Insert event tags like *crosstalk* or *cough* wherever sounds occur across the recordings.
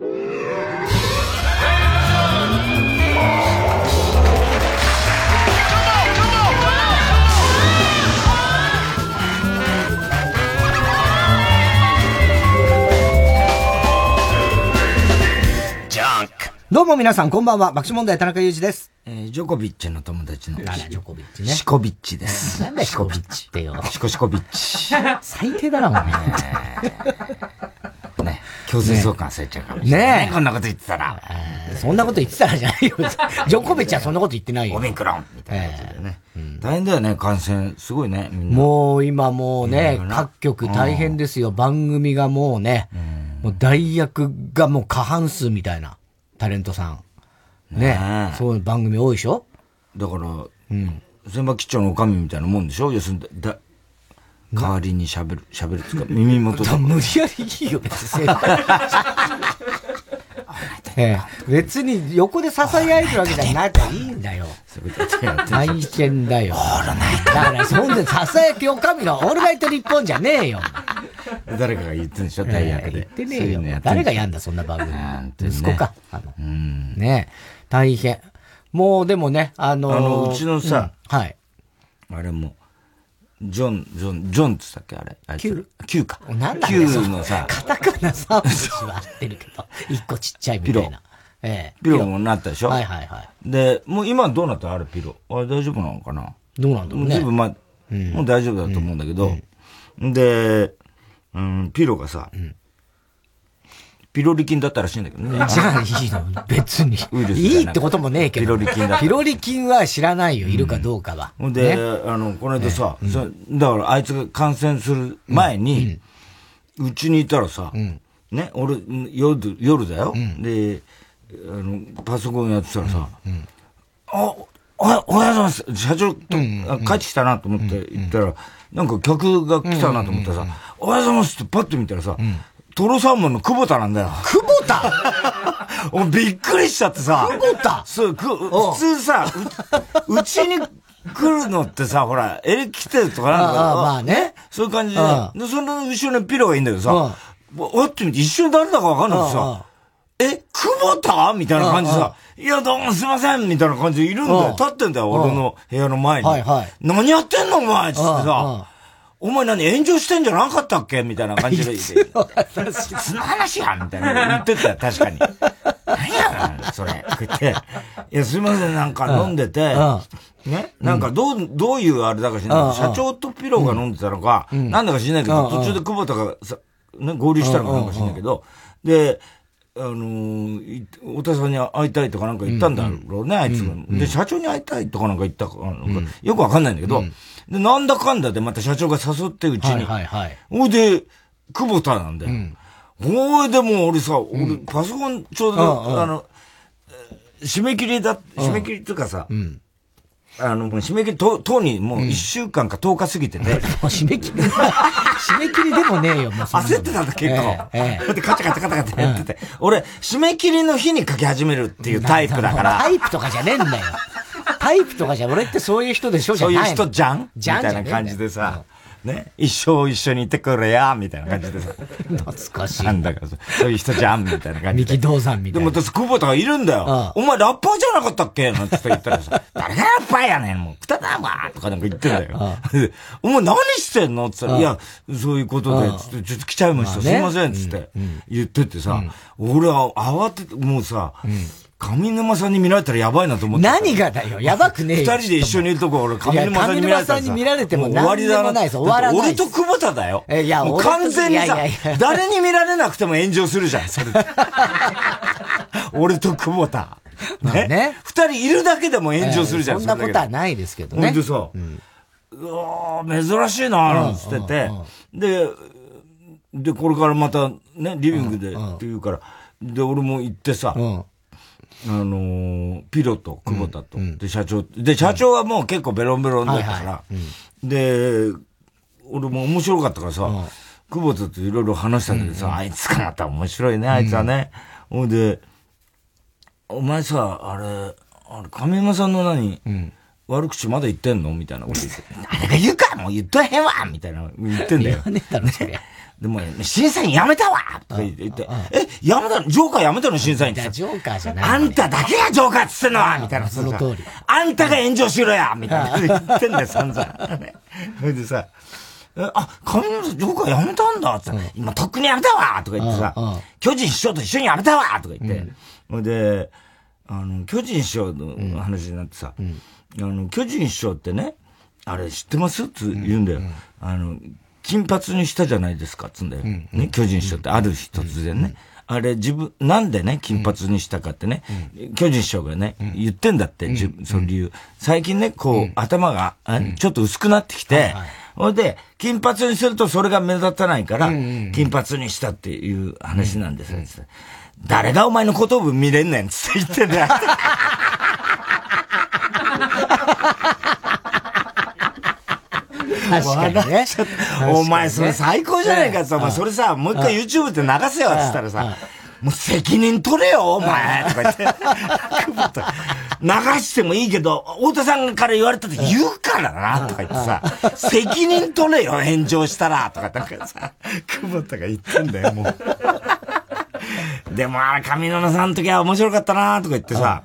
どうも皆さん、こんばんは。爆笑問題、田中裕二です。えー、ジョコビッチの友達の。ジョコビッチね？シコビッチです。なんだシコビッチってよ。シコシコビッチ。最低だな、お前。*laughs* ね。強制送還されちゃうかもしれない。ねこんなこと言ってたら。そんなこと言ってたらじゃないよ。*laughs* ジョコビッチはそんなこと言ってないよ。オミクロンみたいなことでね。大変だよね、感染。すごいね、みんな。もう今もうね、各局大変ですよ。番組がもうね、もう代役がもう過半数みたいな。タレントさん。ねそういう番組多いでしょ？だから、うん。千葉吉兆のおかみみたいなもんでしょ？要するに、だ、代わりに喋る、喋るつか、*laughs* 耳元で。無理やりいいよ、別に。ええ、別に横で支え合えてるわけじゃなくていいんだよ。大変だよ。だからそんで支えきおかみのオールナイト日本じゃねえよ。誰かが言ってんでしょ大役で。言ってねえよ。誰がやんだ、そんな番組。息子か。あの、ね大変。もうでもね、あのあの、うちのさ、はい。あれも、ジョン、ジョン、ジョンって言ったっけ？あれ。あキューキューか。なんだキューのさ。カタカナ3文字は合ってるけど、一個ちっちゃいみたいな。ええ。ピロもなったでしょ？はいはいはい。で、もう今どうなった？あれピロ。あれ大丈夫なのかな？どうなんだろうね。全部まあ、もう大丈夫だと思うんだけど、で、うん、ピロがさ、ピロリ菌だったらしいんだけどね。*laughs* じゃあいいの。別に。いいってこともねえけど。ピロリ菌だピロリ菌は知らないよ、いるかどうかは。ほんで、あの、この間さ、だからあいつが感染する前に、うちにいたらさ、ね、俺、夜、夜だよ。で、あの、パソコンやってたらさ、あ、おはようございます。社長と、帰ってきたなと思って行ったら、なんか客が来たなと思ったらさ、おはようございますってパッと見たらさ、トロサーモンの久保田なんだよ。久保田？*laughs* おびっくりしちゃってさ。久保田？そう、く、普通さ、う、うちに来るのってさ、ほら、エレキテルとかなんか、まあね。そういう感じで、で、その後ろにピロがいいんだけどさ、わって見て一瞬誰だかわかんないさ、え、久保田？みたいな感じでさ、いや、どうもすいませんみたいな感じでいるんだよ。立ってんだよ、俺の部屋の前に。はいはい。何やってんのお前？つってさ、お前何炎上してんじゃなかったっけ？みたいな感じで。言って。その話やみたいな言ってたよ、確かに。何やそれ。言って。いや、すいません、なんか飲んでて、ね、なんかどう、どういうあれだか知らない。社長とピローが飲んでたのか、なんだか知らないけど、途中で久保田がさ、ね、合流したのかなんか知らないけど、で、あのー、太田さんに会いたいとかなんか言ったんだろうね、あいつが。で、社長に会いたいとかなんか言ったか、よくわかんないんだけど、で、なんだかんだでまた社長が誘ってうちに。はいはいはい。ほいで、久保田なんだよ。ほいでもう俺さ、俺、パソコンちょうど、あの、締め切りだ、締め切りっていうかさ、あの、もう締め切り、と、とうにもう1週間か10日過ぎてて。も *laughs* う締め切り、締め切りでもねえよ、もう。焦ってたんだ、結構。ええ。だってカチャカチャカチャカチャやってて。俺、締め切りの日に書き始めるっていうタイプだから。タイプとかじゃねえんだよ。タイプとかじゃ、俺ってそういう人でしょじゃないそういう人じゃん？じゃんみたいな感じでさ。ね、一生一緒にいてくれや、みたいな感じでさ。懐かしい。なんだか、そういう人じゃん、みたいな感じで。三木道山みたいな。でも私、久保田がいるんだよ。お前ラッパーじゃなかったっけなんて言ったらさ、誰がラッパーやねん、もう、くただわとかなんか言ってんだよ。*laughs* お前何してんのって言ったら、いや、そういうことで、つって、ちょっと来ちゃいました、すいません、つって言ってってさ、俺は慌てて、もうさ、上沼さんに見られたらやばいなと思って。何がだよ？やばくねえよ。二人で一緒にいるとこ、俺、上沼さんに見られたら。上沼さんに見られても終わりだな。終わらない。俺と久保田だよ。え、いや、もう完全にさ、誰に見られなくても炎上するじゃん、それ。*laughs* 俺と久保田。ね。二人いるだけでも炎上するじゃん、そんなことはないですけどね。ほんでさ、うわ珍しいななんつってて、で、で、これからまたね、リビングでって言うから、で、俺も行ってさ、あのー、ピロと久保田と、うん、で、社長、で、社長はもう結構ベロンベロンだったから、で、俺も面白かったからさ、久保田といろいろ話したけどさ、あいつがまた面白いね、あいつはね。ほ、んで、お前さ、あれ、あれ、亀山さんの何、悪口まだ言ってんの？みたいなこと言って。あれが言うかもう言っとへんわみたいな言ってんだよ。言わねえだろ、それ。でも、審査員辞めたわとか言って、え、辞めたのジョーカー辞めたの審査員って。ジョーカーじゃない。あんただけやジョーカーっつってんのはみたいな。その通り。あんたが炎上しろやみたいな。言ってんだよ、散々。それでさ、あ、神野さん、ジョーカー辞めたんだって、今、とっくに辞めたわとか言ってさ、巨人師匠と一緒に辞めたわとか言って、ほ、いで、あの、巨人師匠の話になってさ、あの、巨人師匠ってね、あれ知ってます？って言うんだよ。あの、金髪にしたじゃないですか、つんだよ。ね、巨人師匠って。ある日突然ね。あれ自分、なんでね、金髪にしたかってね、巨人師匠がね、言ってんだって、その理由。最近ね、こう、頭が、ちょっと薄くなってきて、ほいで、金髪にするとそれが目立たないから、金髪にしたっていう話なんですよ。誰がお前の言葉見れんねんつって言ってんだよ。*laughs* 確かにね。お前それ最高じゃないかってお前それさ、もう一回 YouTube で流せよってったらさ、もう責任取れよ、お前。とか言って。流してもいいけど、太田さんから言われたと言うからな、とか言ってさ、責任取れよ、炎上したら、とかなんかさ、久保田が言ってんだよ、もう。*laughs* でもあれ、上野さんの時は面白かったな、とか言ってさ、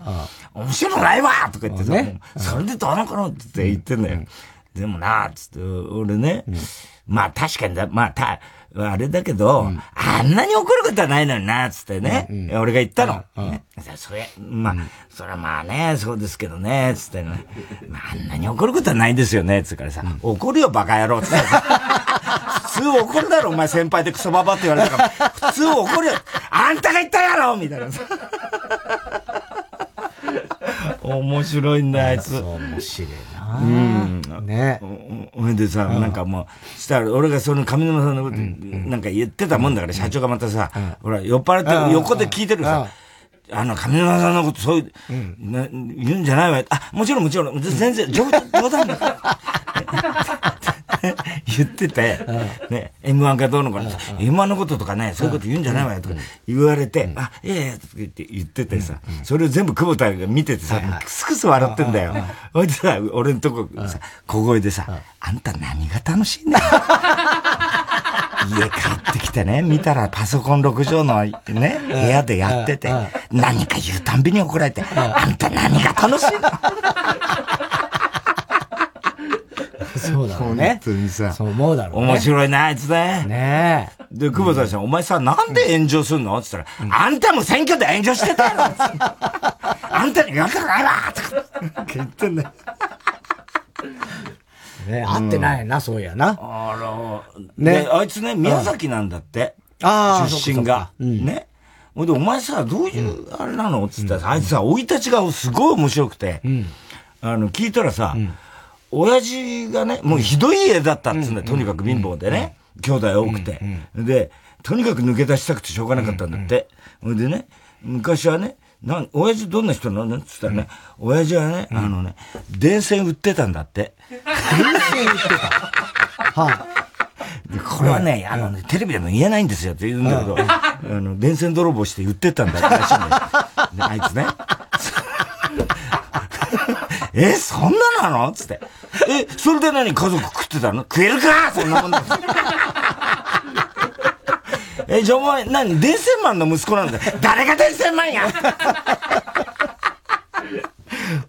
面白くないわとか言ってさ、それでどうのこのって言ってんだよ。でもな、つって、俺ね、うん、まあ確かにだ、まあた、あれだけど、うん、あんなに怒ることはないのにな、つってね、俺が言ったの。うん、それ、まあ、それはまあね、そうですけどね、つってね、まあ、あんなに怒ることはないですよね、つってからさ、怒るよ、バカ野郎、つって。さ、*laughs* 普通怒るだろ、お前先輩でクソババって言われたから、普通怒るよ、あんたが言ったやろみたいなさ。面白いんだ、あいつ。面白いな。うん。ね。ほいでさ、なんかもう、したら俺がその上沼さんのこと、なんか言ってたもんだから、社長がまたさ、ほら、酔っ払って横で聞いてるさ、あの、上沼さんのことそういう、言うんじゃないわ。あ、もちろんもちろん、全然、冗談だから。*laughs* *laughs* 言ってて、ね、M1 かどうのか、M1 のこととかね、そういうこと言うんじゃないわよとか言われて、あ、いやいや、って言っててさ、それを全部久保田が見ててさ、クスクス笑ってんだよ。ほいでさ、俺のとこさ、小声でさ、あんた何が楽しいんだよ。家帰ってきてね、見たらパソコン6畳のね、部屋でやってて、何か言うたんびに怒られて、あんた何が楽しいの？そうだろうね。本当にさ。そう思うだろうね。面白いな、あいつね。ねえ。で、久保田さん、お前さ、なんで炎上すんの？って言ったら、あんたも選挙で炎上してたよ *laughs* あんたに言われたくないわとか言ってんだよ。ね会ってないな、そうやな。あら。ね。あいつね、宮崎なんだって。ああ。出身が。ね。ほんで、お前さ、どういう、あれなの？って言ったら、あいつさ、生い立ちがすごい面白くて、あの、聞いたらさ、親父がね、もうひどい家だったっつうんだよ、とにかく貧乏でね。兄弟多くて。で、とにかく抜け出したくてしょうがなかったんだって。でね、昔はね、なん、親父どんな人なの？って言ったらね、親父はね、あのね、電線売ってたんだって。電線売ってた？はい、これはね、あのね、テレビでも言えないんですよって言うんだけど、あの、電線泥棒して売ってたんだらしいんだよ。*laughs* あいつね。え、そんななの？つって。え、それで何？家族食ってたの？食えるか？そんなもんだ。え、じゃあお前、何？電線マンの息子なんだよ。誰が電線マンや？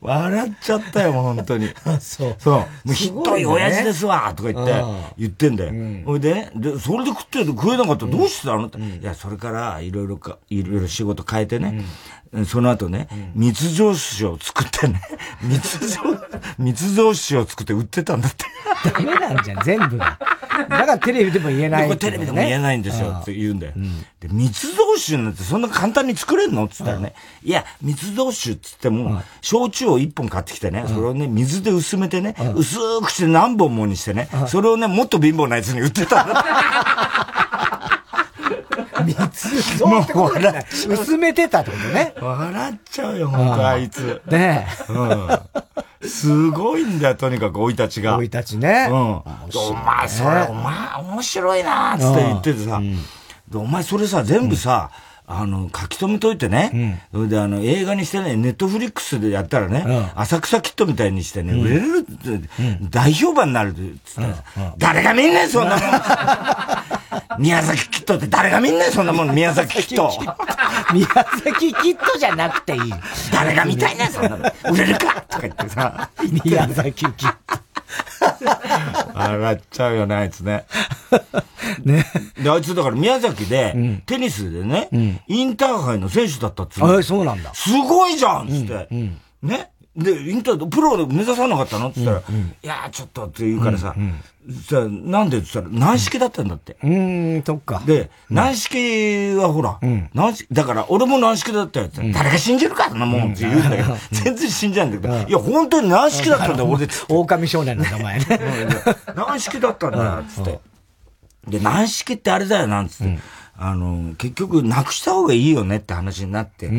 笑っちゃったよ、もう本当に。そう。そう。もうひどい親父ですわ、とか言って、言ってんだよ。ほ、いでね、で、それで食ってると食えなかったらどうしてたの？って。いや、それから、いろいろか、いろいろ仕事変えてね、その後ね、密造酒を作ってね、*laughs* 密造、密造酒を作って売ってたんだって。ダメなんじゃん、全部が。だからテレビでも言えない、ね。テレビでも言えないんですよって言うんだよ。で、密造酒なんてそんな簡単に作れんの？って言ったらね、いや、密造酒って言っても、焼酎を一本買ってきてね、それをね、水で薄めてね、薄くして何本もにしてね、それをね、もっと貧乏なやつに売ってたんだ。*laughs* 密造ってことね。薄めてたってことね。笑っちゃうよ、ほんとあいつ。ねえ。うん。すごいんだよ、とにかく、生い立ちが。生い立ちね。うん。お前、それ、お前、面白いなーって言っててさ、お前、それさ、全部さ、あの、書き留めといてね。それで、あの、映画にしてね、ネットフリックスでやったらね、浅草キットみたいにしてね、売れるって、大評判になるって言ったら、誰が見んねん、そんなもん *laughs* 宮崎キットって誰が見んねん、そんなもん、宮崎キット。宮崎キットじゃなくていい。誰が見たいねん、そんなもん。売れるかとか言ってさ。宮崎キット。笑っちゃうよね、あいつね。ね。で、あいつだから宮崎で、テニスでね、インターハイの選手だったっつうあ、そうなんだ。すごいじゃんつって。ね。で、インター、プロで目指さなかったのって言ったら、いやちょっとって言うからさ、さなんでって言ったら、軟式だったんだって。うん、そっか。で、軟式はほら、軟式、だから俺も軟式だったやつ、誰が信じるかそんなもんって言うんだけど、*laughs* 全然信じないんだけど、いや、本当に軟式だったんだよ、俺。狼少年の名前ね。軟式だったんだよ、つって。で、軟式ってあれだよ、なんつって。あの、結局、なくした方がいいよねって話になって。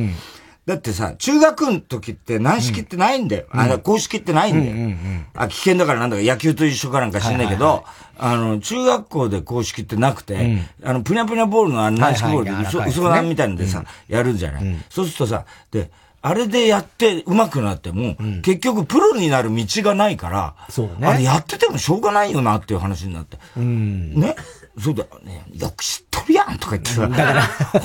だってさ、中学の時って軟式ってないんだよ。うん、あの、公式ってないんだよ。うんうんうん、あ、危険だからなんだか野球と一緒かなんか知んないけど、はいはいはい、あの、中学校で公式ってなくて、うん、あの、ぷにゃぷにゃボールの軟式ボールで、はいはい、嘘なんみたいなんでさ、うん、やるんじゃない、うん、そうするとさ、で、あれでやって上手くなっても、結局プロになる道がないから、そうね。あれやっててもしょうがないよなっていう話になって。ね？そうだよね。よく知っとるやんとか言ってさ。だから、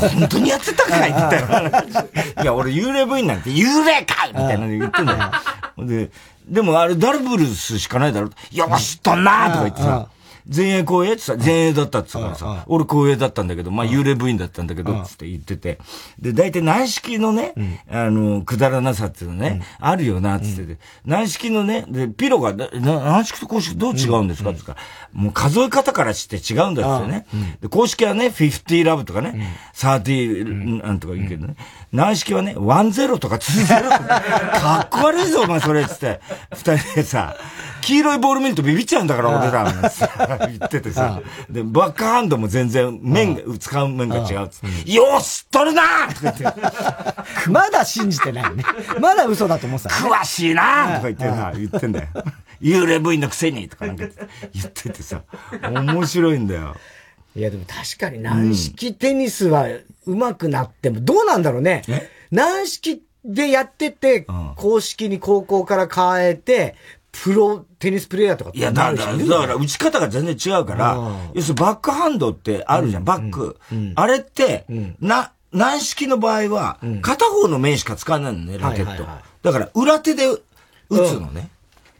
本当にやってたかいって言ったいや、俺幽霊部員なんて幽霊かいみたいなの言ってんだよ。で、でもあれダルブルスしかないだろ。よく知っとんなとか言ってさ。前衛後衛？ってさ、前衛だったって言ったからさ、俺後衛だったんだけど、まあ幽霊部員だったんだけど、つって言ってて。で、大体軟式のね、あの、くだらなさっていうのね、あるよな、つってて。軟式のね、で、ピロが、軟式と公式どう違うんですか？って言ったら、もう数え方からして違うんだってね。で、公式はね、50ラブとかね、30なんとか言うけどね。軟式はね、10とか20とか、かっこ悪いぞ、お前それ、つって。二人でさ、黄色いボール見るとビビっちゃうんだから、俺ら。言っててさ。で、バックハンドも全然面が、使う面が違うっつって。よし取るなとか言って。*laughs* まだ信じてないね。まだ嘘だと思ってた、詳しいなとか言ってさ、言ってんだよ。幽霊部員のくせにとかなんか言っててさ、面白いんだよ。いやでも確かに軟式テニスは上手くなっても、どうなんだろうね。軟式でやってて、公式に高校から変えて、プロテニスプレイヤーとかいや、だから、だから打ち方が全然違うから、要するにバックハンドってあるじゃん、バック。あれって、な、軟式の場合は、片方の面しか使わないのね、ラケット。だから裏手で打つのね。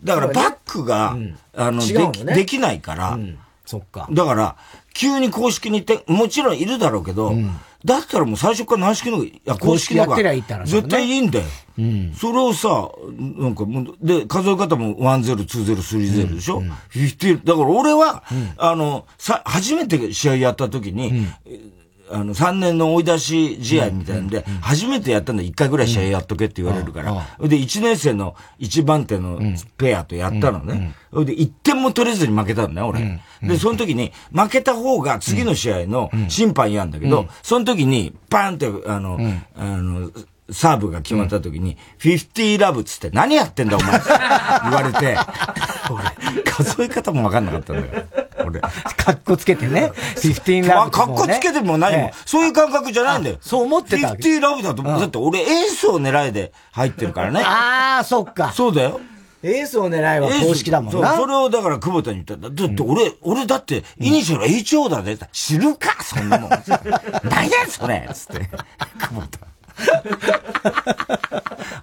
だからバックが、あの、でできないから、そっか。だから、急に公式にて、もちろんいるだろうけど、だったらもう最初から軟式の、いや、公式の方が絶対いいんだよ。うん、それをさ、なんかもう、で、数え方も10、20、30でしょ、うん、?50、だから俺は、うん、あの、さ、初めて試合やった時に、うんあの、3年の追い出し試合みたいなんで、初めてやったんだ。1回ぐらい試合やっとけって言われるから、で、1年生の1番手のペアとやったのね。で、1点も取れずに負けたん。だよ、俺。で、その時に、負けた方が次の試合の審判やん。だけど、その時に、バーンって、あの、あの、サーブが決まった時に、フィフティーラブつって何やってんだお前言われて、*laughs* 俺、数え方もわかんなかったんだよ。俺。かっこつけてね。フィフティーラブ、かっこつけても何も、そういう感覚じゃないんだよ。そう思ってた。フィフティーラブだと、だって俺エースを狙いで入ってるからね。*laughs* ああ、そっか。そうだよ。エースを狙いは公式だもんな。それをだから久保田に言ったら、だって俺、俺だって、イニシャル HO だね。知るかそんなもん。*laughs* 何やそれつって。久保田。*laughs*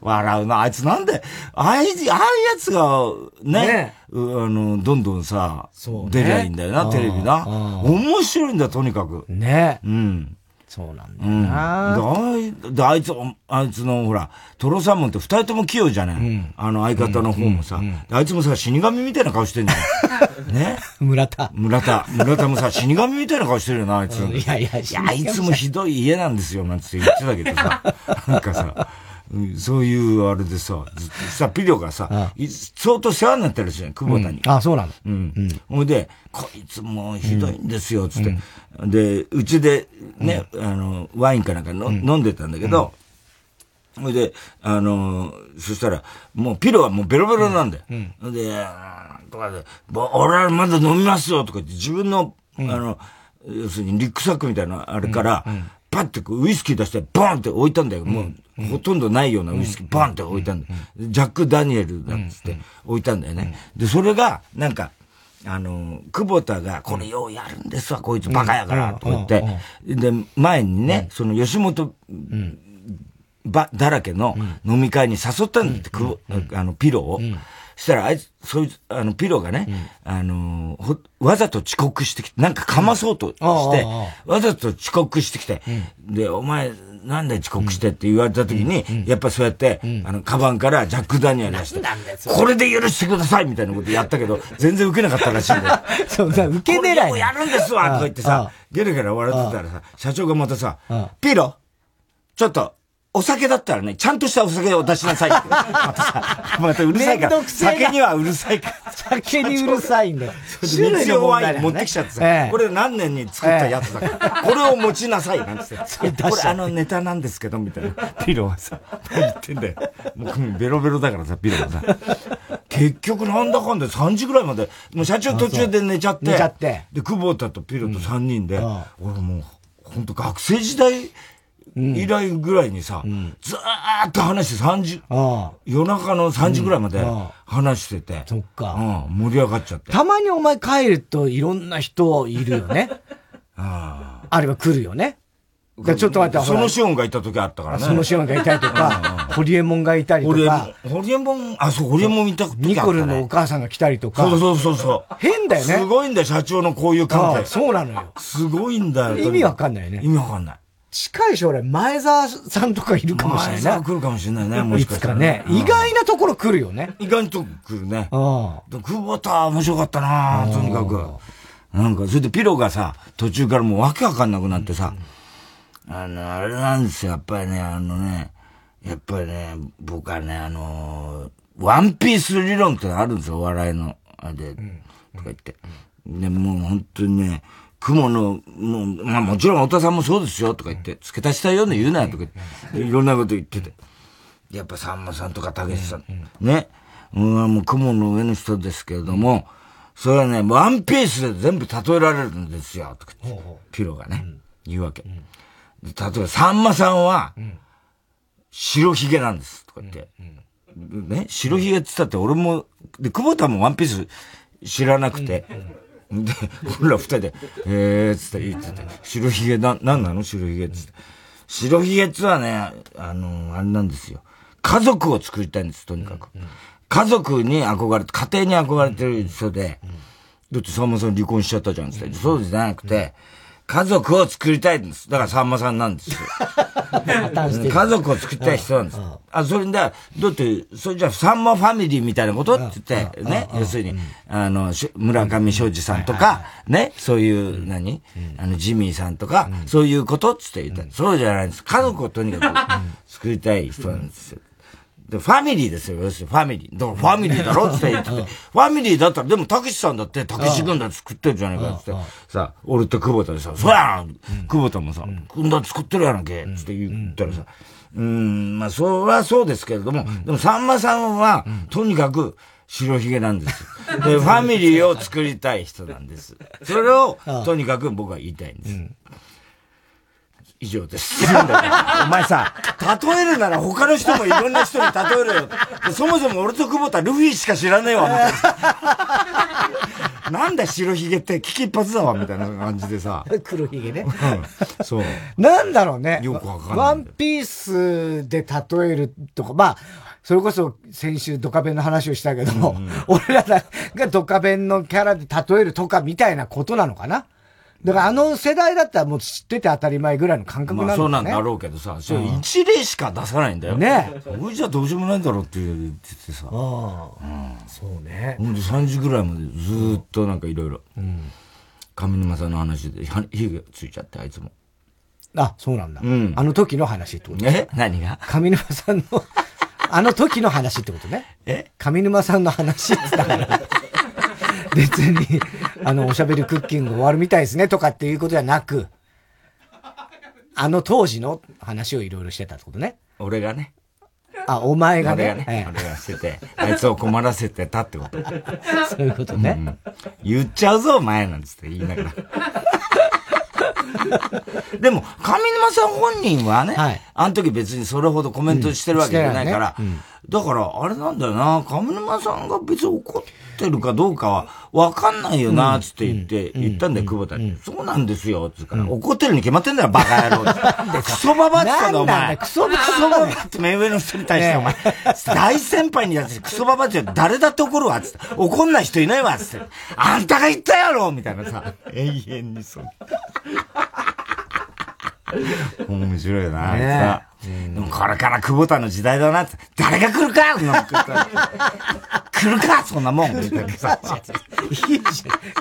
笑うな。あいつなんで、ああいう、ああいうやつが、ね、ねあの、どんどんさ、ね、出りゃいいんだよな、テレビな。面白いんだ、とにかく。ね。うん。そうなんだよな、うん、であいつ、あいつの、ほら、トロサーモンって二人とも器用じゃない、うん、あの相方の方もさ、うん、あいつもさ、死神みたいな顔してんじゃん。*laughs* ね？村田。村田。村田もさ、死神みたいな顔してるよな、あいつ。いやいや、いや、あいつもひどい家なんですよ、なんて言ってたけどさ、なんかさ、そういうあれでさ、さ、ピリオがさ、相当世話になってるしね、久保田に。あ、そうなんだ。うん。ほいで、こいつもうひどいんですよ、つって。で、うちでね、あの、ワインかなんか飲んでたんだけど、ほいで、あの、そしたら、もうピロはもうベロベロなんだよ。で、とかで、俺はまだ飲みますよとか言って自分の、あの、要するにリックサックみたいなあれから、パッてウイスキー出して、ボンって置いたんだよ。もう、ほとんどないようなウイスキー、ボンって置いたんだ。よ。ジャック・ダニエルだっつって置いたんだよね。で、それが、なんか、あの、久保田が、これようやるんですわ、こいつバカやから、とか言って。で、前にね、その吉本、ば、だらけの飲み会に誘ったんだって、あの、ピロを。したら、あいつ、そういう、あの、ピロがね、うん、あのわざと遅刻してきて、なんかかまそうとして、うん、わざと遅刻してきて、うん、で、お前、なんで遅刻してって言われた時に、やっぱそうやって、あの、カバンからジャック・ダニエル出して、これで許してくださいみたいなことやったけど、*laughs* 全然受けなかったらしいんだよ。*laughs* そうだ、受け狙い。これやるんですわとか言ってさ、ゲラゲラ笑ってたらさ、社長がまたさ、ピロちょっと、お酒だったらね、ちゃんとしたお酒を出しなさいって。*laughs* またさ、またうるさいから。酒にはうるさいから。酒にうるさいんだよ。種類のワイン持ってきちゃってさ、ええ、これ何年に作ったやつだから、これを持ちなさい、なんつって。これあのネタなんですけど、みたいな。ピロはさ、何言ってんだよ。もうベロベロだからさ、ピロはさ。結局なんだかんだ3時ぐらいまで、もう社長途中で寝ちゃって。寝ちゃって。で、久保田とピロと3人で、俺もう、本当学生時代、以来ぐらいにさ、ずーっと話して3時、夜中の3時ぐらいまで話してて、そっか、盛り上がっちゃって。たまにお前帰るといろんな人いるよね。*laughs* ああれは来るよね。ちょっと待って、そのシオンがいた時あったからね。そのシオンがいたりとか、ホリエモンがいたりとか。ホリエモン、あ、そう、ホリエモンいたニコルのお母さんが来たりとか。そうそうそうそう。変だよね。すごいんだよ、社長のこういう関係。そうなのよ。すごいんだよ。意味わかんないよね。意味わかんない。近い将来、前澤さんとかいるかもしれない前澤来るかもしれないね、もしかしたら。ね。意外なところ来るよね。意外と来るね。ああ。久保田面白かったなとにかく。なんか、それでピロがさ、途中からもうわけわかんなくなってさ、あの、あれなんですよ、やっぱりね、あのね、やっぱりね、僕はね、あの、ワンピース理論ってあるんですよ、お笑いの。あれで、とか言って。で、もう本当にね、雲の、もう、まあもちろん太田さんもそうですよとか言って、付け足したように言うなよとか言って、いろんなこと言ってて。やっぱさんまさんとかたけしさん、ね。うん、もう雲の上の人ですけれども、それはね、ワンピースで全部例えられるんですよ、とか言って、ピロがね、言うわけ。例えば、さんまさんは、白ひげなんです、とか言って。ね、白ひげって言ったって俺も、で、久保田もワンピース知らなくて、で、俺ら二人で、えーつって言ってて、白ひげな、なんなの白ひげっつって。白ひげっつはね、あの、あれなんですよ。家族を作りたいんです、とにかく。家族に憧れて、家庭に憧れてる人で、だってさんまさん離婚しちゃったじゃん、つって。そうじゃなくて、家族を作りたいんです。だからさんまさんなんですよ。家族を作りたい人なんです。あ、それで、だって、それじゃさんまファミリーみたいなことって言って、ね、要するに、あの、村上昌司さんとか、ね、そういう、何？あの、ジミーさんとか、そういうことって言った。そうじゃないんです。家族をとにかく作りたい人なんですよ。で、ファミリーですよ、要するにファミリー。だからファミリーだろって言ってて、*laughs* ファミリーだったら、でも、たけしさんだって、たけし軍団作ってるじゃないかって、さ、俺と久保田でさ、そうやん久保田もさ、軍団作ってるやんけって言ったらさ、うん、まあ、それはそうですけれども、でも、さんまさんは、とにかく、白ひげなんです。*laughs* で、ファミリーを作りたい人なんです。それを、とにかく僕は言いたいんです。以上です。お前さ、例えるなら他の人もいろんな人に例えるよ。そもそも俺と久保田ルフィしか知らねえわ、みたいな。*laughs* なんだ白ひげって危機一髪だわ、みたいな感じでさ。黒ひげね。うん、そう。なんだろうね。よくわかんない。ワンピースで例えるとか、まあ、それこそ先週ドカベンの話をしたけども、うんうん、俺らがドカベンのキャラで例えるとかみたいなことなのかな？だからあの世代だったらもう知ってて当たり前ぐらいの感覚なんだね。まあそうなんだろうけどさ、それ一例しか出さないんだよ。ね俺じゃどうしようもないんだろうって言っててさ。ああ。うん。そうね。ほんで3時ぐらいまでずっとなんかいろいろ。うん。上沼さんの話で火がついちゃって、あいつも。あ、そうなんだ。うん。あの時の話ってこと？え？何が？上沼さんのあの時の話ってことね。え？上沼さんの話ってだから。別に、あの、おしゃべりクッキング終わるみたいですねとかっていうことじゃなく、あの当時の話をいろいろしてたってことね。俺がね。あ、お前がね。俺がね。ええ、俺がしてて、あいつを困らせてたってこと。そういうことね、うん、言っちゃうぞ、お前なんつって言いながら。*laughs* でも、上沼さん本人はね、はい、あの時別にそれほどコメントしてるわけじゃないから、うんだから、あれなんだよな、上沼さんが別に怒ってるかどうかはわかんないよな、つって言って、言ったんだよ、久保田に。そうなんですよ、つうから、怒ってるに決まってんだよ、バカ野郎。クソババって言ったんだ、お前。クソババって目上の人に対して、お前、大先輩にやってクソババって誰だって怒るわ、つって。怒んない人いないわ、つって。あんたが言ったやろみたいなさ、永遠にそう。*laughs* 面白いよな、ね、でもこれから久保田の時代だなって、誰が来るか来るかそんなもんみたいなさ。*laughs* いいじゃん。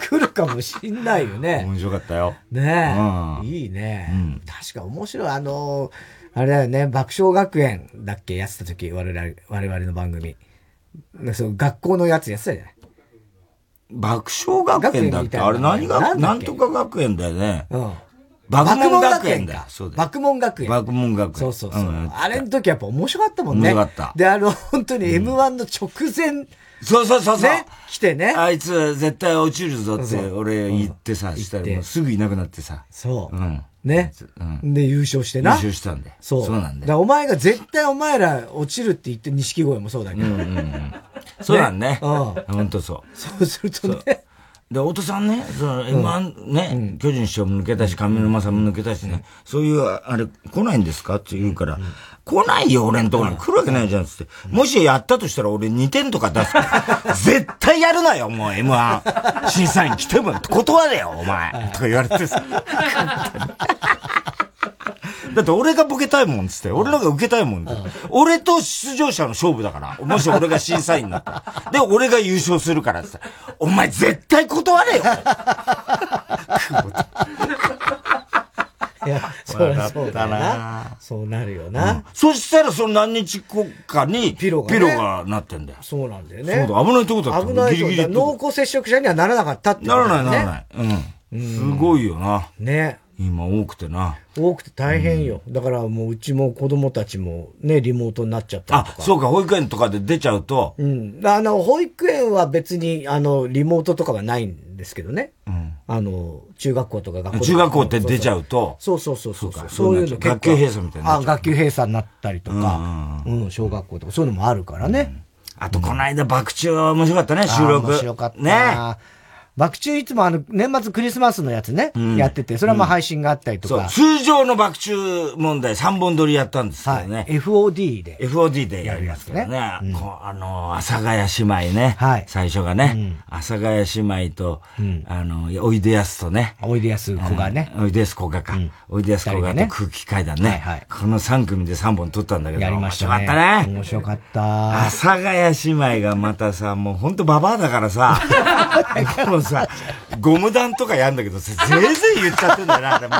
来るかもしんないよね。面白かったよ。ねえ。うん、いいね、うん。確か面白い。あのあれだよね、爆笑学園だっけやってた時、我々、我々の番組。そう学校のやつやってたじゃない？爆笑学園だってあれ何が、なんとか学園だよね。うん。爆問学園だ。そうだ。爆問学園。爆問学園。そうそうそう。うん、あれの時やっぱ面白かったもんね。面白かった。で、あの、本当に M1 の直前、うん、そうそうそうそう。ね。来てね。あいつ絶対落ちるぞって俺言ってさ、したらすぐいなくなってさ。そう。うん。ね。うん。で、優勝してな。優勝したんで。そう。そうなんだよ。お前が絶対お前ら落ちるって言って、錦鯉もそうだけど。うんうんうん。そうなんね。うん。ほんとそう。そうするとね。で、太田さんね、その、M1 ね、巨人師匠も抜けたし、上沼さんも抜けたしね、そういう、あれ、来ないんですか？って言うから、来ないよ、俺んとこに。来るわけないじゃん、つって。もしやったとしたら俺2点とか出すから、*laughs* 絶対やるなよ、もう M1。審査員来ても断れよ、お前。とか言われてさ。*laughs* だって俺がボケたいもんつって、俺のが受けたいもんだ、俺と出場者の勝負だから。もし俺が審査員になったら。*laughs* で、俺が優勝するからってお前絶対断れよいや、そうそうだな。そうなるよな。うん、そしたらその何日後かに、ピロが、ね、ピロがなってんだよ。そうなんだよね。そうだ、危ないとこだった。危ないとこ濃厚接触者にはならなかったって、ね、ならないならない。うん。すごいよな。ね。今多くてな。多くて大変よ。うん、だからもううちも子供たちもね、リモートになっちゃったとか。あ、そうか、保育園とかで出ちゃうと。うん。あの、保育園は別に、あの、リモートとかはないんですけどね。うん。あの、中学校とか学校中学校って出ちゃうと。そうそうそうそう。そうそういうの学級閉鎖みたいな。あ、学級閉鎖になったりとか。うん、うん、小学校とかそういうのもあるからね。うん、あと、この間、爆中は面白かったね、収録。面白かった。ね。爆中いつもあの、年末クリスマスのやつね、うん、やってて、それはまあ配信があったりとか。通常の爆中問題3本撮りやったんですけどね。はい、FOD で。FOD でやりますけどね。ねうん、あの、阿佐ヶ谷姉妹ね。はい。最初がね。阿、うん、佐ヶ谷姉妹と、あの、おいでやすとね。おいでやす子がね。おいでやす子がか。おいでやす子がと空気階段ね。はいはい。この3組で3本撮ったんだけど。やりましたね。面白かったね。面白かった。阿佐ヶ谷姉妹がまたさ、もうほんとババアだからさ、*laughs* さ、ゴム弾とかやんだけどさ、ぜいぜい言っちゃってんだよな、でも。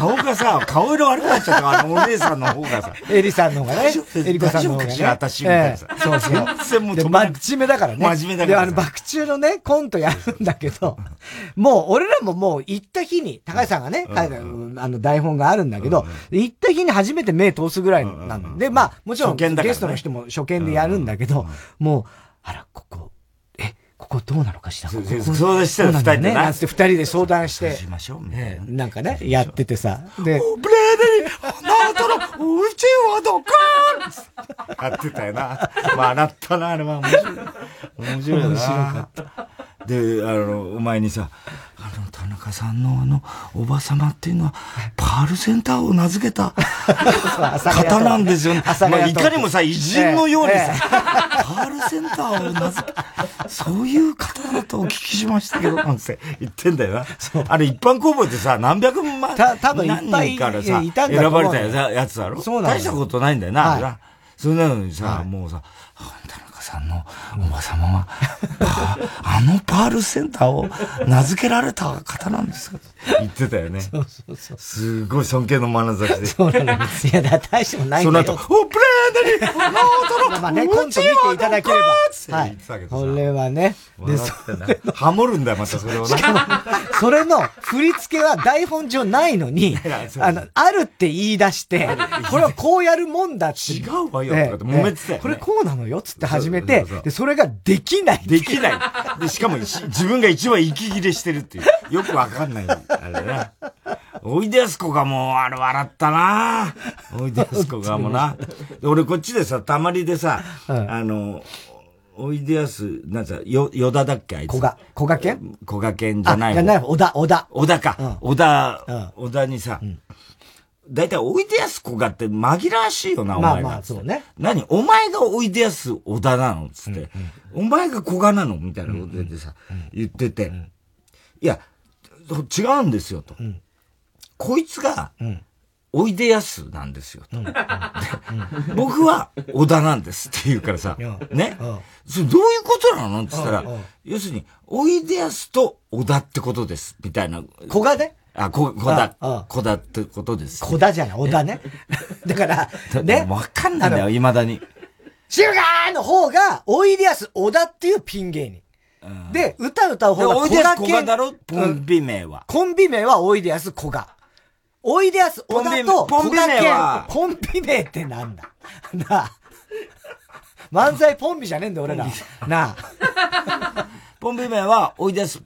顔がさ、顔色悪くなっちゃったあのお姉さんの方がさ。エリさんの方がね。エリコさんの方が、ね。私みたいなさ。そうそう。全然もう真面目だからね。真面目だから。で、あの、爆中のね、コントやるんだけど、もう、俺らももう行った日に、高橋さんがね、書いた、あの、台本があるんだけど、行った日に初めて目通すぐらいなんで、まあ、もちろん、ゲストの人も初見でやるんだけど、もう、あら、ここ、ここどうなのかしら？相談してる二人でね。なんて二人で相談して。しましょうね。なんかね、やっててさ。で、ブレーデリー、あなたのうちはどこ *laughs* やってたよな。笑ったな、あれは面白い。面白いな。面白かった。で、あの、お前にさ、あの、田中さんのあの、おば様っていうのは、パールセンターを名付けた *laughs* 方なんですよね。まあ、いかにもさ、偉人のようにさ、パールセンターを名付け、そういう方だとお聞きしましたけど、なんて言ってんだよな。あれ一般公募ってさ、何百万、た多分何人からさ、選ばれたやつだろ？そうなん大したことないんだよな、はい、それなのにさ、もうさ、さんのおば様は、*laughs* あのパールセンターを名付けられた方なんです言ってたよね。そうそうそう。すごい尊敬の眼差しで。そうなんです。いや、だ大してもないんだよ。その後、お、プレーデリーノートのまあね、コント見ていただければ。はい。これはね。で、そハモるんだよ、またそれをね。*laughs* それの振り付けは台本上ないのに、あの、あるって言い出して、これはこうやるもんだって。違うわよ、って揉めてたよ。これこうなのよ、つって始めて、で、それができない。できない。で、しかも自分が一番息切れしてるっていう。よくわかんない。あれね。おいでやすこがもう、あれ笑ったなおいでやすこがもな。俺こっちでさ、たまりでさ、あの、おいでやす、なんさ、よ、よだだっけあいつ。こが、こがけんこがけんじゃないじゃない、小田、小田。小田か。小田、小田にさ、だいたいおいでやすこがって紛らわしいよな、お前が。まあまあ、そうね。何？お前がおいでやす小田なの？つって。お前が小賀なの？みたいなことでさ、言ってて。いや、違うんですよ、と。こいつが、おいでやすなんですよ。僕は小田なんですって言うからさ、ね？それどういうことなのって言ったら、要するに、おいでやすと小田ってことです、みたいな。小賀であ、こ、小田、小田ってことです。小田じゃない、小田ね。*laughs* だから、ね？わかんないんだよ、未だに。シュガーの方が、おいでやす小田っていうピン芸人。で、歌歌う方がおいでやす小賀だろ？コンビ名は。コンビ名はおいでやす小賀。おいでやす小田とポンビ名は、ポンビ名ってなんだ？*laughs* なあ。漫才ポンビじゃねえんだ俺ら。なあ。ポンビ名は、おいでやす、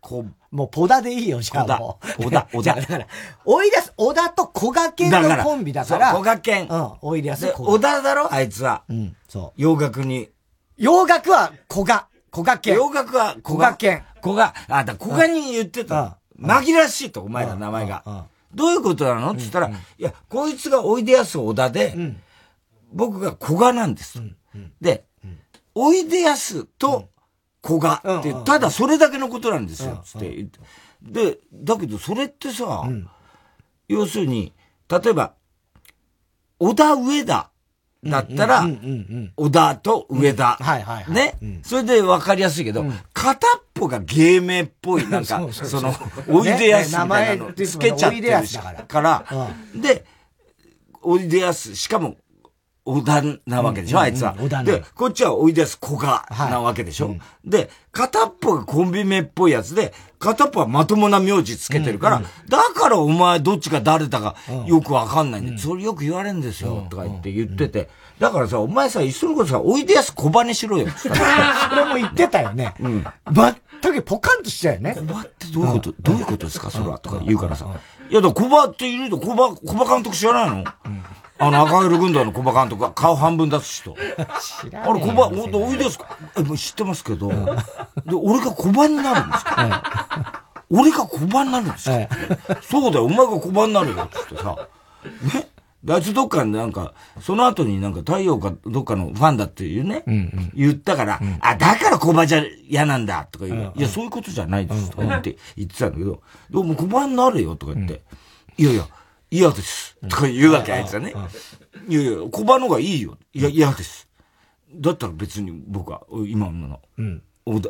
こ、もうポダでいいよ、じゃあもう。小田、小田。*laughs* だから、おいでやす、小田と小賀健のコンビだから。小賀健。うん、おいでやす、小田だろ？あいつは。うん、そう。洋楽に。洋楽は小賀。小賀健。洋楽は小賀健。小賀、あ、だ小賀に言ってた。紛らわしいと、お前ら名前が。どういうことなの？って言ったら、いや、こいつがおいでやす小田で、僕が古賀なんです。で、おいでやすと古賀って、ただそれだけのことなんですよ、つって言って。で、だけどそれってさ、要するに、例えば、小田上田だったら、小田と上田。ね？それで分かりやすいけど、片っぽが芸名っぽい、なんか、*laughs* その、おいでやすみたいなのつけちゃってるから、で、おいでやす、しかも、小田なわけでしょ、あいつは。で、こっちはおいでやす小賀なわけでしょ。で、片っぽがコンビ名っぽいやつで、片っぽはまともな名字つけてるから、だからお前どっちが誰だかよくわかんないんで、それよく言われるんですよ、とか言って言ってて。だからさ、お前さ、一緒のことさ、おいでやす小バにしろよ、*laughs* それも言ってたよね。うん。全くポカンとしちゃうよね。小バってどういうこと、どういうことですか、それは、とか言うからさ。いや、だ小バっていると、小バ、小バ監督知らないの？あの、赤色軍団の小馬監督が顔半分出す人。知らあれ、小馬、おいでですか？え、もう知ってますけど、で、俺が小馬になるんですか、俺が小馬になるんですか、そうだよ、お前が小馬になるよ、つってさ。ねあいつどっかでなんか、その後になんか太陽かどっかのファンだっていうね、うんうん、言ったから、うん、あ、だから小馬じゃ嫌なんだとか言う、うんうん、いや、そういうことじゃないですとか言って、言ってたんだけど、でも小馬になるよとか言って、いやいや、嫌です。とか言うわけ、あいつはね。いやいや、小バのがいいよ。いや、嫌です。だったら別に僕は、今のの、うん。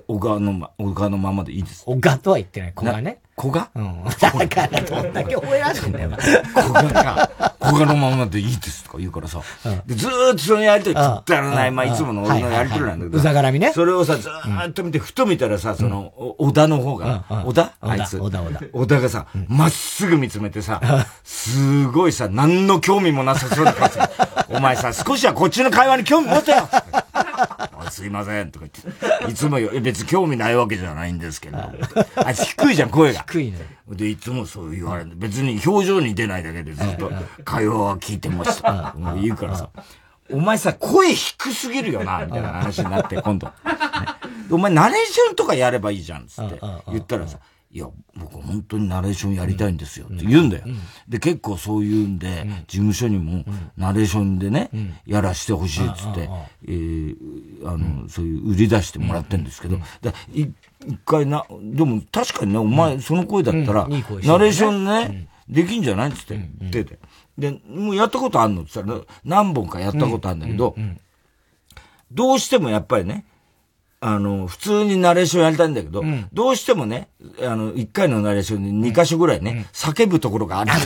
小川のま、小川のままでいいです。小川とは言ってない、小川ね。小川うん。だからどんだけ覚えられてんだよ。が、小川のままでいいですとか言うからさ。でずーっとそのやりとり、くったらない、まあいつもの俺のやりとりなんだけど。うざがらみね。それをさ、ずーっと見て、ふと見たらさ、その、小田の方が、小田？あいつ。小田、小田。小田がさ、まっすぐ見つめてさ、すごいさ、何の興味もなさそうな顔お前さ、少しはこっちの会話に興味持てよすいません、とか言って。いつもよ、別に興味ないわけじゃないんですけど。あ低いじゃん、声が。低いね。で、いつもそう言われる。別に表情に出ないだけでずっと会話は聞いてました。言うからさ。お前さ、声低すぎるよな、みたいな話になって、今度。お前ナレーションとかやればいいじゃん、つって言ったらさ、いや、僕本当にナレーションやりたいんですよって言うんだよ。で、結構そう言うんで、事務所にもナレーションでね、やらしてほしいっつって、えー、あの、そういう売り出してもらってんですけど、一回な、でも確かにね、お前その声だったら、ナレーションね、できんじゃないっつって言ってて。で、もうやったことあんのって言ったら、何本かやったことあるんだけど、どうしてもやっぱりね、あの、普通にナレーションやりたいんだけど、うん、どうしてもね、あの、一回のナレーションに2箇所ぐらいね、うん、叫ぶところがある。*laughs*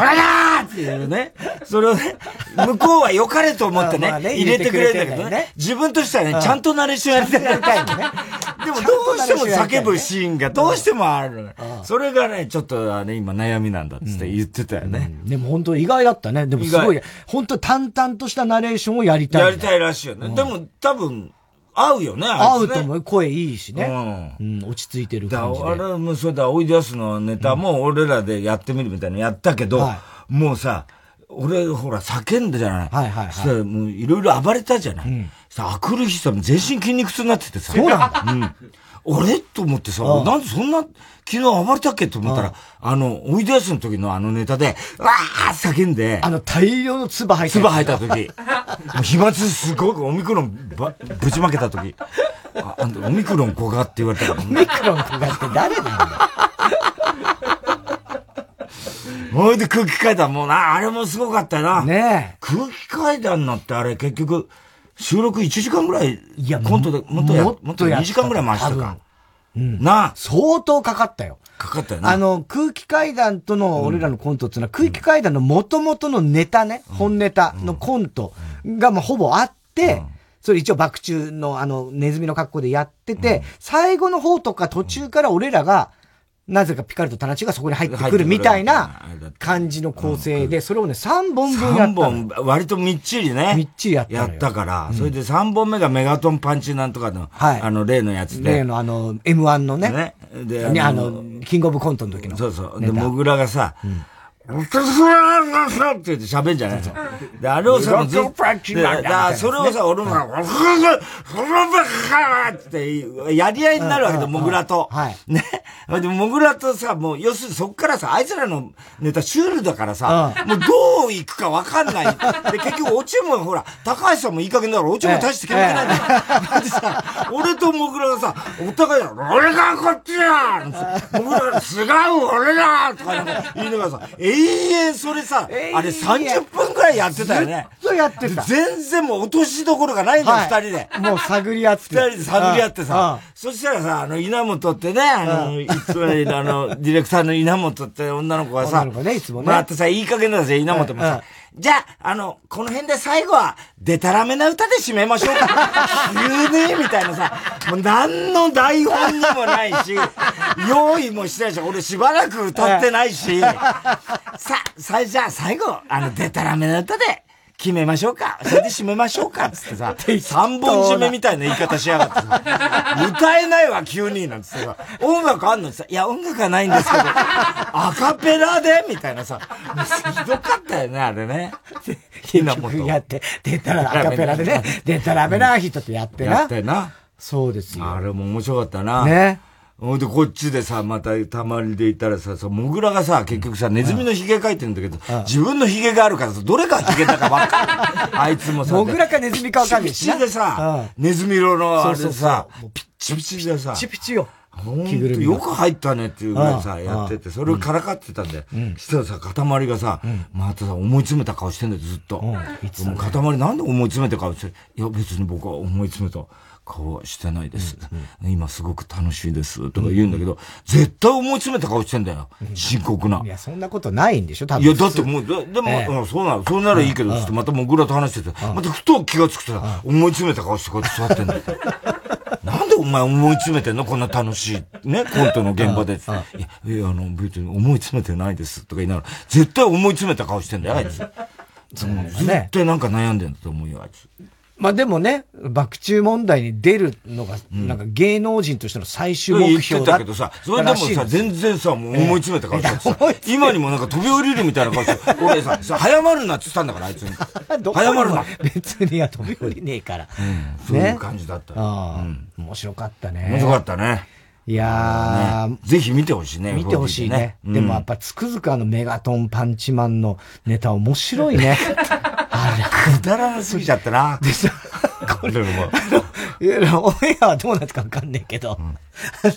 あらだーっていうね。それをね、向こうは良かれと思ってね、入れてくれるんだけどね、自分としてはね、ちゃんとナレーションやりたいのね。でもどうしても叫ぶシーンがどうしてもある。それがね、ちょっとね、今悩みなんだって言ってたよね。でも本当意外だったね。でもすごい、本当淡々としたナレーションをやりたい。やりたいらしいよね。でも多分、合うよね、合うと思う。声いいしね。うん。落ち着いてる感じで。あれもそうだ、おいでやすのネタも俺らでやってみるみたいなのやったけど、もうさ、俺、ほら、叫んだじゃない。はいはいはい。したら、もう、いろいろ暴れたじゃない。うん。さ、あくる日さ、全身筋肉痛になっててさ。そうなんだ。うん。俺と思ってさ、なんでそんな、昨日暴れたっけ？と思ったら、あの、おいでやすの時のあのネタで、わー叫んで。あの、大量の唾吐いた。唾吐いた時。飛沫すごくオミクロンば、ぶちまけた時。あ、あオミクロン小がって言われたから、ね。オミクロン小がって誰なんだ *laughs* ほいで空気階段もな、あれもすごかったよな。ね空気階段なってあれ結局、収録1時間ぐらい、いや、コントで、もっとや、もっと2時間ぐらい回したか。うん。な相当かかったよ。かかったよな。あの、空気階段との俺らのコントっていうのは、空気階段の元々のネタね、本ネタのコントがもうほぼあって、それ一応爆中のあの、ネズミの格好でやってて、最後の方とか途中から俺らが、なぜかピカルとタナチがそこに入ってくるみたいな感じの構成で、それをね、3本分やった。3本、割とみっちりね。みっちりやったやったから、それで3本目がメガトンパンチなんとかの、はい、あの、例のやつで。例のあの、M1 のね。ね。で、あの、キングオブコントの時の。そうそう。で、モグラがさ、うんって言って喋んじゃないですか。で、あれをさ、ずっと、だそれをさ、俺もさ、ってやり合いになるわけだ、モグラと。ね。で、モグラとさ、もう、要するにそっからさ、あいつらのネタシュールだからさ、もうどう行くかわかんない。で、結局、オチもほら、高橋さんもいい加減だから、オチも大して決めてないんだよ。でさ、俺とモグラがさ、お互いだ、俺がこっちやモグラが違う、俺だとか言いながらさ、永遠それさ、あれ30分くらいやってたよね。ずっとやってた。全然もう落としどころがないんだよ、二、人で。もう探り合って。二人で探り合ってさ。そしたらさ、あの、稲本ってね、あの、いつもあの、ディレクターの稲本って女の子がさ、*laughs* 女の子ね、いつもね。まあ、ってさ、いい加減なんですよ、稲本もさ。じゃあ、あの、この辺で最後は、でたらめな歌で締めましょうか。急にみたいなさ、もう何の台本にもないし、用意もしてないし、俺しばらく歌ってないし、さ、さ、じゃあ最後、あの、でたらめな歌で、決めましょうか。それで締めましょうか。つってさ、*laughs* 三本締めみたいな言い方しやがってさ、歌えないわ、急に。なんつってさ、音楽あんのってさ、いや、音楽はないんですけど、*laughs* アカペラでみたいなさ、ひどかったよね、あれね。ひなもと。やって、出たらアカペラでね、出たらめな人とやってな。やってな。そうですよ。あれも面白かったな。ね。ほん。で、こっちでさ、またたまりでいたらさ、そう、モグラがさ、結局さ、ネズミの髭描いてるんだけど、自分の髭があるからさ、どれが髭だかわかんない。あいつもさ。モグラかネズミかわかんないでさ、ネズミ色のあれでさ、ピッチピチでさ。ピチピチよ。ほんとよく入ったねっていうぐらいさ、やってて、それをからかってたんで、したらさ、塊がさ、またさ、思い詰めた顔してんだよ、ずっと。いつも塊なんで思い詰めた顔して、いや、別に僕は思い詰めた。顔してないです、うんうん、今すごく楽しいです。とか言うんだけど、うん、絶対思い詰めた顔してんだよ。深刻な。いや、そんなことないんでしょ多分。いや、だってもう、でも、えー、そうなの、そうならいいけど、つってまたもぐらと話してて、またふと気がつくとさ、思い詰めた顔してこうやって座ってんだよ。*laughs* なんでお前思い詰めてんのこんな楽しい、ね、コントの現場で。いや、いや、あの、別に思い詰めてないです。とか言いながら、絶対思い詰めた顔してんだよ、あいつ。ね。絶対なんか悩んでんだと思うよ、あいつ。まあでもね、爆中問題に出るのが、なんか芸能人としての最終目標だ、うん、言ってたけどさ、それでもさ、*laughs* 全然さ、もう思い詰めたからさ、えー、今にもなんか飛び降りるみたいな顔して、俺さ、さ早まるなって言ったんだから、あいつに。*laughs* 早まるな。別には飛び降りねえから。うん、そういう感じだった。ああ、面白かったね。面白かったね。いやー、ね、ぜひ見てほしいね。見てほしいね。でもやっぱつくづくあのメガトンパンチマンのネタ面白いね。*laughs* あれ。くだらなすぎちゃったな。でさ、これ、も。いや、オンエアはどうなったかわかんないけど、うん、あ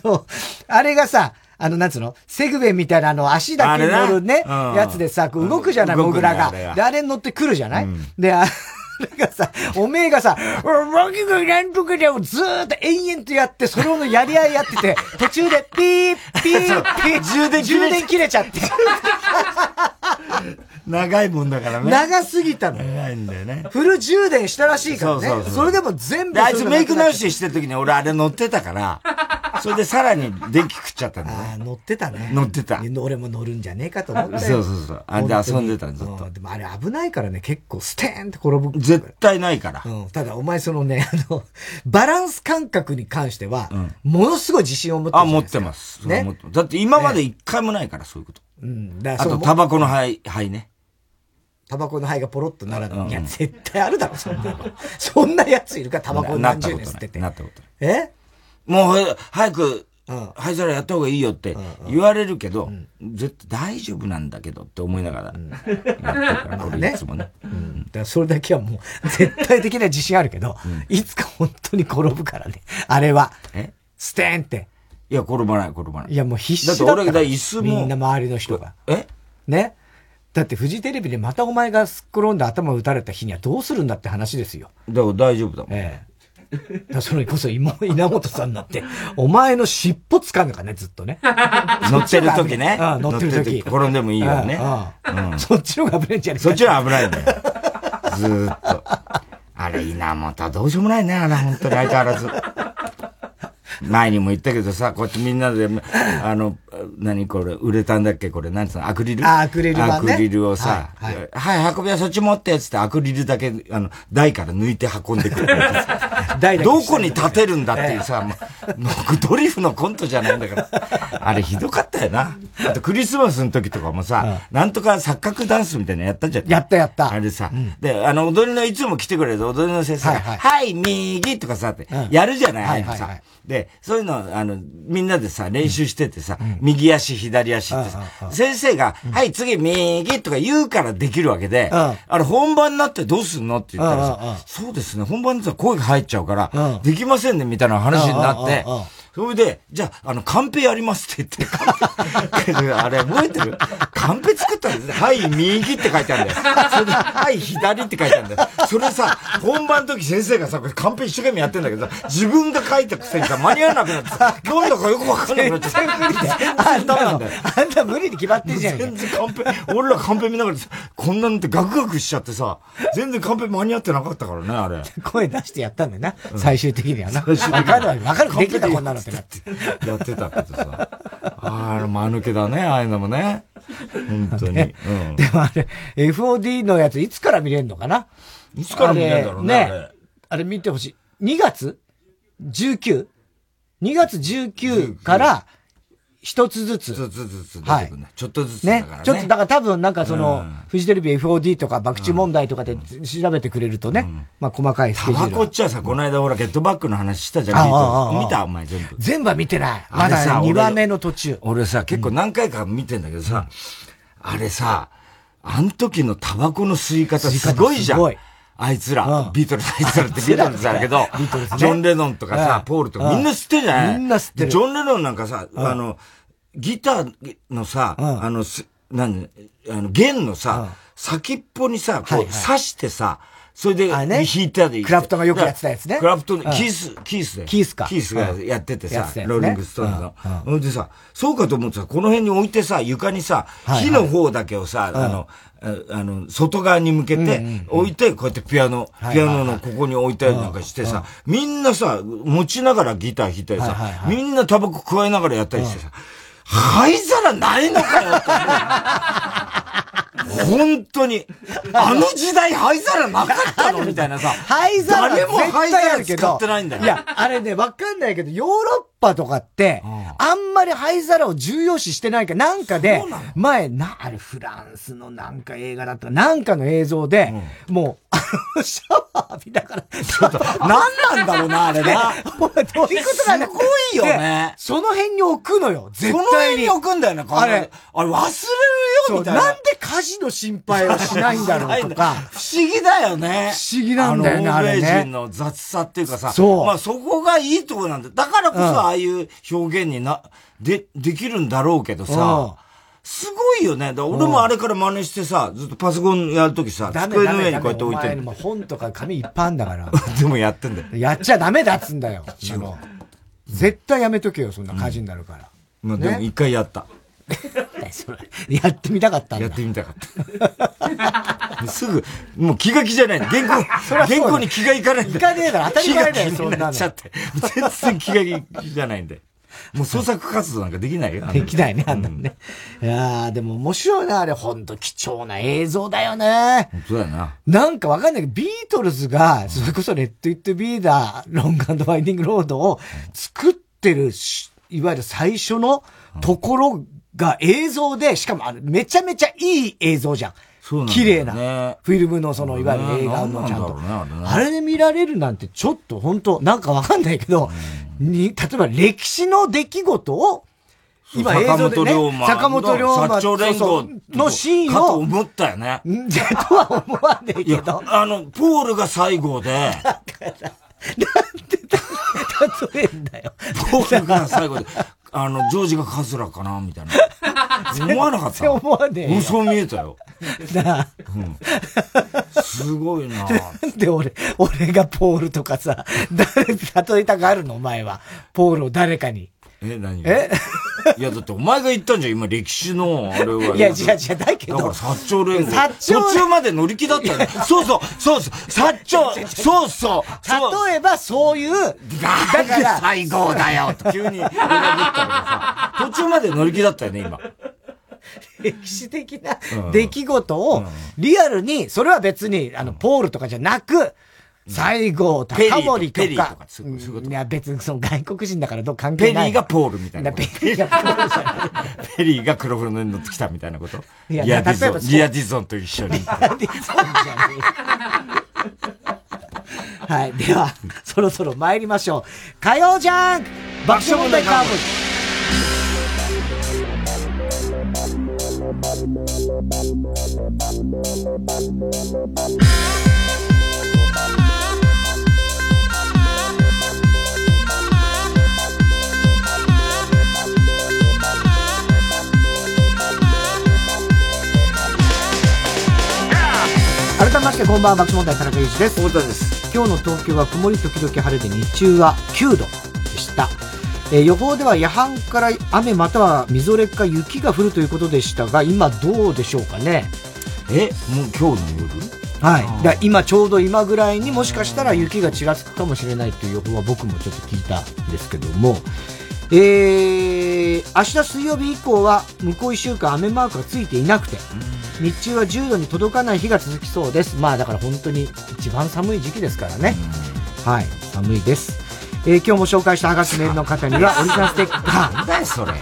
の、あれがさ、あの、なんつうの？セグウェイみたいなあの、足だけ乗るね、やつでさ、動くじゃない、モグラが。で、あれに乗ってくるじゃない、うん、で、あ *laughs* れがさ、おめえがさ、僕がなんとかでもずーっと延々とやって、それをのやり合いやってて、*laughs* 途中でピー、ピー、ピー、充電充電切れちゃって。長いもんだからね。長すぎたの。長いんだよね。フル充電したらしいからね。そうそうそうそれでも全部。あいつメイク直ししてる時に俺あれ乗ってたから、それでさらに電気食っちゃったんだね。ああ、乗ってたね。乗ってた。俺も乗るんじゃねえかと思ったよ。そうそうそう。あれで遊んでたんずっと。でもあれ危ないからね、結構ステーンって転ぶ。絶対ないから。うん。ただお前そのね、あの、バランス感覚に関しては、ものすごい自信を持ってるあ、持ってます。ね。だって今まで一回もないから、そういうこと。うん。あと、タバコの灰、灰ね。タバコの灰がポロッとならない。いや、絶対あるだろ、そんなそんな奴いるか、タバコ何十年吸ってて。なったことえ？もう、早く、灰皿やった方がいいよって言われるけど、絶対大丈夫なんだけどって思いながら、やってるから、俺いつもね。うん。だからそれだけはもう、*laughs* 絶対的な自信あるけど、いつか本当に転ぶからね。あれは。え？ステーンって。いや、転ばない、転ばない。いや、もう必死だだって俺が椅子も。みんな周りの人が。え？ね？だってフジテレビでまたお前がすっ転んで頭を打たれた日にはどうするんだって話ですよ。だから大丈夫だもん。ええ。だそれこそ今、*laughs* 稲本さんだって、お前の尻尾掴むかね、ずっとね。*laughs* 乗ってる時ね。*laughs* うん、乗ってる時。転んでもいいよね。うん。そっちの方が危ないんじゃないそっちの方が危ないんだよ。ずーっと。あれ、稲本はどうしようもないね、あれ、本当に相変わらず。前にも言ったけどさ、こうやってみんなで、あの、何これ、売れたんだっけ？これ、何つうの？アクリル？あ、アクリル、ね、アクリルをさ、はい、はい、はい、運びはそっち持って、つってアクリルだけ、あの、台から抜いて運んでくる。台どこに立てるんだっていうさ、もう、ドリフのコントじゃないんだから。*laughs* あれひどかったよな。あとクリスマスの時とかもさ、うん、なんとか錯覚ダンスみたいなのやったじゃん。やったやった。あれさ、うん、で、あの、踊りのいつも来てくれる踊りの先生が、はい、右とかさ、って、やるじゃない、はいはいはい、で、そういうの、あの、みんなでさ、練習しててさ、うん、右足、左足ってさ、先生が、はい、次、右とか言うからできるわけで、あれ、本番になってどうすんのって言ったらさ、そうですね、本番にさ、声が入っちゃうから、できませんね、みたいな話になって、それで、じゃあ、あの、カンペやりますって言って、*laughs* あれ覚えてる？カンペ作ったんですね。はい、右って書いてあるんだよ。それで、はい、左って書いてあるんだよ。それさ、本番の時先生がさ、カンペ一生懸命やってんだけどさ、自分が書いたくせにさ、間に合わなくなってさ、なんだかよくわかんなくなっちゃう。全然ダメなんだよ。あんた無理に決まってんじゃん。全然カンペ、俺らカンペ見ながら、こんなんってガクガクしちゃってさ、全然カンペ間に合ってなかったからね、あれ。声出してやったんだよな、最終的にはな。わかるわ、わかる。できたこんなのってなって。*laughs* やってたけどさ。ああ、間抜けだね、ああいうのもね。本当に。ねうん、でもあれ、FOD のやついつから見れるのかな？いつから見れるんだろうね。ねあれ見てほしい。2月 ?19?2 月19から、一つずつ。一つずつ出てくるね。はい、ちょっとずつね。ちょっと、だから多分なんかその、フジテレビ FOD とか、爆地問題とかで調べてくれるとね、まあ細かいスケジュール。タバコっちゃさ、この間ほら、ゲットバックの話したじゃん。見たお前全部。全部は見てない。まだ2話目の途中。俺さ、結構何回か見てんだけどさ、あれさ、あの時のタバコの吸い方すごいじゃん。すごい。あいつら、ビートルズ、あいつらってビートルズだけど、ジョン・レノンとかさ、ポールとかみんな知ってんじゃない？みんな知ってる。ジョン・レノンなんかさ、あの、ギターのさ、あの、なんあの、弦のさ、先っぽにさ、こう、刺してさ、それで、弾いたでクラプトがよくやってたやつね。クラプト、キース、キース。で。キースか。キースがやっててさ、ローリングストーンの。ほんでさ、そうかと思ってさ、この辺に置いてさ、床にさ、火の方だけをさ、あの、あの、外側に向けて置いて、こうやってピアノ、ピアノのここに置いたりなんかしてさ、みんなさ、持ちながらギター弾いたりさ、みんなタバコ加えながらやったりしてさ、灰皿ないのかよって本当に。あの時代灰皿なかったの？みたいなさ。灰皿誰も灰皿使ってないんだよ。いや、あれね、わかんないけど、ヨーロッパとかって、あんまり灰皿を重要視してないかなんかで、前、な、あれフランスのなんか映画だったなんかの映像で、もう、あの、シャワー浴びながら、ちょっと、何なんだろうな、あれな。*laughs* お前、どういうことなんだ？すごいよね。その辺に置くのよ、絶対に。その辺に置くんだよね、あれ。あれ、忘れるよ、みたいな。なんで火事の心配をしないんだろうとか。*laughs* 不思議だよね。不思議なんだよね、あれね。人の雑さっていうかさ。そう。まあそこがいいとこなんだ。だからこそああいう表現にな、で、できるんだろうけどさ。すごいよね。だ俺もあれから真似してさ、ずっとパソコンやるときさ、机の上にこうやって置いてる。も本とか紙いっぱいあんだから。でもやってんだよ。やっちゃダメだっつんだよ。絶対やめとけよ、そんな火事になるから。まあでも一回やった。*laughs* やってみたかったんだ。やってみたかった。*laughs* すぐ、もう気が気じゃない原稿、原稿に気がいかないんだ。いかねえだろ、当たり前だよ、そんなの。ちゃって。全然気が気じゃないんで。もう創作活動なんかできないよ。できないね、あんなね。うん、いやー、でも面白いね、あれ、ほんと貴重な映像だよね。本当だよな。なんかわかんないけど、ビートルズが、それこそレット・イット・ビーだ、ロングワインディング・ロードを作ってる、いわゆる最初のところが映像で、しかもあれ、めちゃめちゃいい映像じゃん。そう綺麗な。フィルムのその、いわゆる映画のちゃんと。あれで見られるなんてちょっと本当なんかわかんないけど、に、例えば歴史の出来事を、今映像で、ね、坂本龍馬薩長連合のシーンを。かと思ったよね。とは思わねえけど。あの、ポールが最後で。だから、なんで例えんだよ。ポールが最後で。あの、ジョージがカズラかなみたいな。*laughs* 思わなかった。思わねえ。そう見えたよ。*laughs* なあ。うん。すごいななんで俺、俺がポールとかさ、誰、例えたがあるのお前は。ポールを誰かに。え、何え？いや、だってお前が言ったんじゃん、今歴史の、あれは。いや、違う違う、だけど。だから、薩長連合。薩長途中まで乗り気だったね。*laughs* そうそう、そうそう、薩長、そうそう。例えば、そういう、だから、最後だよ、急に裏切ったさ、途中まで乗り気だったよね、今。歴史的な出来事を、リアルに、それは別に、あの、ポールとかじゃなく、西郷隆盛とか。いや、別にその外国人だからどう関係ない。ペリーがポールみたいな。ペリーがポールじゃない。ペリーが黒船に乗ってきたみたいなこといや、リアディゾン、リアディゾンと一緒に。リアディゾンじゃね *laughs* はい。では、そろそろ参りましょう。火曜ジャンク爆笑問題カーブましてこんばんは爆笑問題田中裕二です。太田です。今日の東京は曇り時々晴れで日中は9度でした。えー、予報では夜半から雨またはみぞれか雪が降るということでしたが今どうでしょうかね？えもう今日の夜？はい。だ今ちょうど今ぐらいにもしかしたら雪がちらつくかもしれないという予報は僕もちょっと聞いたんですけども。えー、明日水曜日以降は向こう1週間雨マークがついていなくて、日中は10度に届かない日が続きそうです。まあだから本当に一番寒い時期ですからね。はい、寒いです。えー、今日も紹介したハガキメールの方にはオリジナルステッカー。なんだよそれ。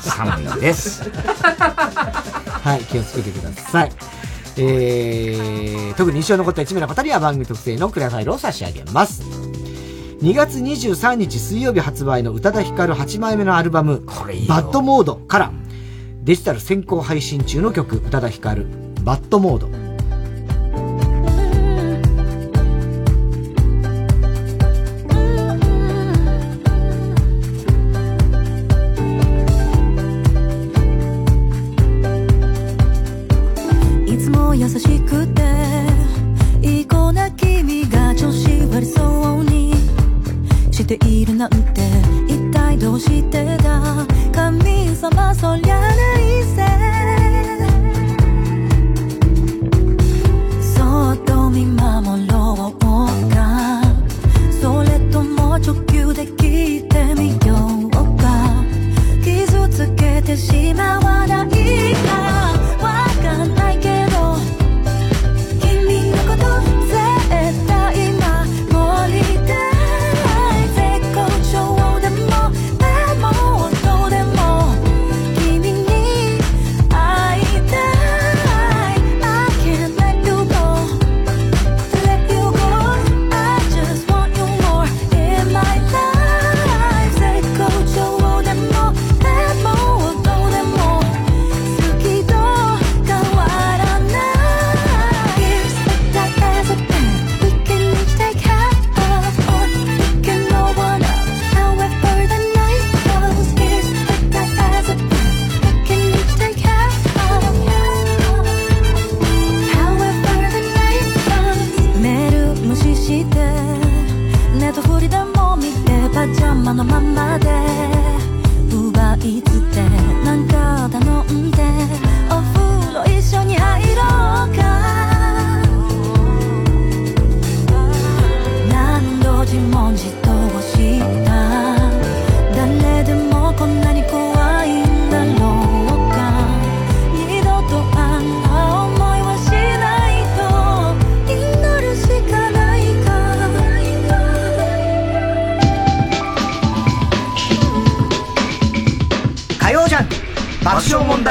寒いです。*laughs* はい、気をつけてください。えー、特に印象に残った1名の方には番組特製のクラファイルを差し上げます。2月23日水曜日発売の宇多田ヒカル8枚目のアルバム、バッドモードから、デジタル先行配信中の曲、宇多田ヒカル、バッドモード。なんて一体どうしてだ？神様それ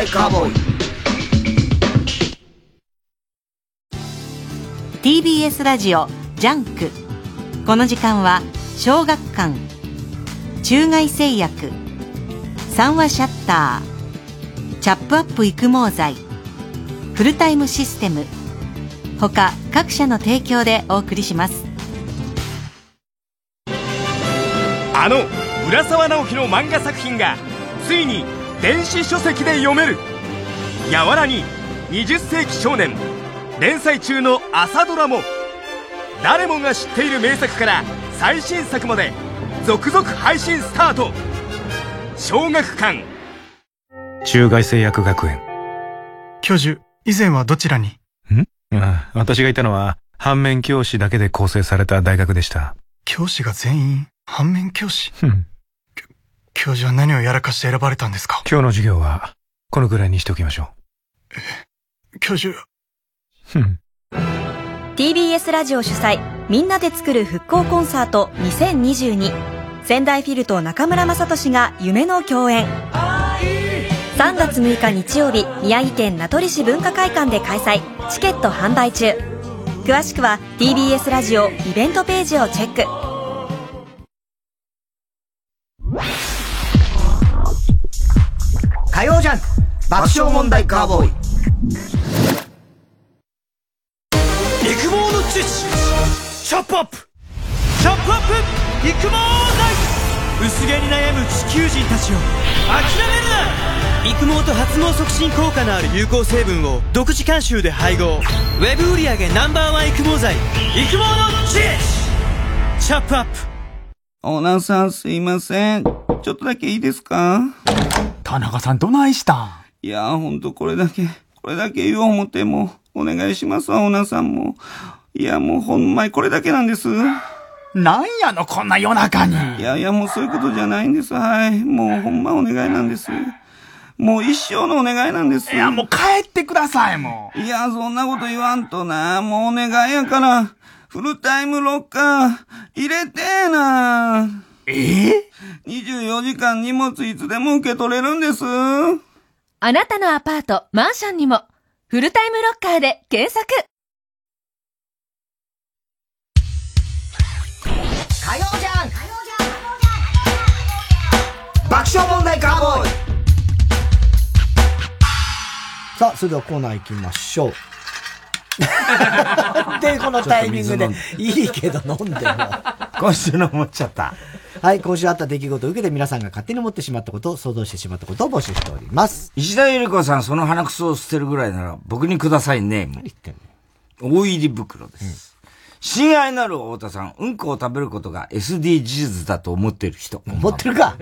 笑問題カーボーイ TBS ラジオジャンク。この時間は小学館。中外製薬。三和シャッター。チャップアップ育毛剤。フルタイムシステム。他各社の提供でお送りします。あの浦沢直樹の漫画作品がついに電子書籍で読める「やわらに20世紀少年」連載中の朝ドラも誰もが知っている名作から最新作まで続々配信スタート。小学館。中外製薬学園。教授以前はどちらに？ん？あ私がいたのは反面教師だけで構成された大学でした。教師が全員反面教師？うん教授は何をやらかして選ばれたんですか？今日の授業はこのぐらいにしておきましょ教授。ううん。TBS ラジオ主催みんなで作る復興コンサート2022仙台フィルと中村雅俊が夢の共演。3月6日日曜日宮城県名取市文化会館で開催。チケット販売中。詳しくは TBS ラジオイベントページをチェック火曜ジャンク。爆笑問題カーボーイ。育毛の知識チャップアップ。チャップアップ。育毛剤。薄毛に悩む地球人たちを諦めるな。育毛と発毛促進効果のある有効成分を独自監修で配合。ウェブ売上 Ｎｏ.1 育毛剤。育毛の知識チャップアップ。オーナーさんすいません。ちょっとだけいいですか？田中さんどないしたん？いやーほんとこれだけ、これだけ言おう思っても、お願いしますわ、オーナーさんも。いやもうほんまにこれだけなんです。なんやのこんな夜中に？いやいやもうそういうことじゃないんです。はい。もうほんまお願いなんです。もう一生のお願いなんです。いやもう帰ってくださいもう。いや、そんなこと言わんとな。もうお願いやから。フルタイムロッカー、入れてーなえ？え ?24 時間荷物いつでも受け取れるんです。あなたのアパート、マンションにも、フルタイムロッカーで検索火曜じゃん爆笑問題カーボーイさあ、それではコーナー行きましょう。で、このタイミングで、いいけど飲んでも。今週の思っちゃった。はい、今週あった出来事を受けて皆さんが勝手に思ってしまったこと、想像してしまったことを募集しております。石田ゆり子さん、その鼻くそを捨てるぐらいなら、僕にくださいね。何言ってんの？大入り袋です。親愛なる太田さん、うんこを食べることが SDGs だと思ってる人。思ってるか？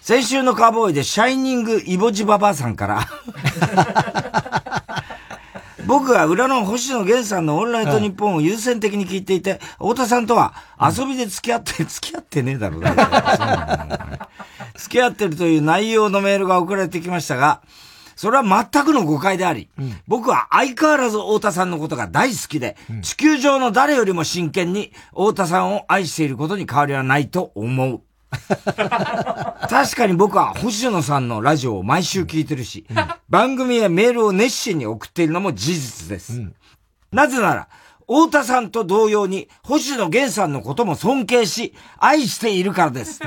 先週のカーボーイでシャイニングイボジババアさんから、*laughs* 僕が裏の星野源さんのオンライト日本を優先的に聞いていて、太田さんとは遊びで付き合って、*laughs* 付き合ってねえだろうな。付き合ってるという内容のメールが送られてきましたが、それは全くの誤解であり、僕は相変わらず太田さんのことが大好きで、地球上の誰よりも真剣に太田さんを愛していることに変わりはないと思う。*laughs* 確かに僕は星野さんのラジオを毎週聞いてるし、番組やメールを熱心に送っているのも事実です。なぜなら、太田さんと同様に星野源さんのことも尊敬し、愛しているからです。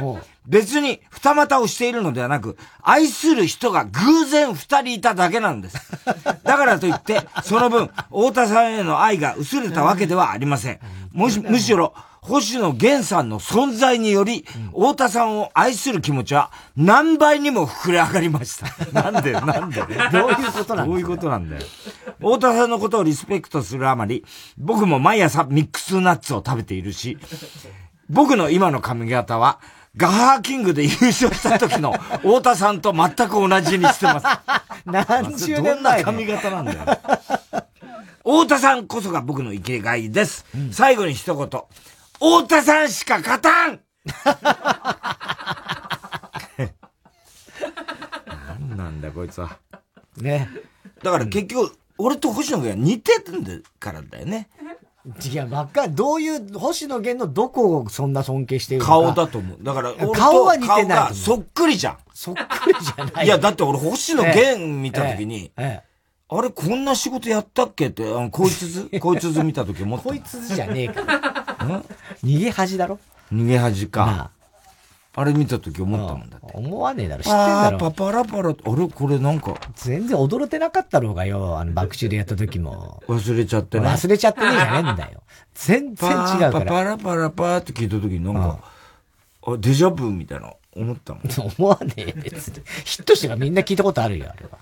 別に二股をしているのではなく、愛する人が偶然二人いただけなんです。だからといって、その分、太田さんへの愛が薄れたわけではありません。もし、むしろ、星野源さんの存在により、太田さんを愛する気持ちは何倍にも膨れ上がりました。*laughs* なんで、なんで？どういうことなんだどういうことなんだよ。太田さんのことをリスペクトするあまり、僕も毎朝ミックスナッツを食べているし、僕の今の髪型は、ガハーキングで優勝した時の太田さんと全く同じにしてます。*laughs* 何十年前、どんな髪型なんだよ。太田さんこそが僕の生きがいです。最後に一言。太田さんしか勝たん何なんだこいつは。ね。だから結局、俺と星野源は似てるんだからだよね。いや、ばっかどういう、星野源のどこをそんな尊敬しているのか。顔だと思う。だから、俺と顔は似てないそっくりじゃん。そっくりじゃない。いや、だって俺、星野源見たときに、ええあれ、こんな仕事やったっけって、あの、こいつず、こいつず見たとき思った。*laughs* こいつずじゃねえから。逃げ恥だろ？逃げ恥か。あれ見たとき思ったもんだって。思わねえだろ、知ってんだろ。パパラパラ、あれ、これなんか。全然踊れてなかったろうがよ、あの、爆中でやった時も。忘れちゃってね。忘れちゃってねえじゃねえんだよ。全然違うから。パパラパラパーって聞いたときになんか、あ、デジャブみたいな、思ったもん。思わねえ、別に。ヒットしてからみんな聞いたことあるよ、あれは。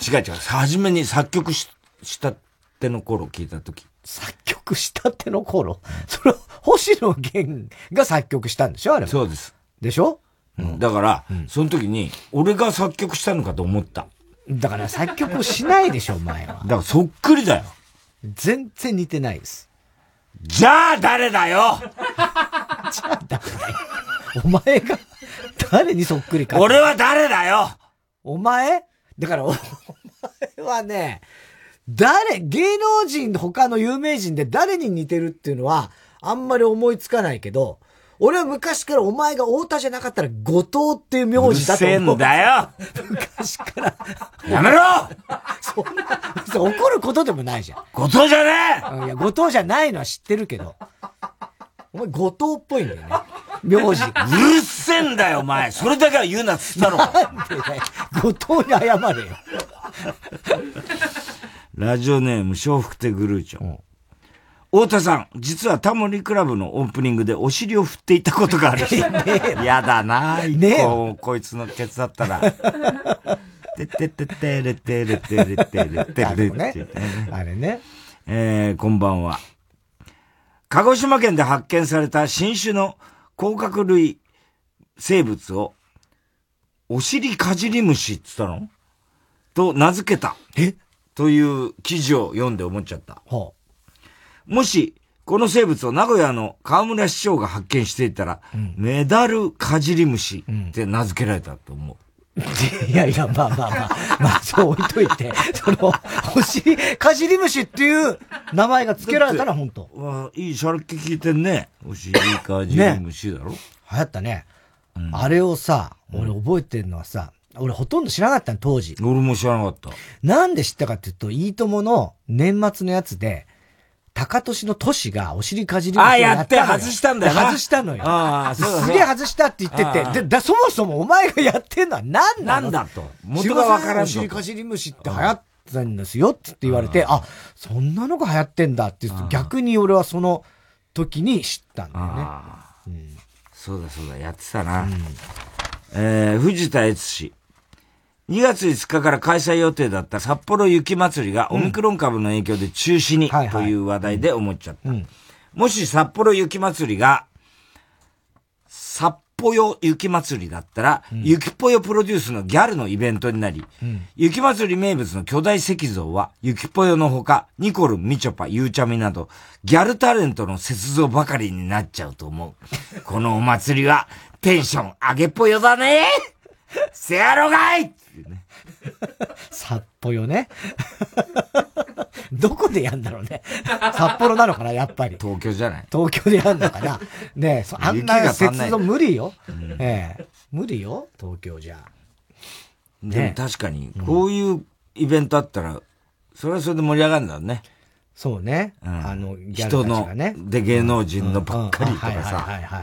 違う違う。初めに作曲ししたての頃聞いたとき。作曲したての頃それ、星野源が作曲したんでしょあれそうです。でしょ？うん、だから、その時に、俺が作曲したのかと思った？だから作曲しないでしょ、お前は。*laughs* だからそっくりだよ。全然似てないです。じゃあ誰だよ？*laughs* じゃあ誰？だよ。お前が、誰にそっくりか。俺は誰だよ？お前？だから、お前はね、誰、芸能人、他の有名人で誰に似てるっていうのは、あんまり思いつかないけど、俺は昔からお前が太田じゃなかったら後藤っていう名字だと思う。うるせえんだよ昔から。やめろそんな、怒ることでもないじゃん。後藤じゃねえいや、後藤じゃないのは知ってるけど。お前後藤っぽいんだよね。名字。うるせえんだよ、お前。それだけは言うなっつったろ。なんでだよ。後藤に謝れよ。ラジオネーム、笑福亭グルーチョン。太田さん、実はタモリクラブのオープニングでお尻を振っていたことがある。やだな一個、こいつのケツだったら。てってってってれてれてれてれてれって。あれね。えー、こんばんは。鹿児島県で発見された新種の甲殻類生物を、お尻かじり虫って言ったの？と名付けた。え？という記事を読んで思っちゃった。もし、この生物を名古屋の河村市長が発見していたら、メダルかじり虫って名付けられたと思う。*laughs* いやいや、まあまあまあ、まあそう置いといて、その、お尻、かじり虫っていう名前が付けられたら本当。わいいシャルケ聞いてんね。お尻かじり虫だろ、流行ったね。あれをさ、俺覚えてるのはさ、俺ほとんど知らなかったの、当時。俺も知らなかった。なんで知ったかっていうと、いいともの年末のやつで、高年の都市がお尻かじり虫をあやってたのよ外したんだよな外したのよ。ああそうだそうだすげえ外したって言ってああて、で、だ、そもそもお前がやってんのは何なの？なんだと？元がわからんお尻かじり虫って流行ったんですよって言われて、あ、そんなのが流行ってんだって逆に俺はその時に知ったんだよね。そうだそうだ、やってたな。えー、藤田悦氏。2月5日から開催予定だった札幌雪まつりがオミクロン株の影響で中止にという話題で思っちゃった。もし札幌雪まつりが、札幌雪まつりだったら、雪ぽよプロデュースのギャルのイベントになり、雪まつり名物の巨大石像は、雪ぽよのほか、ニコル、みちょぱ、ゆうちゃみなど、ギャルタレントの雪像ばかりになっちゃうと思う。このお祭りは、テンション上げぽよだね。*laughs* せやろがい札幌ね。*laughs* どこでやんだろうね。札幌なのかな、やっぱり。東京じゃない？東京でやんのかな。ねえ、そあんな雪像無理よ。ええ無理よ、東京じゃ。でも確かに、こういうイベントあったら、それはそれで盛り上がるんだろうね。そうね。あの、人ので芸能人のばっかりとかさ。はいはい。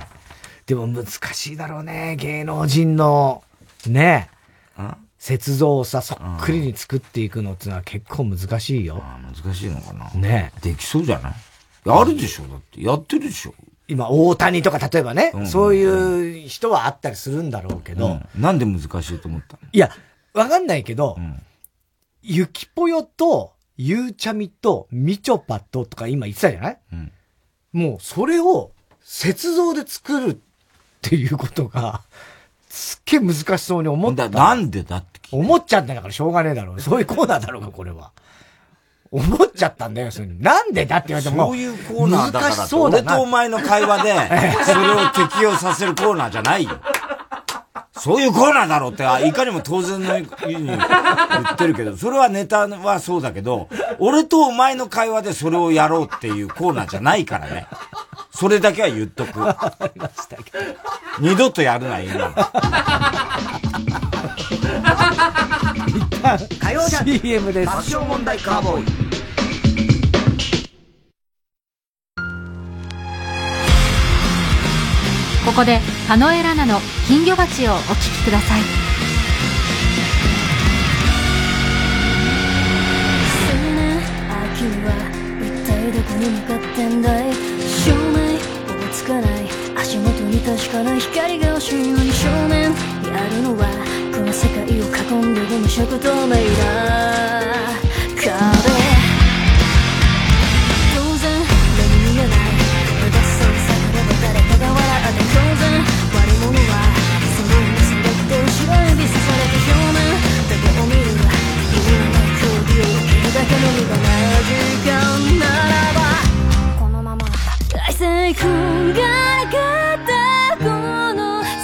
でも難しいだろうね、芸能人の、ね雪像をさ、そっくりに作っていくのってのは結構難しいよ。難しいのかな。ね。できそうじゃない？あるでしょ。だって。やってるでしょ。今、大谷とか例えばね、うん。そういう人はあったりするんだろうけど、うん。なんで難しいと思ったの？いや、わかんないけど、ゆきぽよと、ゆうちゃみと、みちょぱととか今言ってたじゃない、もう、それを、雪像で作るっていうことが、すっげえ難しそうに思った。なんでだって思っちゃったんだからしょうがねえだろう。そういうコーナーだろうが、これは。思っちゃったんだよ、それに。なんでだって言われても。そういうコーナーだから難しそうだな俺とお前の会話で、それを適用させるコーナーじゃないよ。そういうコーナーだろうって、いかにも当然のように言ってるけど、それはネタはそうだけど、俺とお前の会話でそれをやろうっていうコーナーじゃないからね。それだけは言っとく。二度とやるな、今。*laughs* 火曜じゃ CM です。爆笑問題カーボーイ。ここでカノエラナの金魚鉢をお聴きください。秋は一体どこに向かってんだい？照明追いつかない足元に確かな光が欲しいのに正面。やるのはこの世界を囲んでる無色透明な壁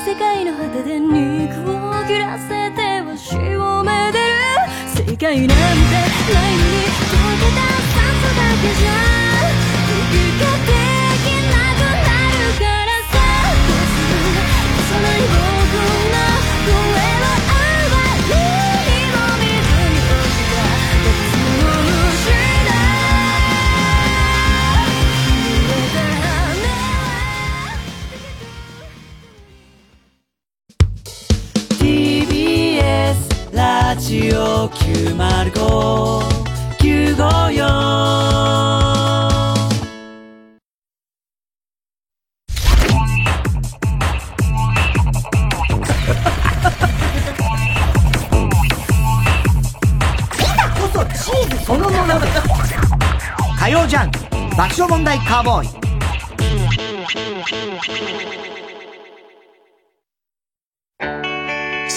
世界の果てで肉を切らせて星をめでる。世界なんてないのに溶けた酸素だけじゃ84905-954火曜ジャン爆笑問題カーボーイ。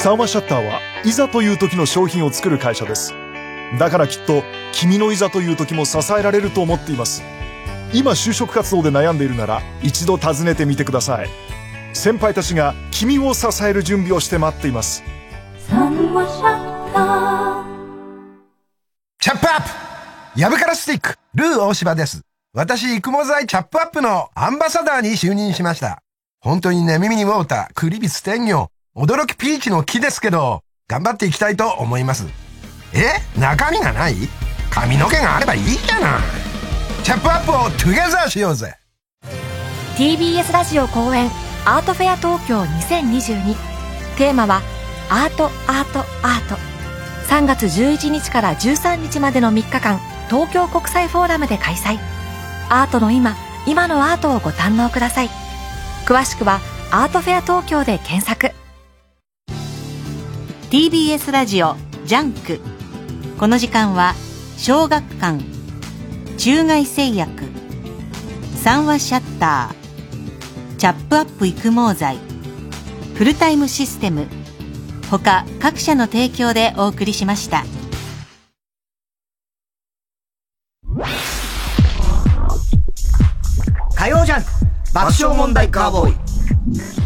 サンワシャッターはいざという時の商品を作る会社です。だからきっと君のいざという時も支えられると思っています。今就職活動で悩んでいるなら一度訪ねてみてください。先輩たちが君を支える準備をして待っています。サンワシャッター。チャップアップ。ヤブカラスティック、ルー大柴です。私、育毛剤チャップアップのアンバサダーに就任しました。本当にね、耳にウォーター、クリビス天魚、驚きピーチの木ですけど、頑張っていきたいと思います。え？中身がない？髪の毛があればいいじゃない。チャップアップをトゥゲザーしようぜ。TBS ラジオ公演アートフェア東京2022テーマはアートアートアート。3月11日から13日までの3日間東京国際フォーラムで開催。アートの今今のアートをご堪能ください。詳しくはアートフェア東京で検索。TBS ラジオジャンク。この時間は小学館中外製薬三和シャッターチャップアップ育毛剤フルタイムシステム他各社の提供でお送りしました。火曜ジャンク爆笑問題カーボーイ。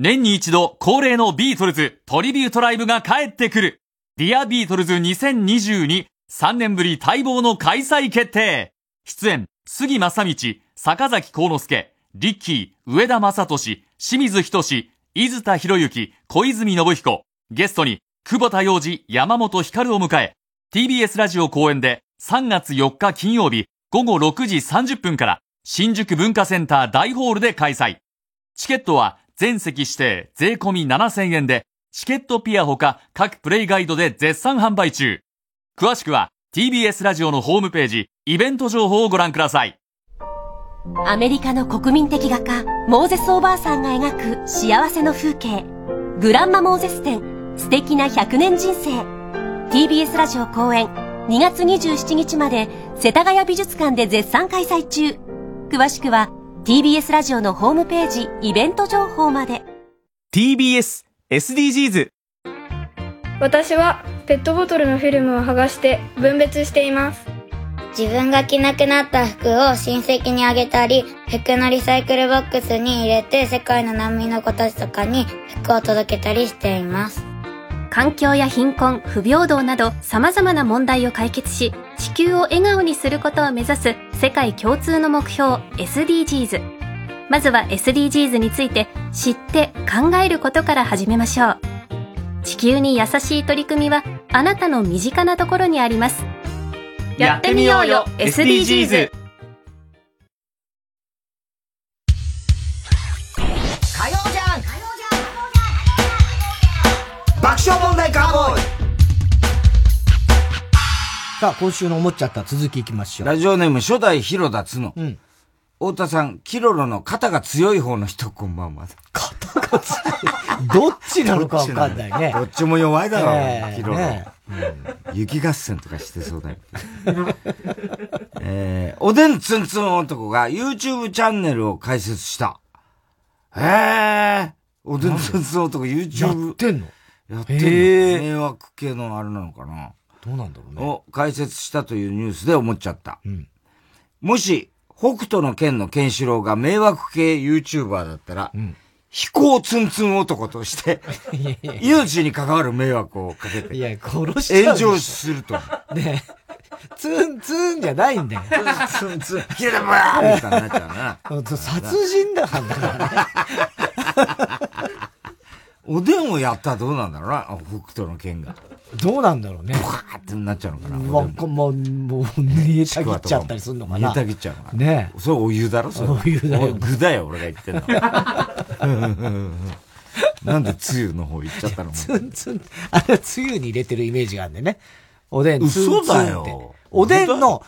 年に一度恒例のビートルズトリビュートライブが帰ってくる。ディアビートルズ2022、3年ぶり待望の開催決定。出演、杉真理、坂崎幸之助、リッキー、上田雅利、清水仁、伊豆田洋之、小泉信彦。ゲストに、久保田洋司、山本光を迎え、TBS ラジオ公演で3月4日金曜日午後6時30分から新宿文化センター大ホールで開催。チケットは全席指定税込7000円で、チケットピアほか各プレイガイドで絶賛販売中。詳しくは TBS ラジオのホームページ、イベント情報をご覧ください。アメリカの国民的画家、モーゼスおばあさんが描く幸せの風景。グランマモーゼス展、素敵な100年人生。TBS ラジオ公演、2月27日まで、世田谷美術館で絶賛開催中。詳しくは、TBS ラジオのホームページ、イベント情報まで。TBS SDGs 私はペットボトルのフィルムを剥がして分別しています自分が着なくなった服を親戚にあげたり、服のリサイクルボックスに入れて世界の難民の子たちとかに服を届けたりしています。環境や貧困、不平等など様々な問題を解決し、地球を笑顔にすることを目指す世界共通の目標 SDGs。まずは SDGs について知って考えることから始めましょう。地球に優しい取り組みはあなたの身近なところにあります。やってみようよ SDGs 爆笑問題カーボーイさあ、今週の思っちゃった続きいきましょう。ラジオネーム初代広田つの。うん。太田さん、キロロの肩が強い方の人、こんばんは。どっちなのかわかんないね。*laughs* どっちも弱いだろう、ええキロロ。ねうん雪合戦とかしてそうだよ。*laughs* えー、おでんつんつん男が YouTube チャンネルを開設した。へえ。おでんつんつん男 YouTube。やってんの？やってんの？迷惑系のあれなのかな？どうなんだろうね。を開設したというニュースで思っちゃった。もし、北斗の剣のケンシロウが迷惑系 YouTuber だったら、飛行ツンツン男として、命に関わる迷惑をかけて、いや、殺し炎上すると。ねツンツンじゃないんだよ。ツンツン、ヒレバーみたいになっちゃうな。*laughs* 殺人だからね。おでんをやったらどうなんだろうな、あ北斗の剣が。どうなんだろうね。ブカーってなっちゃうのかな？わかもう、もう、煮えたぎっちゃったりするのかな。煮えたぎっちゃうのかな？ねそれお湯だろ？それ。お湯だよお具だよ、俺が言ってんの。なんでつゆの方行っちゃったの？ツンツン、あれはつゆに入れてるイメージがあるんでね。おでんツンツンって。嘘だよおでんの、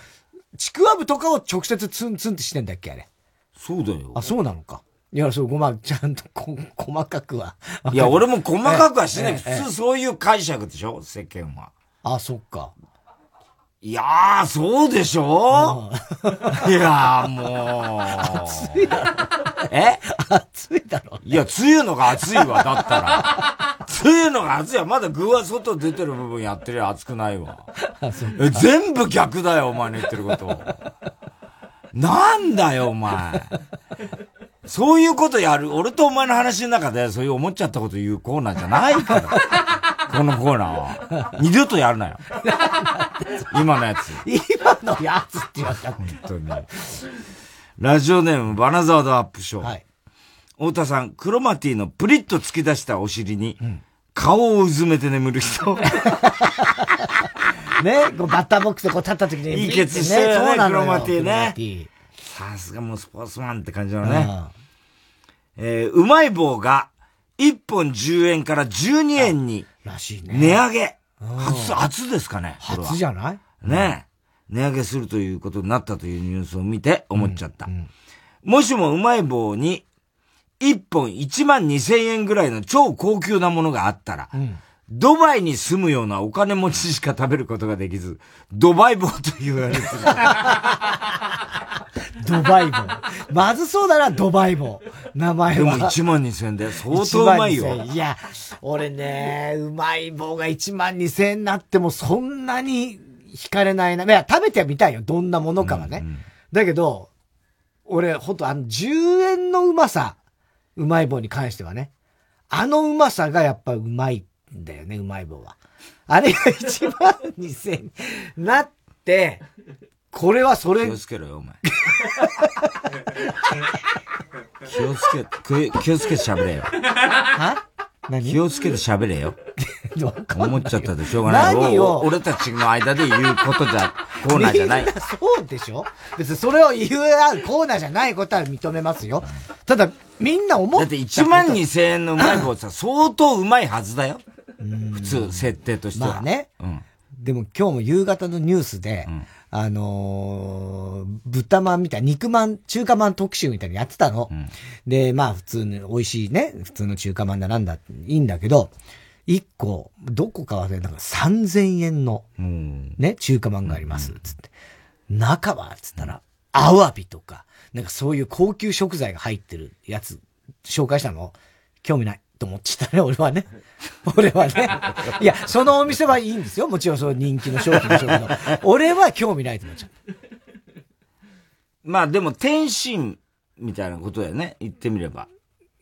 ちくわぶとかを直接ツンツンってしてんだっけあれ。そうだよ。あ、そうなのか。いや、そう、ごま、ちゃんとこ、細かくは。いや、俺も細かくはしない。普通そういう解釈でしょ？世間は。あ、そっか。いやー、そうでしょ？いやー、もう。熱いだろ。え？熱いだろ。いや、つゆのが熱いわ、だったら。つゆのが熱いわ。まだ具は外出てる部分やってりゃ熱くないわ。え、全部逆だよ、お前の言ってること。なんだよ、お前。そういうことやる。俺とお前の話の中で、そういう思っちゃったこと言うコーナーじゃないから。*laughs* このコーナーは。二度とやるなよ。今のやつ。今のやつって言われた。本当に。ラジオネーム、バナザードアップショー。太田さん、クロマティのプリッと突き出したお尻に、顔をうずめて眠る人。*laughs* ね、こうバッターボックスでこう立った時に。いいケツしてるよねそうなのよクロマティねさすがもうスポーツマンって感じのね。えーうまい棒が1本10円から12円にらしいね。値上げ。うん初、初ですかね初じゃない？ねえ。値上げするということになったというニュースを見て思っちゃった。もしもうまい棒に1本1万2000円ぐらいの超高級なものがあったら、ドバイに住むようなお金持ちしか食べることができず、ドバイ棒と言われてる。*laughs* ドバイ棒。まずそうだな、ドバイ棒。名前は。でも1万2000円で相当うまいよ。1万2000円いや、俺ね、うまい棒が1万2000円になってもそんなに惹かれないな。いや、食べてみたいよ。どんなものかはね。だけど、俺、ほんとあの、10円のうまさ、うまい棒に関してはね。あのうまさがやっぱうまいんだよね、うまい棒は。あれが1万2000円になって、これはそれ。気をつけろよ、お前。気をつけ、気をつけて喋れよ。は？何？気をつけて喋れよ。*laughs* 思っちゃったでしょうがない。何を？お俺たちの間で言うことじゃ、コーナーじゃないみん。なそうでしょ？別にそれを言うあるコーナーじゃないことは認めますよ。ただ、みんな思っだって1万2000円のうまい棒さ、相当うまいはずだよ。普通、設定としては。まあね。うん。でも今日も夕方のニュースで、あのー豚まんみたいな、肉まん、中華まん特集みたいにやってたの。で、まあ普通に美味しいね、普通の中華まんだなんだ、いいんだけど、一個、どこか忘れたか3000円の、ね、中華まんがあります、つって。中は、つったら、アワビとか、なんかそういう高級食材が入ってるやつ、紹介したの興味ない。と思ってたね、俺はね。*laughs* 俺はね。いや、そのお店はいいんですよ。もちろんその人気の商品でしょうけど。俺は興味ないと思っちゃう。まあでも、天津みたいなことだよね。言ってみれば。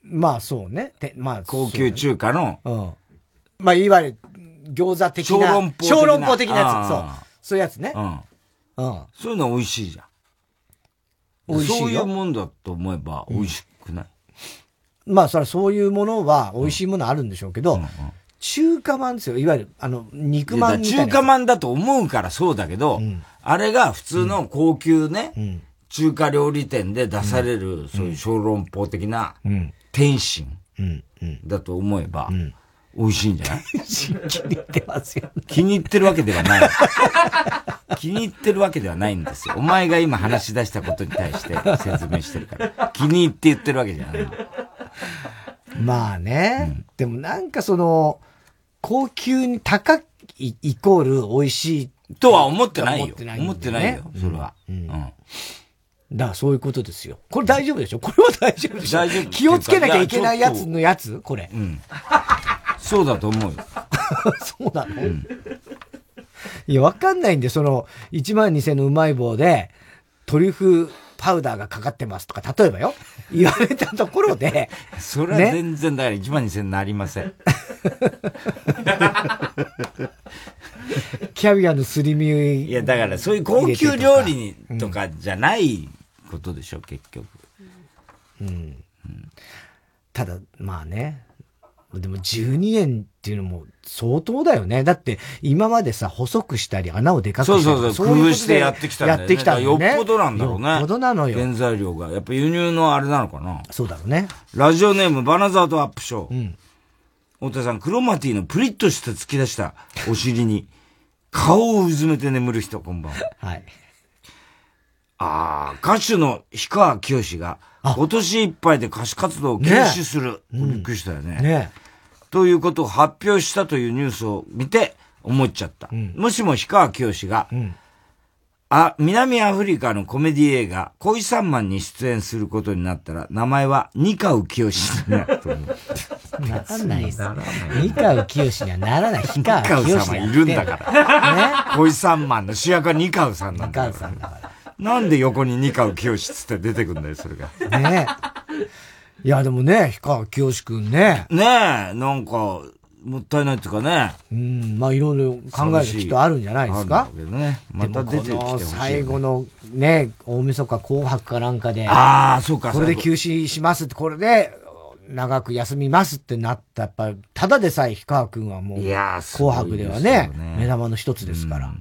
まあそうね。てまあ、高級中華の。うね、うん。まあいわゆる餃子的な。小籠包的な。小籠包的なやつ。そう。そういうやつね。うん。うん。そういうの美味しいじゃん。美味しいそういうもんだと思えば美味しくない、うん、まあ、それそういうものは美味しいものあるんでしょうけど、うんうん、中華まんですよ。いわゆる、あの、肉まんみたいな。中華まんだと思うからそうだけど、あれが普通の高級ね、中華料理店で出される、そういう小籠包的な、天津だと思えば、美味しいんじゃない？気に入ってますよ、ね、気に入ってるわけではない。*laughs* 気に入ってるわけではないんですよ。お前が今話し出したことに対して説明してるから。気に入って言ってるわけじゃない。まあね、うん、でもなんかその、高級に高いイコール美味しい。とは思ってないよ。思ってない、ね、思ってないよ、それは。うん。うん、だからそういうことですよ。これ大丈夫でしょ？*laughs* これは大丈夫でしょ？大丈夫。気をつけなきゃいけないやつ？のやつこれ。うん。そうだと思うよ。*laughs* そうなの、うんいや、わかんないんで、その、1万2000のうまい棒で、トリュフパウダーがかかってますとか、例えばよ、*laughs* 言われたところで。それは全然、だから1万2000なりません。*laughs* キャビアのすり身いや、だからそういう高級料理にとかじゃないことでしょ、うん、結局。うん。うん、ただ、まあね。でも12円っていうのも相当だよね。だって今までさ、細くしたり穴をでかくしたりそうそうそう、工夫してやってきたんだよ、ね。やってきたんだよ、ね。よっぽどなんだろうね。よっぽどなのよ。原材料が。やっぱ輸入のあれなのかな。そうだろうね。ラジオネームバナザードアップショー。うん。太田さん、クロマティのプリッとした突き出したお尻に *laughs* 顔をうずめて眠る人、こんばんは。はい。ああ、歌手の氷川きよしが今年いっぱいで歌手活動を休止する。ね、びっくりしたよね。ねということを発表したというニュースを見て思っちゃった。うん、もしも氷川きよしが、うん、あ、南アフリカのコメディ映画、恋三万に出演することになったら、名前は二川きよしになると思う。ならないです。二川きよしにはならない。氷川きよし。さんはいるんだから。ね。恋三万の主役は二川さんなんだから。二川さんだから。なんで横に二川きよしつって出てくんだよ、それが。ねいや、でもね、氷川きよしくんね。ねえ、なんか、もったいないっていうかね。うん、まあいろいろ考える人あるんじゃないですか？けどね。また出てきてほしい、ね、最後のね、大晦日紅白かなんかで。ああ、そうか。これで休止しますって、これで、長く休みますってなった。やっぱ、ただでさえ氷川くんはもう、紅白ではね、ね目玉の一つですから。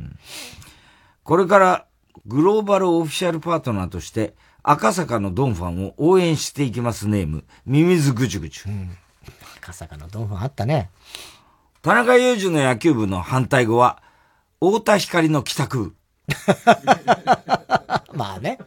これから、グローバルオフィシャルパートナーとして、赤坂のドンファンを応援していきますネーム、ミミズぐちゅぐちゅ。赤坂のドンファンあったね。田中裕二の野球部の反対語は、太田光の帰宅。*laughs* まあね。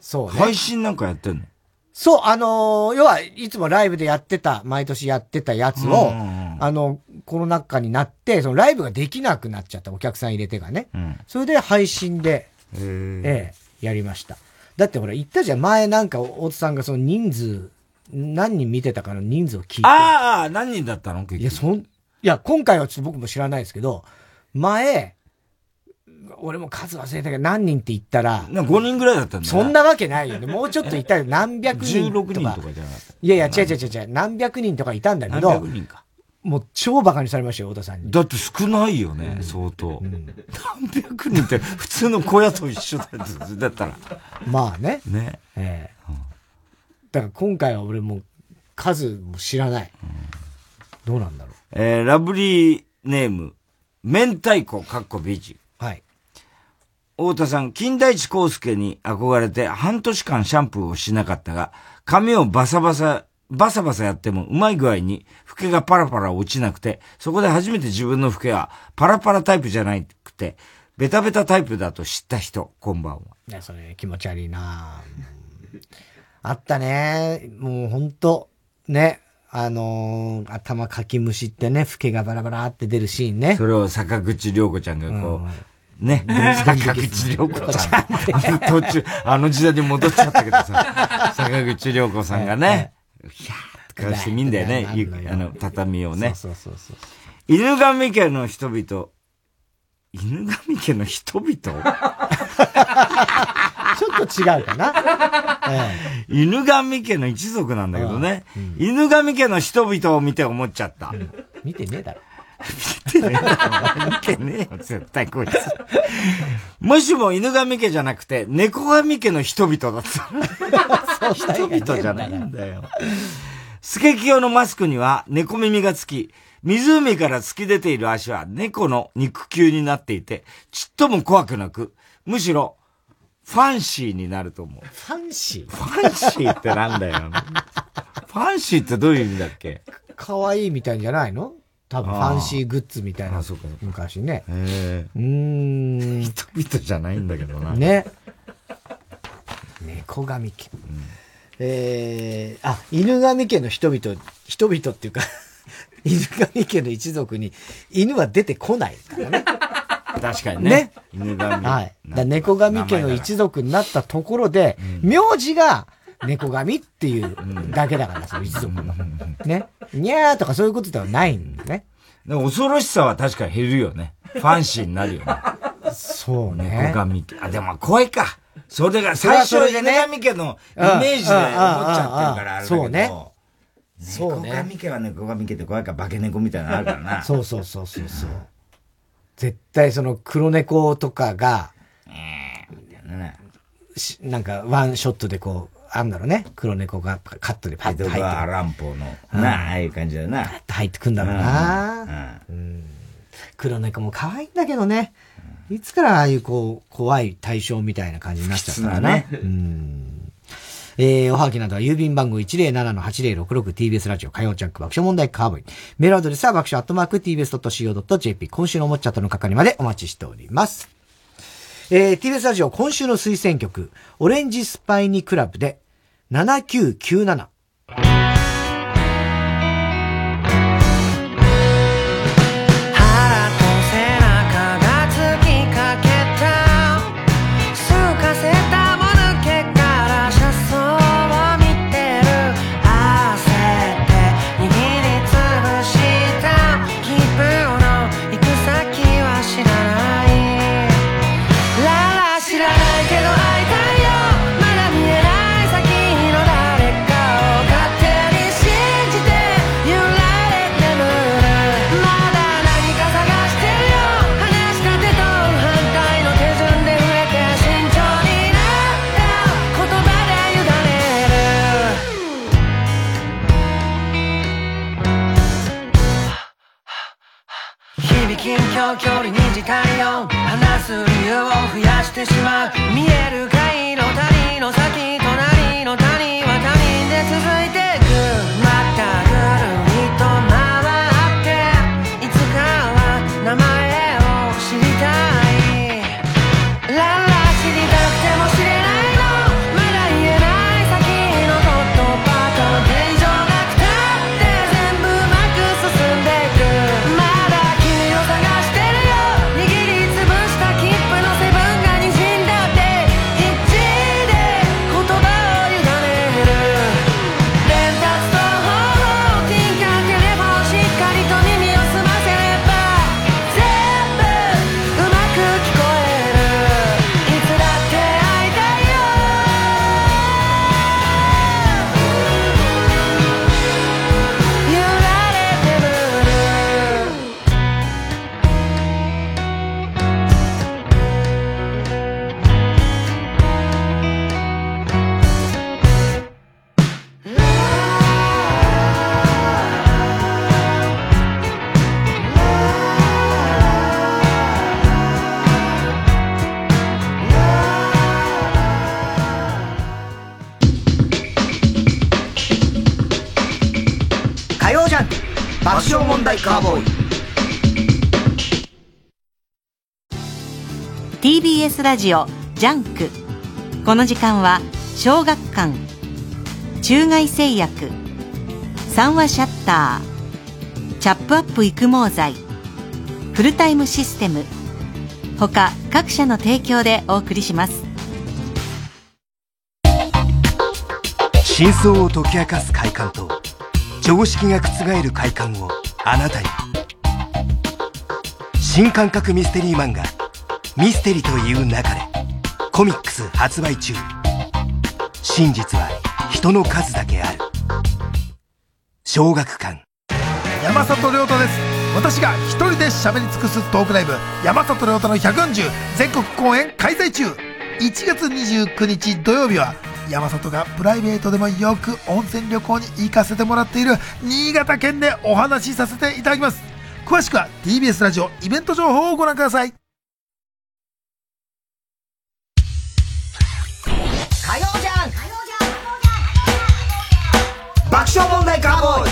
そうね。配信なんかやってんの？そう、あのー、要は、いつもライブでやってた、毎年やってたやつを、あの、コロナ禍になって、そのライブができなくなっちゃった、お客さん入れてがね。うん、それで配信で、ええ、やりました。だってほら、言ったじゃん。前なんか、大津さんがその人数、何人見てたかの人数を聞いて。ああ、何人だったの？いや、そん、いや、今回はちょっと僕も知らないですけど、前、俺も数忘れたけど、何人って言ったら。な5人ぐらいだったんだそんなわけないよね。もうちょっと言ったら何百人とか。16人とかじゃなかった。いやいや、違う違う違う違う。何百人とかいたんだけど。何百人か。もう超馬鹿にされましたよ、太田さんに。だって少ないよね、うん、相当、うん。何百人って普通の小屋と一緒だだったら。まあね。ね。ええーうん、だから今回は俺も数も知らない。どうなんだろう。えー、ラブリーネーム、明太子かっこ美人。はい。太田さん、金田一耕介に憧れて半年間シャンプーをしなかったが、髪をバサバサバサバサやってもうまい具合に老けがパラパラ落ちなくて、そこで初めて自分の老けはパラパラタイプじゃなくて、ベタベタタイプだと知った人、こんばんは。いや、それ気持ち悪いなあったね。もうほんと、ね。あのー、頭かきむしってね、老けがバラバラって出るシーンね。それを坂口良子ちゃんがこう、うんね。*laughs* 坂口良子ちゃん。途中、あの時代に戻っちゃったけどさ、坂口良子さんがね、ひゃーかしてみん *laughs* だよね。あの、畳をね。そうそうそうそう。犬神家の人々？犬神家の人々？*laughs* ちょっと違うかな。犬神家の一族なんだけどね。犬神家の人々を見て思っちゃった。見てねえだろ。見てねえ。見てねえよ、絶対こいつ。もしも犬神家じゃなくて、猫神家の人々だった。人々じゃないんだよ。スケキヨのマスクには猫耳がつき、湖から突き出ている足は猫の肉球になっていて、ちっとも怖くなく、むしろ、ファンシーになると思う。ファンシー？ファンシーってなんだよ。ファンシーってどういう意味だっけ？可愛いみたいんじゃないの？多分ファンシーグッズみたいな。昔ね。へうーん。人々じゃないんだけどな。ね。猫神家。えー、あ、犬神家の人々、人々っていうか、*laughs* 犬神家の一族に犬は出てこないからね。確かにね。ね。犬神。はい。だ猫神家の一族になったところで、名字が猫神っていうだけだから、その一族の。ね。にゃーとかそういうことではないんだね。でも恐ろしさは確かに減るよね。ファンシーになるよね。そうね。猫神家。あ、でも怖いか。それが、最初ね犬神家のイメージで思っちゃってるからあれだけど。そうね。そうね。猫神家は猫神家って怖いから化け猫みたいなのあるからな。そうそうそうそうそう。絶対その黒猫とかが、しなんかワンショットでこう、あんだろうね。黒猫がカットでパッと入って江戸川乱歩の、なあ、ああいう感じだよな。入ってくんだろうな。うん黒猫も可愛いんだけどね。いつからああいうこう、怖い対象みたいな感じになっちゃったかな。不吉なねうん。えー、おはがきなどは郵便番号 107-8066TBS ラジオ火曜ジャンク爆笑問題カーボーイ。メールアドレスは爆笑アットマーク TBS.CO.JP 今週のおもちゃとの係までお待ちしております。えー、TBS ラジオ今週の推薦曲、オレンジスパイニクラブで7997。ラジオジャンク。この時間は小学館中外製薬三和シャッターチャップアップ育毛剤フルタイムシステム他各社の提供でお送りします。真相を解き明かす快感と常識が覆る快感をあなたに。新感覚ミステリー漫画「ミステリという中で」コミックス発売中。真実は人の数だけある。小学館。山里亮太です。私が一人で喋り尽くすトークライブ。山里亮太の140全国公演開催中。1月29日土曜日は山里がプライベートでもよく温泉旅行に行かせてもらっている新潟県でお話しさせていただきます。詳しくは TBS ラジオイベント情報をご覧ください。爆笑問題カーボーイ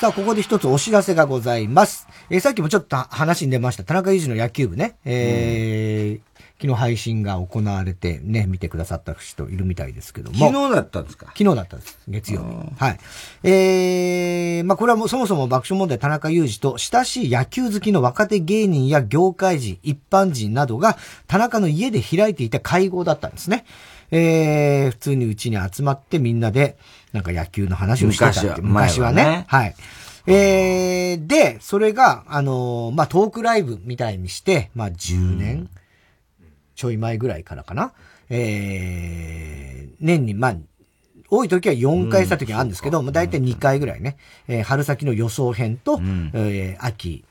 さあ、ここで一つお知らせがございます。えーさっきもちょっと話に出ました、田中裕二の野球部ね。えー昨日配信が行われてね、見てくださった人いるみたいですけども。昨日だったんですか？昨日だったんです。月曜日。はい。えー、まあこれはもうそもそも爆笑問題田中裕二と親しい野球好きの若手芸人や業界人、一般人などが田中の家で開いていた会合だったんですね。えー、普通にうちに集まってみんなで、なんか野球の話をしてたって昔は前はね。はい。えー、で、それが、あのーまあ、トークライブみたいにして、まあ、10年、ちょい前ぐらいからかな。えー、年に、まあ、多い時は4回した時があるんですけど、まあ、大体2回ぐらいね、えー春先の予想編と、えー秋、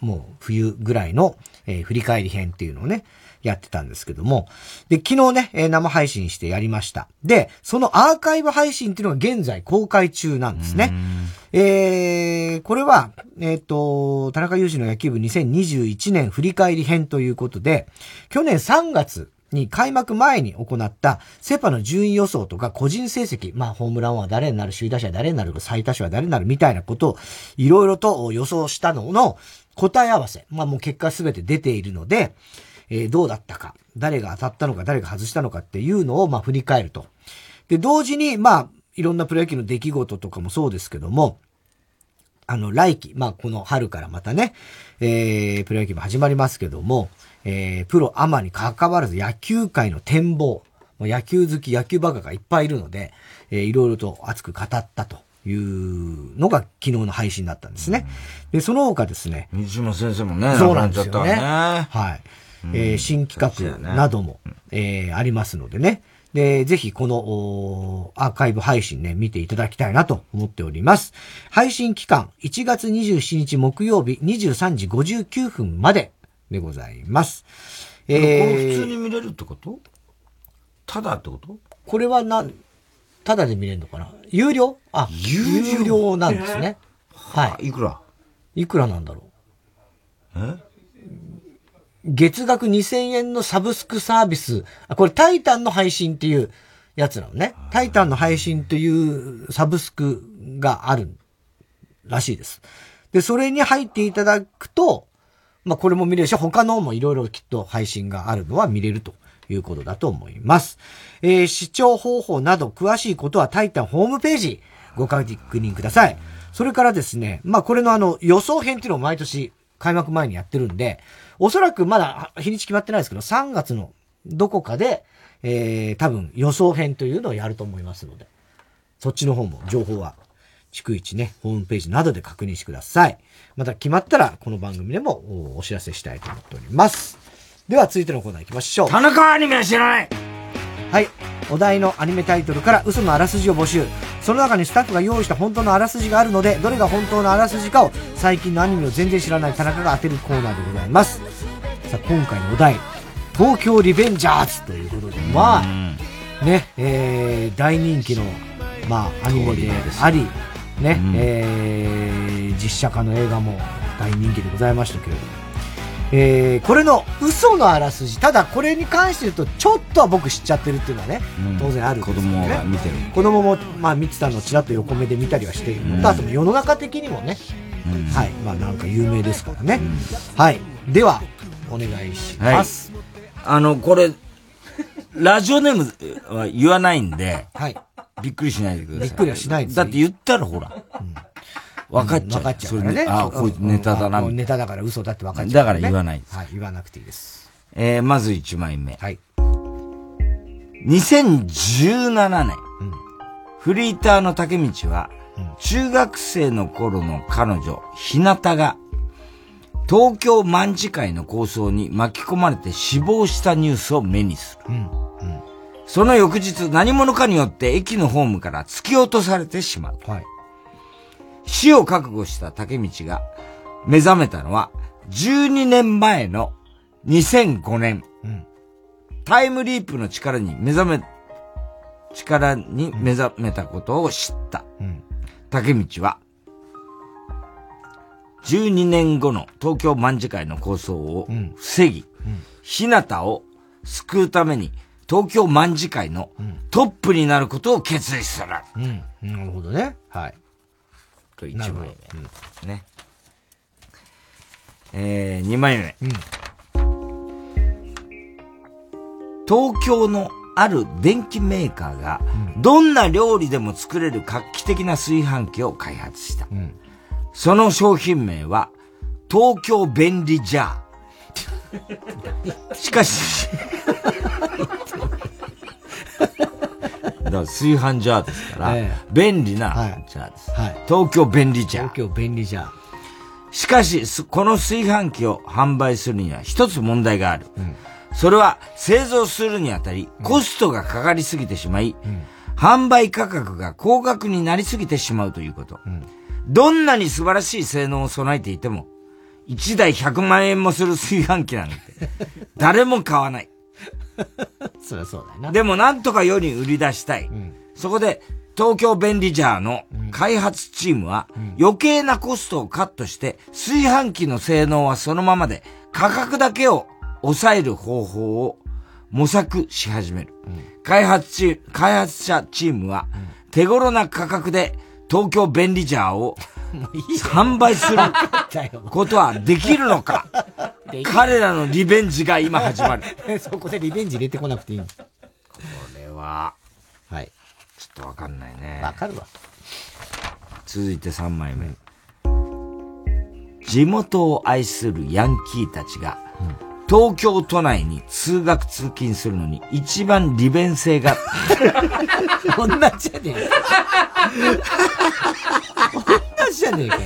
もう冬ぐらいの、えー振り返り編っていうのをね、やってたんですけども。で、昨日ね、えー生配信してやりました。で、そのアーカイブ配信っていうのが現在公開中なんですね。えー、これは、えっ、と、田中裕二の野球部2021年振り返り編ということで、去年3月に開幕前に行ったセパの順位予想とか個人成績、まあホームランは誰になる、首位打者は誰になる、最多手は誰になるみたいなことをいろいろと予想したのの答え合わせ。まあもう結果すべて出ているので、えーどうだったか、誰が当たったのか、誰が外したのかっていうのをまあ振り返ると。で、同時に、まあ、いろんなプロ野球の出来事とかもそうですけども、あの、来季、まあ、この春からまたね、えー、プロ野球も始まりますけども、えー、プロアマに関わらず野球界の展望、まあ野球好き、野球バカがいっぱいいるので、えー、いろいろと熱く語ったというのが昨日の配信だったんですね。で、その他ですね。水島先生もね、そうなんですよね。ねはい。えー新企画なども、えーありますのでね。で、ぜひこのアーカイブ配信ね、見ていただきたいなと思っております。配信期間、1月27日木曜日23時59分まででございます。これ普通に見れるってこと？ただってこと？これはな、ただで見れるのかな？有料？あ、有料。なんですね。はい。いくら？いくらなんだろう？え？月額2000円のサブスクサービス。あ、これタイタンの配信っていうやつなのね。タイタンの配信というサブスクがあるらしいです。で、それに入っていただくと、まあ、これも見れるし、他のもいろいろきっと配信があるのは見れるということだと思います。えー視聴方法など詳しいことはタイタンホームページご確認ください。それからですね、まあ、これのあの予想編っていうのを毎年開幕前にやってるんで、おそらくまだ日にち決まってないですけど、3月のどこかで、えー、多分予想編というのをやると思いますので、そっちの方も情報は、逐一ね、ホームページなどで確認してください。また決まったら、この番組でもお知らせしたいと思っております。では、続いてのコーナー行きましょう。田中アニメは知らないはい。お題のアニメタイトルから嘘のあらすじを募集。その中にスタッフが用意した本当のあらすじがあるので、どれが本当のあらすじかを最近のアニメを全然知らない田中が当てるコーナーでございます。さあ、今回のお題、東京リベンジャーズということで、まあ、ね、えー、大人気の、まあ、アニメであり、ね、えー、実写化の映画も大人気でございましたけれども、えー、これの嘘のあらすじ、ただこれに関して言うと、ちょっとは僕知っちゃってるっていうのはね、当然あるんです子よね。供が見てる。子供も、まあ見てたのをちらっと横目で見たりはしているのと、うんあと世の中的にもね、はい、まあなんか有名ですからね。はい。では、お願いしはいます。。あの、これ、ラジオネームは言わないんで、はい。びっくりしないでください。びっくりはしないですだって言ったらほら、分かっちゃう。分かっちゃうからね。それであ、こいつネタだな。うんネタだから嘘だって分かっちゃう、だから言わないはい、言わなくていいです。えー、まず1枚目。はい。2017年、フリーターの竹道は、中学生の頃の彼女、日向が、東京卍会の構想に巻き込まれて死亡したニュースを目にする。その翌日、何者かによって駅のホームから突き落とされてしまう。死を覚悟した竹道が目覚めたのは、12年前の2005年。タイムリープの力に目覚め、力に目覚めたことを知った。竹道は、12年後の東京卍会の構想を防ぎ、日向を救うために東京卍会のトップになることを決意する。うん。なるほどね。はい。と1枚目。ね。えー、2枚目。東京のある電機メーカーが、どんな料理でも作れる画期的な炊飯器を開発した。その商品名は、東京便利ジャー。*laughs* しかし、だから炊飯ジャーですから、え便利なジャーです。東京便利ジャー。東京便利ジャー。しかし、すこの炊飯器を販売するには一つ問題がある。それは製造するにあたり、コストがかかりすぎてしまい、販売価格が高額になりすぎてしまうということ。どんなに素晴らしい性能を備えていても、1台100万円もする炊飯器なんて、誰も買わない。*laughs* そりゃそうだよな。でもなんとか世に売り出したい。そこで、東京便利ジャーの開発チームは余計なコストをカットして炊飯器の性能はそのままで価格だけを抑える方法を模索し始める。開発チ開発者チームは手頃な価格で東京便利ジャーを販売することはできるのか彼らのリベンジが今始まる。*laughs* そこでリベンジ入れてこなくていいんです。これは、はい。ちょっとわかんないね。わかるわ。続いて3枚目。地元を愛するヤンキーたちが、東京都内に通学通勤するのに一番利便性が、*laughs* 同じじゃねえ同じじゃねえかよ。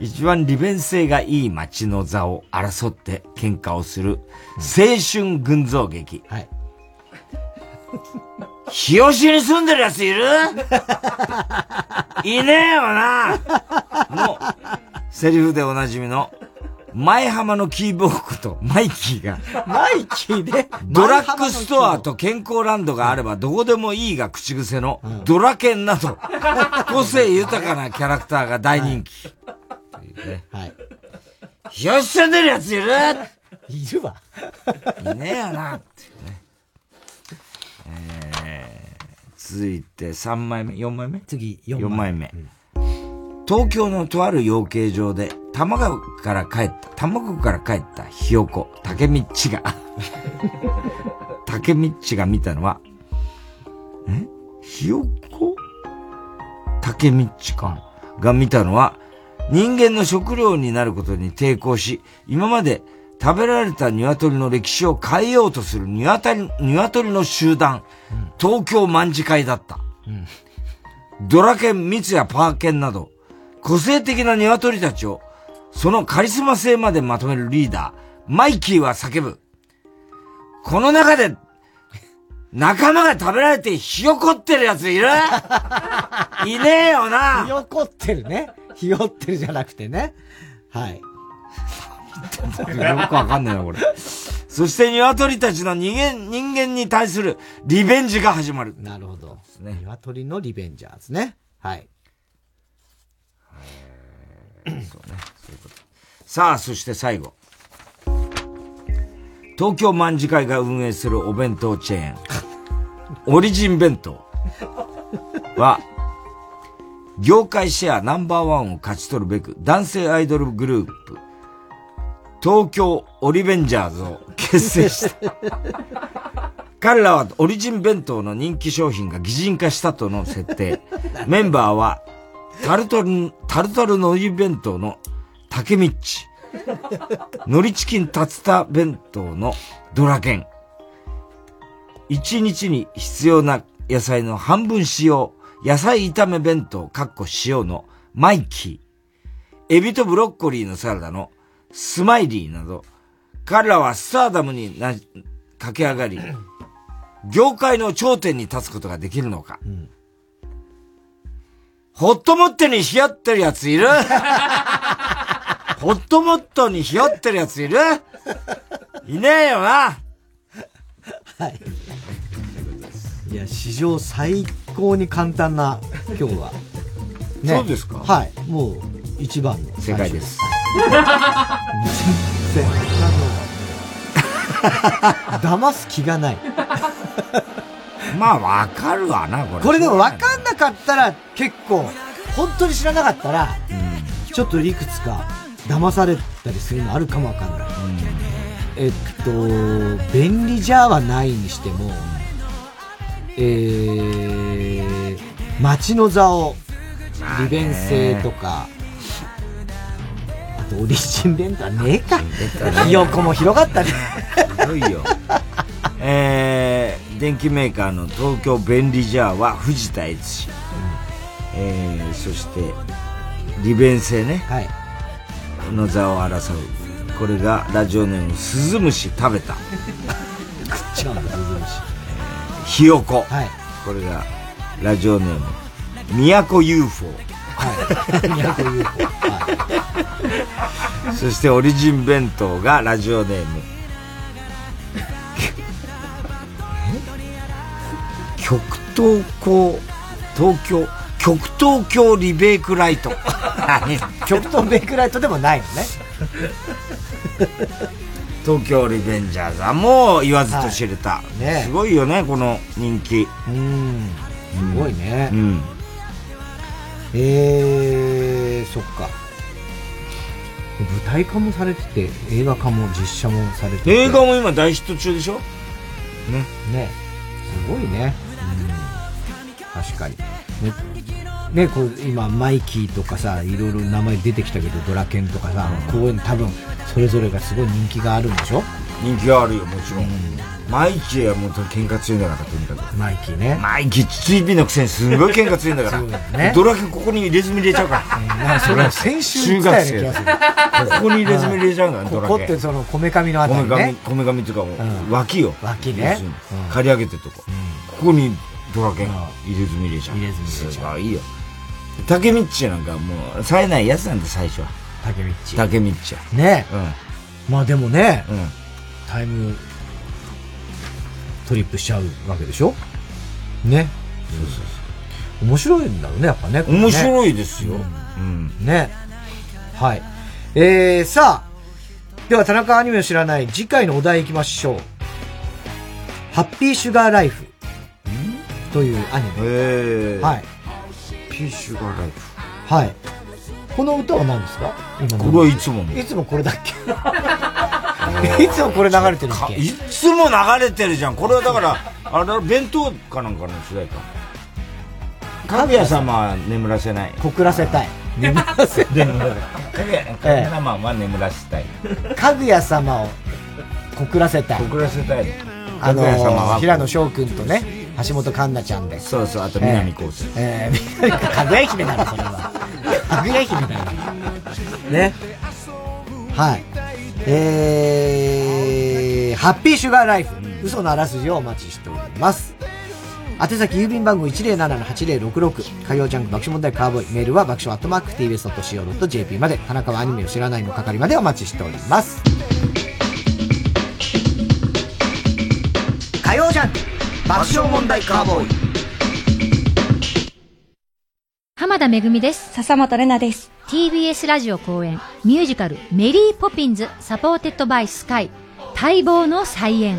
一番利便性がいい街の座を争って喧嘩をする青春群像劇。はい。日吉に住んでる奴いる？いねえよなの、セリフでおなじみの、前浜のキーボーことマイキーが、マイキーでドラッグストアと健康ランドがあればどこでもいいが口癖のドラケンなど、個性豊かなキャラクターが大人気。というね。はい。日吉住んでる奴いるいるわ。いねえよなっていうね。えー、続いて3枚目、4枚目？次4 4枚目。東京のとある養鶏場で、卵から帰った、卵から帰ったひよこ、竹みっちが、*laughs* 竹みっちが見たのは、えひよこ？竹みっちか。が見たのは、人間の食料になることに抵抗し、今まで食べられた鶏の歴史を変えようとする鶏鶏の集団、東京卍会だった。ドラケン、ミツやパーケンなど、個性的な鶏たちを、そのカリスマ性までまとめるリーダー、マイキーは叫ぶ。この中で、仲間が食べられてひよこってるやついる？いねえよなひよこってるね。ひよってるじゃなくてね。はい。よくわかんないな、これ。そして鶏たちの人間、人間に対するリベンジが始まる。なるほど。ね。鶏のリベンジャーですね。はい。そうね。そういうこと。さあ、そして最後。東京卍会が運営するお弁当チェーン、オリジン弁当は、業界シェアナンバーワンを勝ち取るべく、男性アイドルグループ、東京オリベンジャーズを結成した。彼らはオリジン弁当の人気商品が擬人化したとの設定。メンバーは、タルトル、タルタルのり弁当の竹ミッチ。のりチキンタツタ弁当のドラケン。一日に必要な野菜の半分塩、野菜炒め弁当、かっこ塩のマイキー、エビとブロッコリーのサラダのスマイリーなど、彼らはスターダムにな、駆け上がり、業界の頂点に立つことができるのか。ホットモットにひよってるやついる？ホットモットにひよってるやついる？いねえよないや、史上最高に簡単な、今日は。*laughs* そうですか？はい。もう、一番の。正解です。全然。*laughs* 騙す気がない。まあ、わかるわな、これ。これでも分かんなかったら、結構、本当に知らなかったら、ちょっといくつか騙されたりするのあるかもわかんない。えっと、便利じゃはないにしても、えー、街の座を、利便性とか、あとオリジン弁当はねえか。ひよこも広がったね。*laughs* すごいよ。えー、電機メーカーの東京便利ジャーは藤田悦司。えー、そして、利便性ね。はい。の座を争う。これがラジオネーム、スズムシ食べた。食っちゃうんだ、スズムシ。ひよこ。はい。これがラジオネーム、宮古 UFO。はい。*laughs* 宮古 UFO。そしてオリジン弁当がラジオネーム、極東港、東京、極東京リベイクライト。極東ベイクライトでもないのね。東京リベンジャーズはもう言わずと知れた。はいねすごいよね、この人気。うん。すごいね。うん。えー、そっか。舞台化もされてて、映画化も実写もされてて。映画も今大ヒット中でしょ？ね。ね。すごいね。うん。確かに。ね、ね、こう、今、マイキーとかさ、いろいろ名前出てきたけど、ドラケンとかさ、こういうの多分、それぞれがすごい人気があるんでしょ？人気があるよ、もちろん。マイキーはもう喧嘩強いんだから、とにかく。マイキーね。マイキー、ツイビのくせにすごい喧嘩強いん *laughs* だから。ねドラケンここに入れ墨入れちゃうから。*laughs* うんそれ先週言ってたような気がするここに入れ墨入れちゃうんだよ、ドラケン。ここってその、こめかみのあたりねこめかみ、。こめかみっていうか脇よ。脇ね刈り上げてるとこ。ここにドラケン入れ墨入れちゃう。入れ墨入れちゃう。いいよ。竹道なんかもう、冴えないやつなんで、最初は。竹道。竹道や。ねうん。まあでもね、うん。タイムトリップしちゃうわけでしょ？ね。そうそうそう。面白いんだろうね、やっぱね。ね面白いですよ。うん。ね。はい。えー、さあ、では田中アニメを知らない次回のお題いきましょう。ハッピーシュガーライフというアニメ。へはい。ピーシュガーライフ。はい。この歌は何ですか？今のこれはいつものいつもこれだっけ？*laughs* いつもこれ流れてるっけ？いつも流れてるじゃん。これはだから、あれ、弁当かなんかの主題歌。かぐや様は眠らせない。告らせたい。眠らせたい。*laughs* かぐや、かぐや様は眠らせたい。かぐや様を告らせたい。告らせたい。あのー、平野翔くんとね、橋本環奈ちゃんで。そうそう、あと南こうせつ。えー、南 *laughs* かぐや姫だろ、それは。かぐや姫だよ。ね。はい。えー、ハッピーシュガーライフ、嘘のあらすじをお待ちしております。宛先郵便番号107-8066火曜ジャンク爆笑問題カーボーイメールは爆笑アットマーク TBS.CO.JP まで田中はアニメを知らないの係までお待ちしております火曜ジャンク爆笑問題カーボーイ濱田めぐみです。笹本玲奈です。TBS ラジオ公演ミュージカルメリーポピンズ Supported by Sky 待望の再演。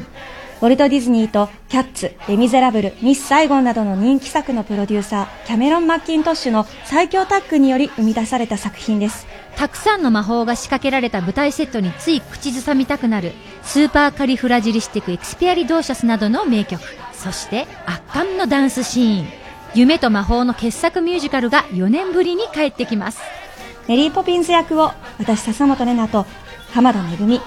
ウォルト・ディズニーとキャッツ、レ・ミゼラブル、ミス・サイゴンなどの人気作のプロデューサー、キャメロン・マッキントッシュの最強タッグにより生み出された作品です。たくさんの魔法が仕掛けられた舞台セットについ口ずさみたくなるスーパーカリフラジリスティックエクスピアリドーシャスなどの名曲。そして圧巻のダンスシーン。夢と魔法の傑作ミュージカルが4年ぶりに帰ってきます。メリー・ポピンズ役を私笹本玲奈と濱田めぐみ、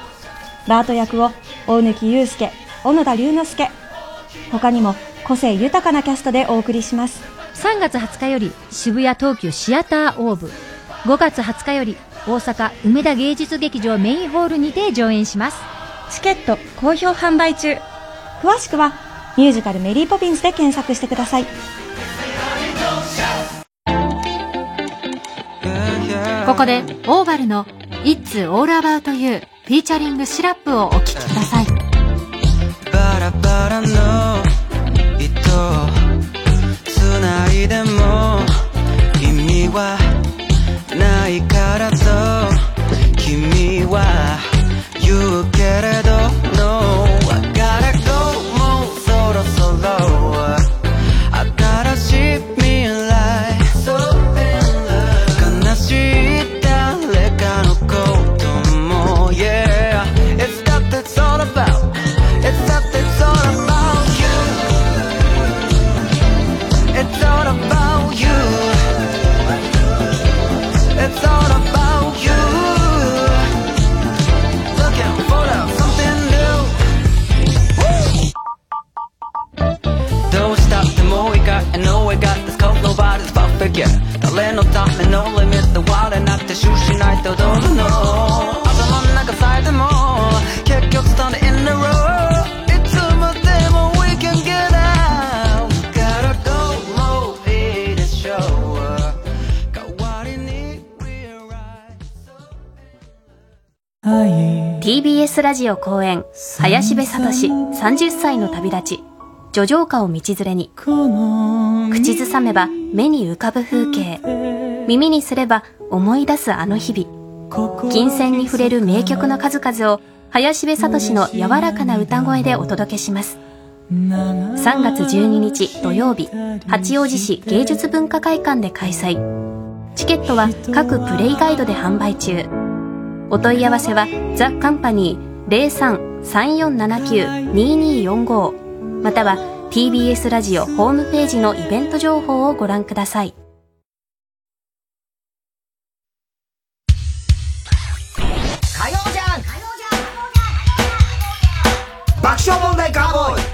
バート役を大貫勇輔、小野田龍之介、他にも個性豊かなキャストでお送りします。3月20日より渋谷東急シアターオーブ。5月20日より大阪梅田芸術劇場メインホールにて上演します。チケット好評販売中。詳しくはミュージカルメリーポピンズで検索してください。ここでオーバルの It's All About You フィーチャリングシラップをお聴きください。バラバラの糸つないでも意味はないからと君は言うけれどラジオ公演林部聡30歳の旅立ち叙情歌を道連れに口ずさめば目に浮かぶ風景耳にすれば思い出すあの日々金銭に触れる名曲の数々を林部聡の柔らかな歌声でお届けします。3月12日土曜日八王子市芸術文化会館で開催。チケットは各プレイガイドで販売中。お問い合わせはザ・カンパニー03-3479-2245または TBS ラジオホームページのイベント情報をご覧ください火曜じゃん爆笑問題カーボーイ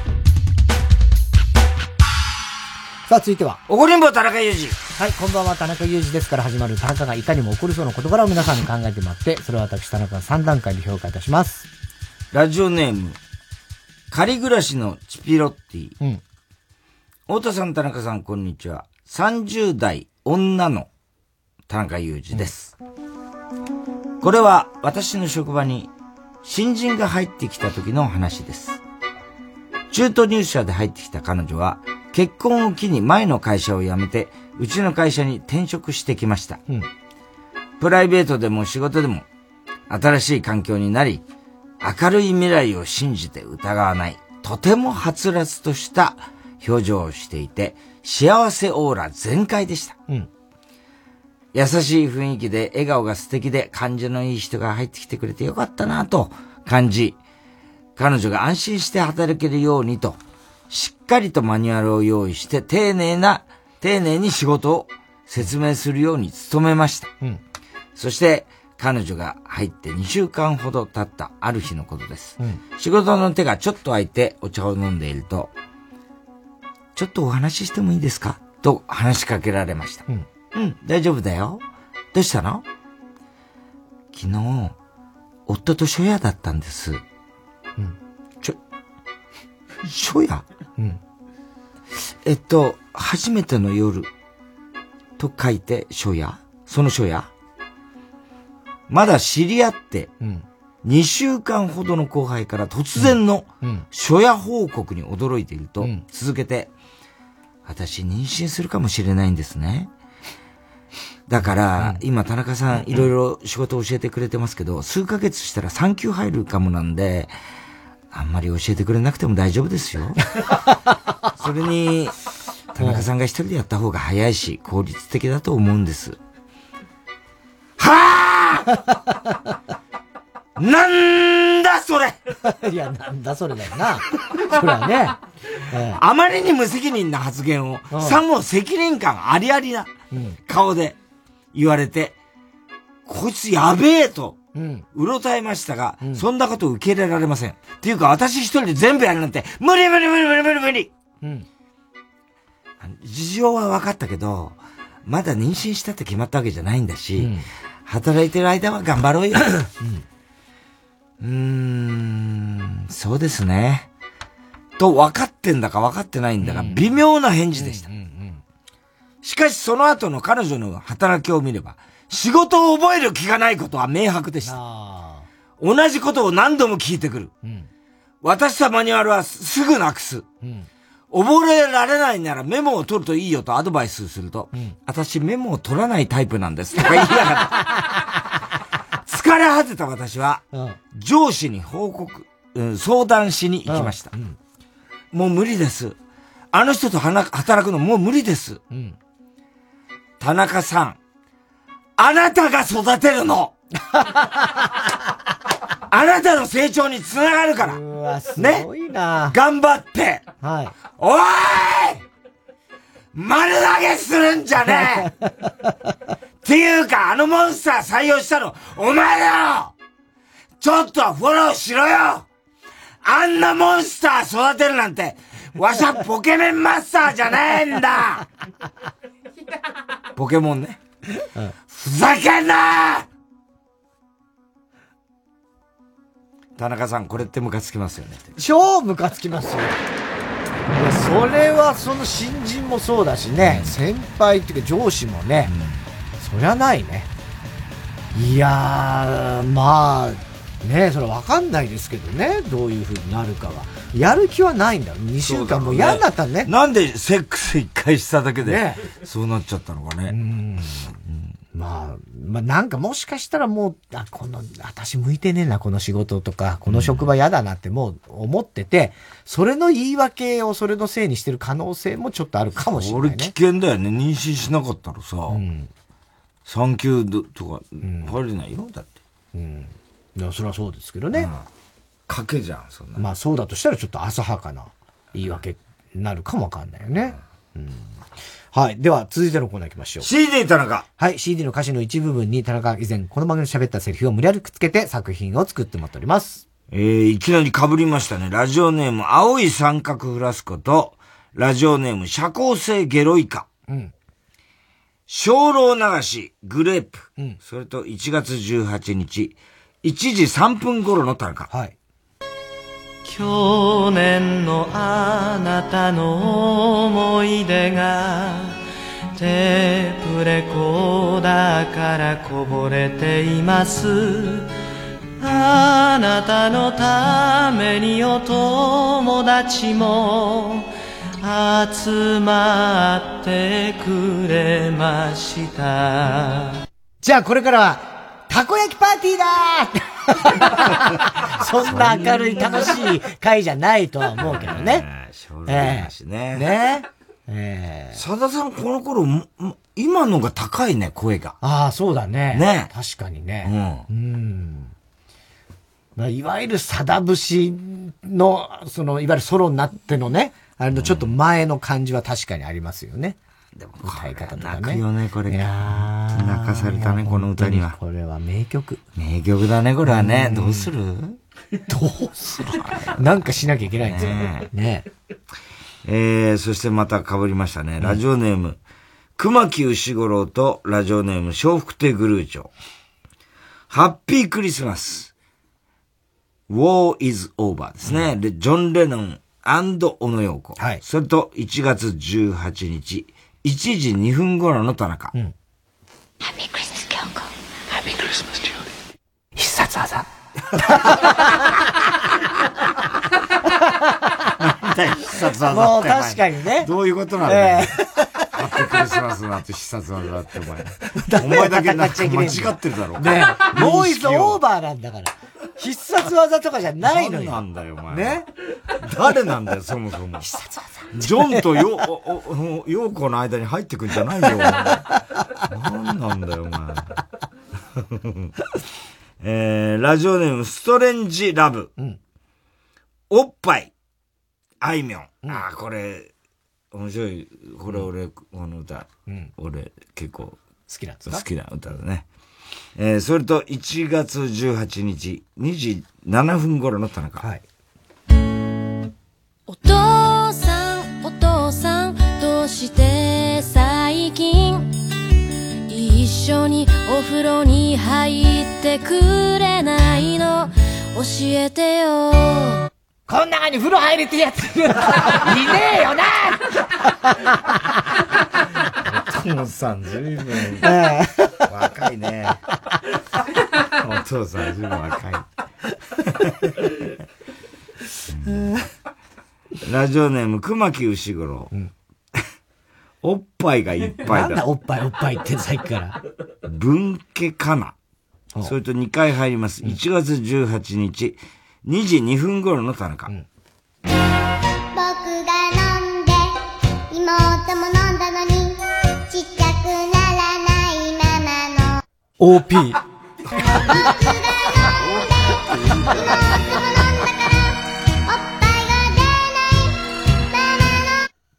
さあ、続いては。怒りんぼ田中裕二。はい、こんばんは、田中裕二ですから始まる田中がいかにも起こりそうな事柄を皆さんに考えてもらって、それを私、田中が3段階で評価いたします。ラジオネーム、仮暮らしのチピロッティ。うん。太田さん、田中さん、こんにちは。30代女の田中裕二です。これは私の職場に新人が入ってきた時の話です。中途入社で入ってきた彼女は結婚を機に前の会社を辞めてうちの会社に転職してきました。うん。プライベートでも仕事でも新しい環境になり、明るい未来を信じて疑わない、とてもはつらつとした表情をしていて、幸せオーラ全開でした。うん。優しい雰囲気で笑顔が素敵で感じのいい人が入ってきてくれてよかったなと感じ、彼女が安心して働けるようにと、しっかりとマニュアルを用意して丁寧な、丁寧に仕事を説明するように努めました。うん。そして、彼女が入って2週間ほど経ったある日のことです。うん。仕事の手がちょっと空いてお茶を飲んでいると、ちょっとお話ししてもいいですか？と話しかけられました。うん。うん、大丈夫だよ。どうしたの？昨日、夫と初夜だったんです。うん。ちょ、初夜？うん。えっと、初めての夜と書いて初夜？その初夜？まだ知り合って、うん。2週間ほどの後輩から突然のうん。初夜報告に驚いていると、続けて、私妊娠するかもしれないんですね。だから、今田中さんいろいろ仕事を教えてくれてますけど、数ヶ月したら産休入るかもなんで、あんまり教えてくれなくても大丈夫ですよ。*laughs* それに、田中さんが一人でやった方が早いし、効率的だと思うんです。はあなんだそれ *laughs* いや、なんだそれだよな。それはね。えあまりに無責任な発言を、うんさも責任感ありありな。顔で言われて、こいつやべえと、うん。うろたえましたが、そんなこと受け入れられません。っていうか、私一人で全部やるなんて、無理無理無理無理無理無理うん。事情は分かったけど、まだ妊娠したって決まったわけじゃないんだし、うん、働いてる間は頑張ろうよ。*coughs* うん、ん、そうですね。と分かってんだか分かってないんだか、微妙な返事でした。しかしその後の彼女の働きを見れば、仕事を覚える気がないことは明白でした。同じことを何度も聞いてくる。うん、渡したマニュアルはすぐなくす。うん覚えられないならメモを取るといいよとアドバイスすると、うん、私メモを取らないタイプなんですとか言いやがった。疲れ果てた私は、うん、上司に報告、うん、相談しに行きました。うん、もう無理です。あの人と働くのもう無理です。田中さん、あなたが育てるの *laughs* あなたの成長につながるから。うわ、すごいな、ね、頑張って。はい。おい丸投げするんじゃねえ *laughs* っていうか、あのモンスター採用したの、お前だろちょっとフォローしろよあんなモンスター育てるなんて、わしゃポケメンマスターじゃねえんだ *laughs* ポケモンね。ふざけんな田中さん、これってムカつきますよね。超ムカつきますよ。いや、それはその新人もそうだしね、うん、先輩っていうか上司もね、うん、そりゃないね。いやー、まあ、ねそれわかんないですけどね、どういう風になるかは。やる気はないんだ。2週間も嫌になったね。なんでセックス一回しただけで、ね、そうなっちゃったのかね。うんまあ、まあなんかもしかしたらもう、あ、この、私向いてねえな、この仕事とか、この職場嫌だなってもう思ってて、それの言い訳をそれのせいにしてる可能性もちょっとあるかもしれない、ね。俺危険だよね。妊娠しなかったらさ、うん、産休とか入れないよ、だって。うん。いや、それはそうですけどね。うん、賭けじゃん、そんな。まあそうだとしたらちょっと浅はかな言い訳になるかもわかんないよね。うん、うんはい。では、続いてのコーナー行きましょう。CD 田中。はい。CD の歌詞の一部分に田中以前、この番組で喋ったセリフを無理やりくっつけて作品を作ってもらっております。えー、いきなり被りましたね。ラジオネーム、青い三角フラスコと、ラジオネーム、社交性ゲロイカ。うん。精霊流し、グレープ。うん。それと、1月18日、1時3分頃の田中。はい。去年のあなたの思い出がテープレコーダーからこぼれています。あなたのためにお友達も集まってくれました。じゃあこれからはたこ焼きパーティーだ *laughs* そんな明るい楽しい回じゃないとは思うけどね。ええね。ね。ええさださんこの頃、今のが高いね、声が。ああ、そうだね。ね。確かにね。うん。うんまあ、いわゆるさだ節の、その、いわゆるソロになってのね、あれのちょっと前の感じは確かにありますよね。でも歌い方とかね。泣くよね、これ。いや泣かされたね、この歌には。これは名曲。名曲だね、これはね。どうする？どうする？なんかしなきゃいけないんですよね。ねえー、そしてまた被りましたね。ラジオネーム、熊木牛五郎とラジオネーム、笑福亭グルーチョ。ハッピークリスマス。War is over ですね。で、ジョン・レノン小野洋子。はい。それと、1月18日、1時2分頃の田中。うん。ハッピークリスマス、京子。ハッピークリスマス、ジュリー。必殺技。*laughs* 必殺技もう確かにね。どういうことなんだよ。えー、ハッピークリスマスなんて必殺技ってお前。*laughs* お前だけなんか間違ってるだろ。ね *laughs* ボーイズオーバーなんだから。必殺技とかじゃないのよ。何なんだよ、お前。ね誰なんだよ、そもそも。必殺技。ジョンとヨー、ヨーコの間に入ってくんじゃないよ。何なんだよ、お前。えー、ラジオネーム、ストレンジラブ。うん、おっぱい、あいみょん。うん、ああ、これ、面白い。これ俺、この歌、うん、俺、結構、好きなんですか好きな歌だね。えー、それと、1月18日、2時7分頃の田中。はい。お父さん、お父さん、どうして最近？一緒にお風呂に入ってくれないの？教えてよこん中に風呂入れてるやつ *laughs* いねえよなお父さんずいぶんえ若いね。お父さんずいぶん若い。ラジオネーム、熊木牛五郎。おっぱいがいっぱいだ。なんだおっぱいおっぱいってさっきから。文家かな。それと2回入ります。1月18日、2時2分頃の田中。僕が飲んで妹も飲んだのにちっちゃくならないままの OP。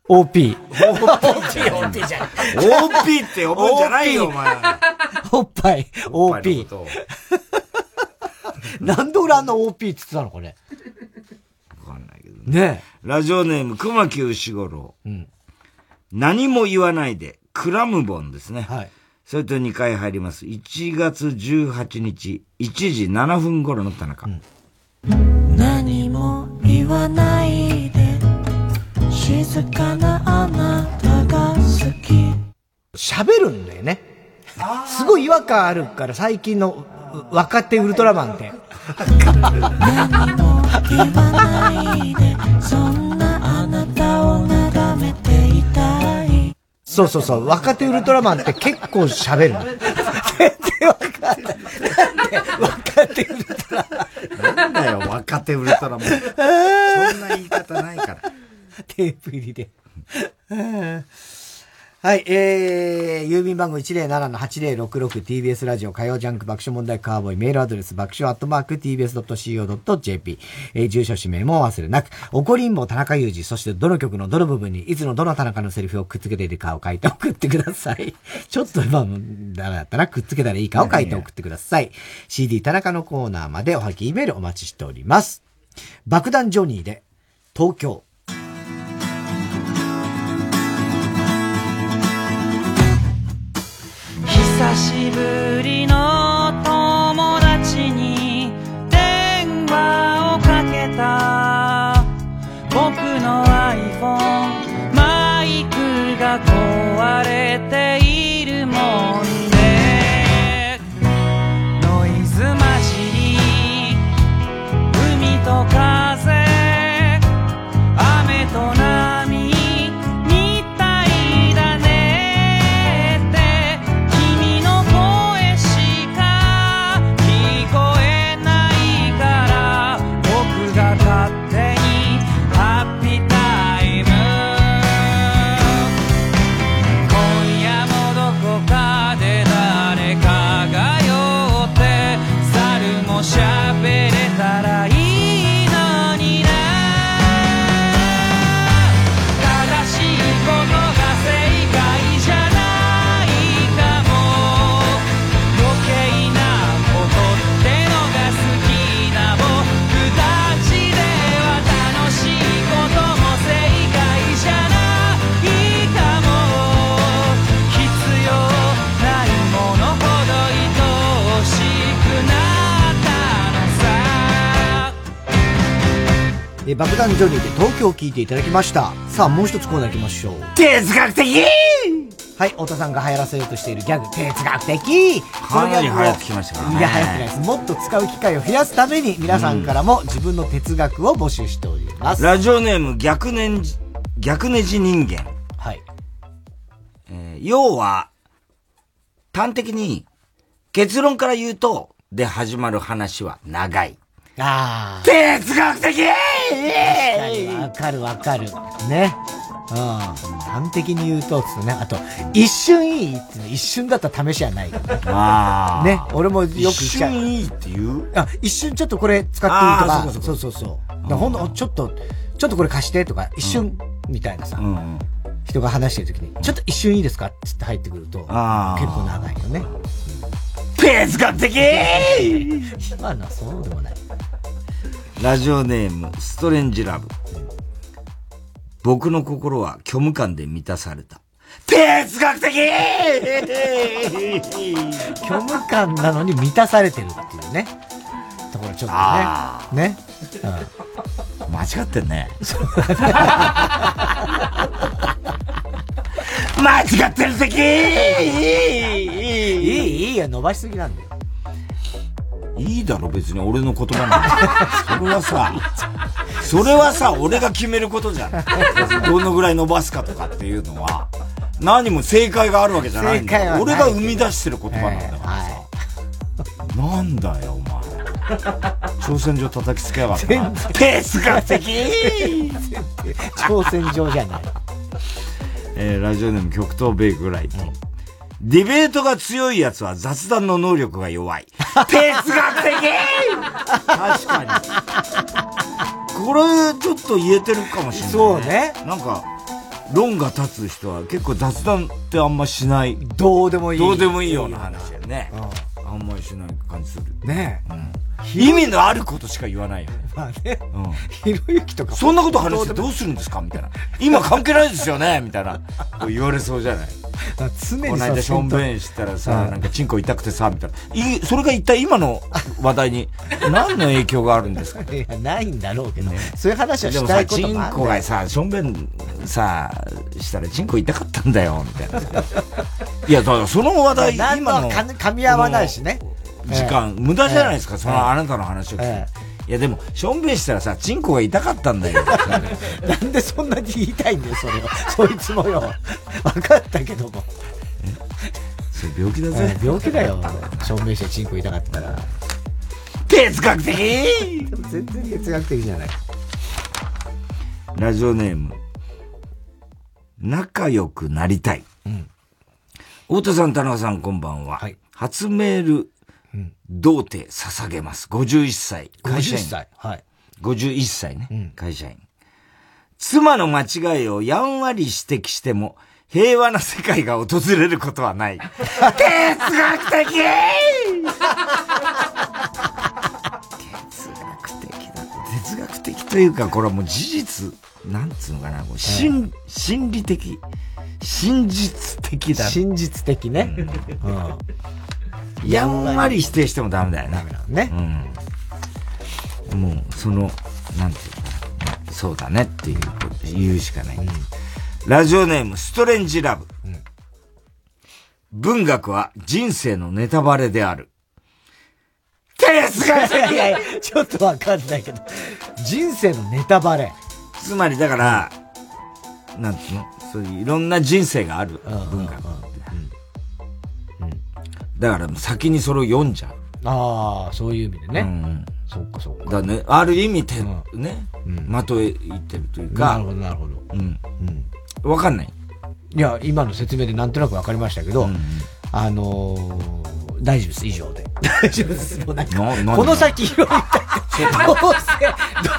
OP。OP じゃない OP *laughs* って呼ぶんじゃないよ、お前。*laughs* おっぱい、おっぱい OP *laughs* なんで俺あんな OP って言ってたのこれ。ねラジオネーム、熊木牛五郎。何も言わないで、クラムボンですね。それと2回入ります。1月18日、1時7分頃の田中。何も言わないで静かなあなたが好き喋るんだよね。すごい違和感あるから最近のう若手ウルトラマンって。言わないでそんなあなたを眺めていたいそうそうそう。若手ウルトラマンって結構喋るの。全然わかんない。なんで若手ウルトラマン。なんだよ、若手ウルトラマン。そんな言い方ないから。*laughs* テープ入りで。はい、えー、郵便番号 107-8066TBS ラジオ火曜ジャンク爆笑問題カーボーイメールアドレス爆笑アットマーク TBS.CO.JP、えー、住所氏名も忘れなく、怒りんぼ田中裕二、そしてどの曲のどの部分にいつのどの田中のセリフをくっつけているかを書いて送ってください。*laughs* ちょっと今、ダメだったらくっつけたらいいかを書いて送ってください。CD 田中のコーナーまでおはぎメールお待ちしております。爆弾ジョニーで、東京。ぶりのえー爆弾ジョニーで東京を聞いていただきました。さあ、もう一つコーナー行きましょう。哲学的はい、太田さんが流行らせようとしているギャグ、哲学的かなり流行ってきましたからねいや、流行ってないです。もっと使う機会を増やすために、皆さんからも自分の哲学を募集しております。ラジオネーム逆年じ、逆ネジ人間。はい。えー要は、端的に、結論から言うと、で始まる話は長い。ああ。哲学的わかるわかる。ね。うん。端的に言うと、つね。あと、一瞬いいっていうの一瞬だったら試しはないよね。あーね。俺もよく言っちゃう。一瞬いいって言う？あ、一瞬ちょっとこれ使っていいとあか。ーそうかそうかそうそうそう。だからほんと、ちょっと、ちょっとこれ貸してとか、一瞬、みたいなさ。人が話してる時に、ちょっと一瞬いいですか？つって入ってくると、結構長いよね。哲学的今のはそうでもない。ラジオネーム、ストレンジラブ。僕の心は虚無感で満たされた。哲学的虚無感なのに満たされてるっていうね。ところちょっとね。ね。うん。間違ってんね。間違ってる敵いい、いい、いいや、伸ばしすぎなんだよ。いいだろ、別に俺の言葉なんだ。*laughs* それはさ、それはさ、俺が決めることじゃん。どのぐらい伸ばすかとかっていうのは、何も正解があるわけじゃないんだよ。俺が生み出してる言葉なんだからさ。*laughs* なんだよ、お前。挑戦状叩きつけやがったな。ペースが的挑戦状じゃない。えー、ラジオネーム極東ベイクライト。ディベートが強い奴は雑談の能力が弱い。*laughs* 哲学的確かに。これ、ちょっと言えてるかもしれない、ね。そうね。なんか、論が立つ人は結構雑談ってあんましない。どうでもいい。どうでもいいような話だよね。うん、あんまりしない感じする。ねえ。うん意味のあることしか言わないよね。まあね。うん。ひろゆきとか。そんなこと話してどうするんですか？みたいな。今関係ないですよね？みたいな。*laughs* 言われそうじゃない？常にこの間しょんべんしたらさ、なんかチンコ痛くてさ、みたいな。い、それが一体今の話題に何の影響があるんですか？*laughs* いや、ないんだろうけど、ね、そういう話はしたいこともある。でもさ、チンコがさ、しょんべんさ、したらチンコ痛かったんだよ、みたいな。いや、だからその話題、今の。噛み合わないしね。時間、無駄じゃないですか、そのあなたの話を聞いて。いやでも、しょんべんしたらさ、チンコが痛かったんだよ。*laughs* なんでそんなに言いたいんだよ、それを。そいつもよ。分かったけども。それ病気だぜ。病気だよ。しょんべんしてチンコ痛かったら。哲学的全然哲学的じゃない。ラジオネーム。仲良くなりたい。うん。太田さん、田中さん、こんばんは。はい。初メール、童貞捧げます。51歳。会社員。51歳。はい。51歳ね。うん、会社員。妻の間違いをやんわり指摘しても、平和な世界が訪れることはない。*laughs* 哲学的哲学的だ。哲学的というか、これはもう事実、なんつうのかな、もう心、心理的、真実的だ。真実的ね。うん。やんわり否定してもダメだよな。ね。うん。もう、その、なんていうか、そうだねっていう、言うしかない。うん、ラジオネーム、ストレンジラブ。うん、文学は人生のネタバレである。哲学的いやいや、ちょっとわかんないけど、人生のネタバレ。つまりだから、うん、なんつうの？そういういろんな人生がある文学。だから先にそれを読んじゃう。ああ、そういう意味でね。うん。そっかそっか。だね、ある意味て、うん、ね、うん、まとえ言ってるというか。なるほど、なるほど。うん。うん。わかんないいや、今の説明でなんとなくわかりましたけど、うん、あのー、大丈夫です、以上で。大丈夫です。もうなんか、この先広いたどうせ、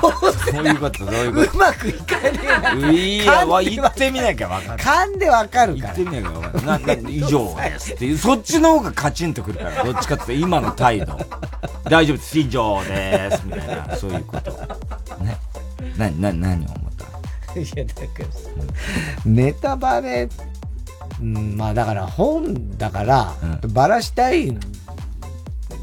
どうせ、そういうこと、そういうこと？うまくいかねえな。いや、言ってみなきゃわかる。噛んでわかるから。言ってみなきゃわかる。な、な、以上ですっていう、そっちの方がカチンとくるから、どっちかって今の態度。大丈夫です、以上です、みたいな、そういうこと。ね。な、な、何を思った？いや、だから、ネタバレ、うん、まあだから本だから、うん、ばらしたい、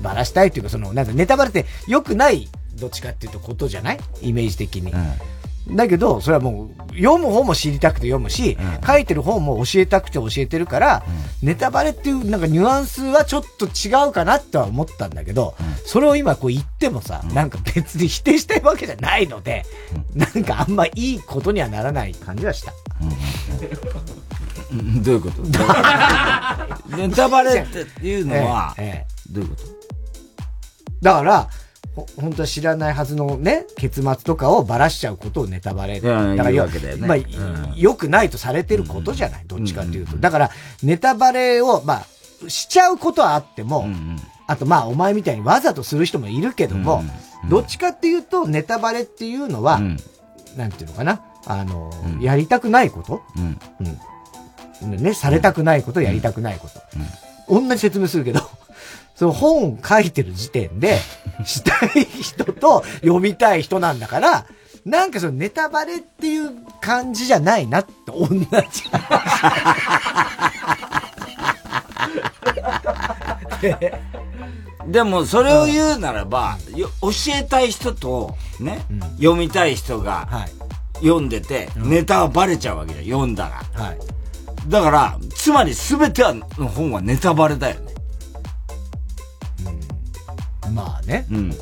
ばらしたいっていうか、その、なんかネタバレって良くない、どっちかっていうとことじゃない？イメージ的に。うん、だけど、それはもう、読む方も知りたくて読むし、うん、書いてる方も教えたくて教えてるから、ネタバレっていうなんかニュアンスはちょっと違うかなっては思ったんだけど、それを今こう言ってもさ、なんか別に否定したいわけじゃないので、なんかあんまいいことにはならない感じはした。*laughs* どういうこと？*laughs* ネタバレっていうのは、えええ、どういうこと？だから、本当は知らないはずのね、結末とかをばらしちゃうことをネタバレ。だから、よね、まあ、うん、よくないとされてることじゃない、どっちかっていうと。だから、ネタバレを、まあ、しちゃうことはあっても、うん。うん、あとまあ、お前みたいにわざとする人もいるけども、うん。うん、どっちかっていうと、ネタバレっていうのは、うん、なんていうのかな、あの、うん、やりたくないこと、うんね、されたくないこと、やりたくないこと。同じ説明するけど、*laughs* その本書いてる時点で、*laughs* したい人と読みたい人なんだから、なんかそのネタバレっていう感じじゃないなって同じ *laughs* でも、それを言うならば、よ教えたい人と、ね、読みたい人が、読んでて、ネタはバレちゃうわけじゃん、読んだら。はい。だから、つまり全てはの本はネタバレだよね。まあね。うん。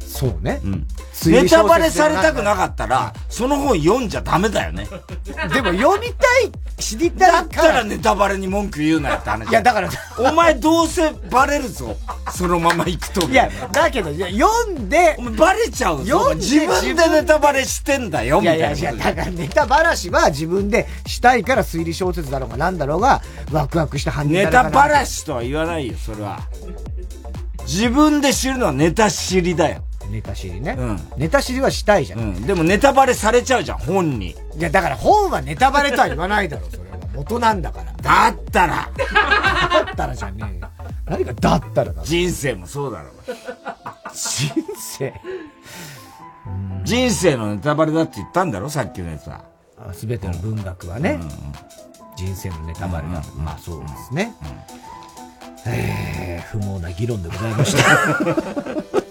そうね。うん。ネタバレされたくなかったら、その本読んじゃダメだよね。*laughs* でも読みたい、知りたいだったらネタバレに文句言うなよって話。いや、だから、お前どうせバレるぞ。そのまま行くと。いや、だけど、いや読んで、お前バレちゃうぞ。読んで自分でネタバレしてんだよ、みたいな。いやいやだからネタばらしは自分でしたいから推理小説だろうがなんだろうが、ワクワクした犯人ネタばらしとは言わないよ、それは。自分で知るのはネタ知りだよ。ネタ知りね。うん。ネタ知りはしたいじゃん。うん。でもネタバレされちゃうじゃん、本に。いや、だから本はネタバレとは言わないだろ、それは。元なんだから。だったら。だったらじゃねえよ。何がだったらだ人生もそうだろ。人生人生のネタバレだって言ったんだろ、さっきのやつは。すべての文学はね、人生のネタバレだ。まあそうですね。えー、不毛な議論でございました。*laughs*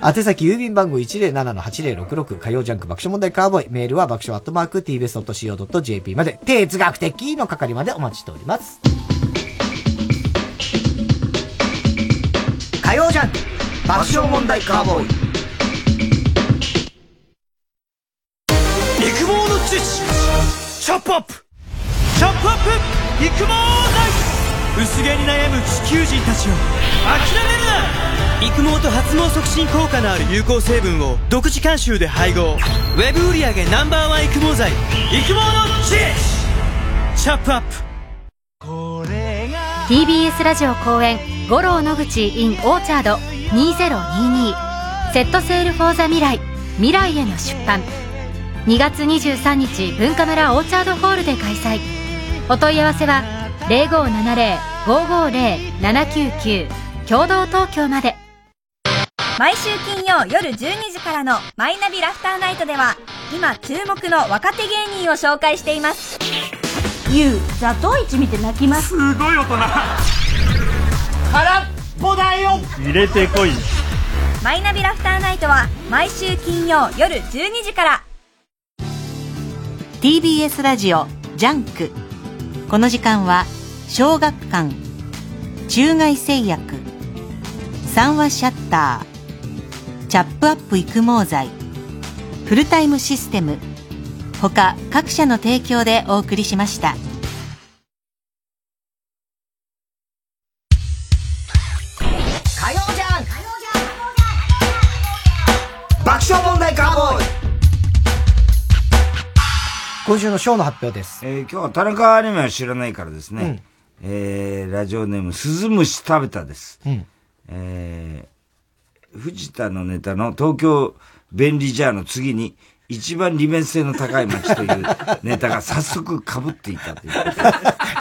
宛先郵便番号107-8066火曜ジャンク爆笑問題カーボーイ。メールは爆笑アットマーク tbs.co.jp まで、哲学的の係までお待ちしております。火曜ジャンク爆笑問題カーボーイ。育毛の知識チャップアップチャップアップ育毛剤薄毛に悩む地球人たちを諦めるな！育毛と発毛促進効果のある有効成分を独自監修で配合。ウェブ売上 Ｎｏ.1 育毛剤。育毛の知チャップアップ。TBS ラジオ公演「五郎野口 in オーチャード。2022」セットセールフォーザ未来。未来への出版。2月23日文化村オーチャードホールで開催。お問い合わせは0570-550-799共同東京まで。毎週金曜夜12時からの「マイナビラフターナイト」では今注目の若手芸人を紹介しています。ゆう座頭市見て泣きます？すごい大人。空っぽだよ。入れてこい。マイナビラフターナイトは毎週金曜夜12時から。TBS ラジオジャンクこの時間は小学館中外製薬三和シャッターチャップアップ育毛剤フルタイムシステム他各社の提供でお送りしました。今週のショーの発表です。えー今日は田中アニメは知らないからですね。えーラジオネーム、鈴虫食べたです。うんえー藤田のネタの東京便利ジャーの次に、一番利便性の高い街という *laughs* ネタが早速被っていたという。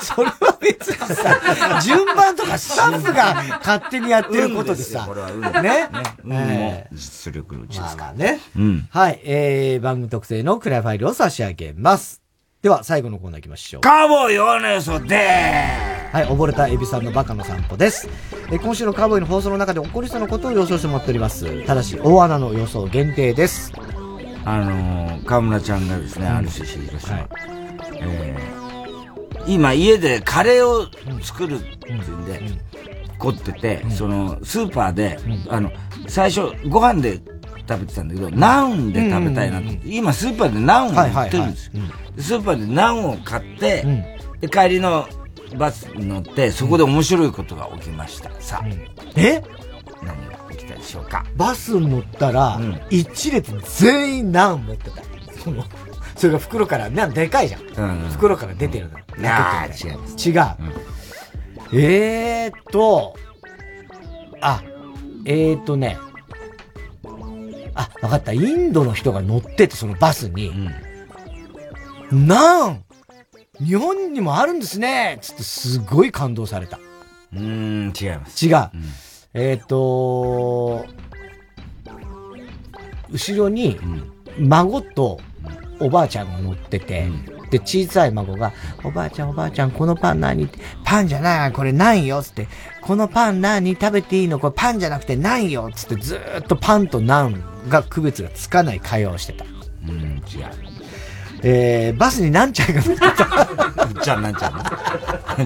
それは別にさ、順番とかスタッフが勝手にやってることでさ、これは運ね。運も実力のうちですから。まあね。うん。はい、えー、番組特製のクラファイルを差し上げます。では、最後のコーナー行きましょう。カーボーイ弱の予想ではい、溺れたエビさんのバカの散歩です。えー今週のカーボーイの放送の中で起こりそうなことを予想してもらっております。ただし、大穴の予想限定です。あのー、河村ちゃんがですね、RCC 広島、えー今家でカレーを作るっていうんで、凝ってて、その、スーパーで、あの、最初、ご飯で食べてたんだけど、ナンで食べたいなって、今スーパーでナンを売ってるんですよ。でスーパーでナンを買って、で、帰りのバスに乗って、そこで面白いことが起きました。さあ、え？何？でしょうか。バスに乗ったら、一列全員ナン持ってた。その、それが袋から、なんでかいじゃん。うん袋から出てるの。いやー違います。違う。えーっと、あ、えーっとね、あ、わかった。インドの人が乗ってて、そのバスに、なん日本にもあるんですねつってすごい感動された。うーん、違います。違う。えーっと、後ろに、孫とおばあちゃんが乗ってて、で、小さい孫が、おばあちゃんおばあちゃん、このパン何？パンじゃないこれないよつって、このパン何？食べていいの？これパンじゃなくてないよつってずーっとパンとナンが区別がつかない会話をしてた。うん、違う。えー、バスになんちゃんが乗ってた？*laughs* じゃあなんちゃんなん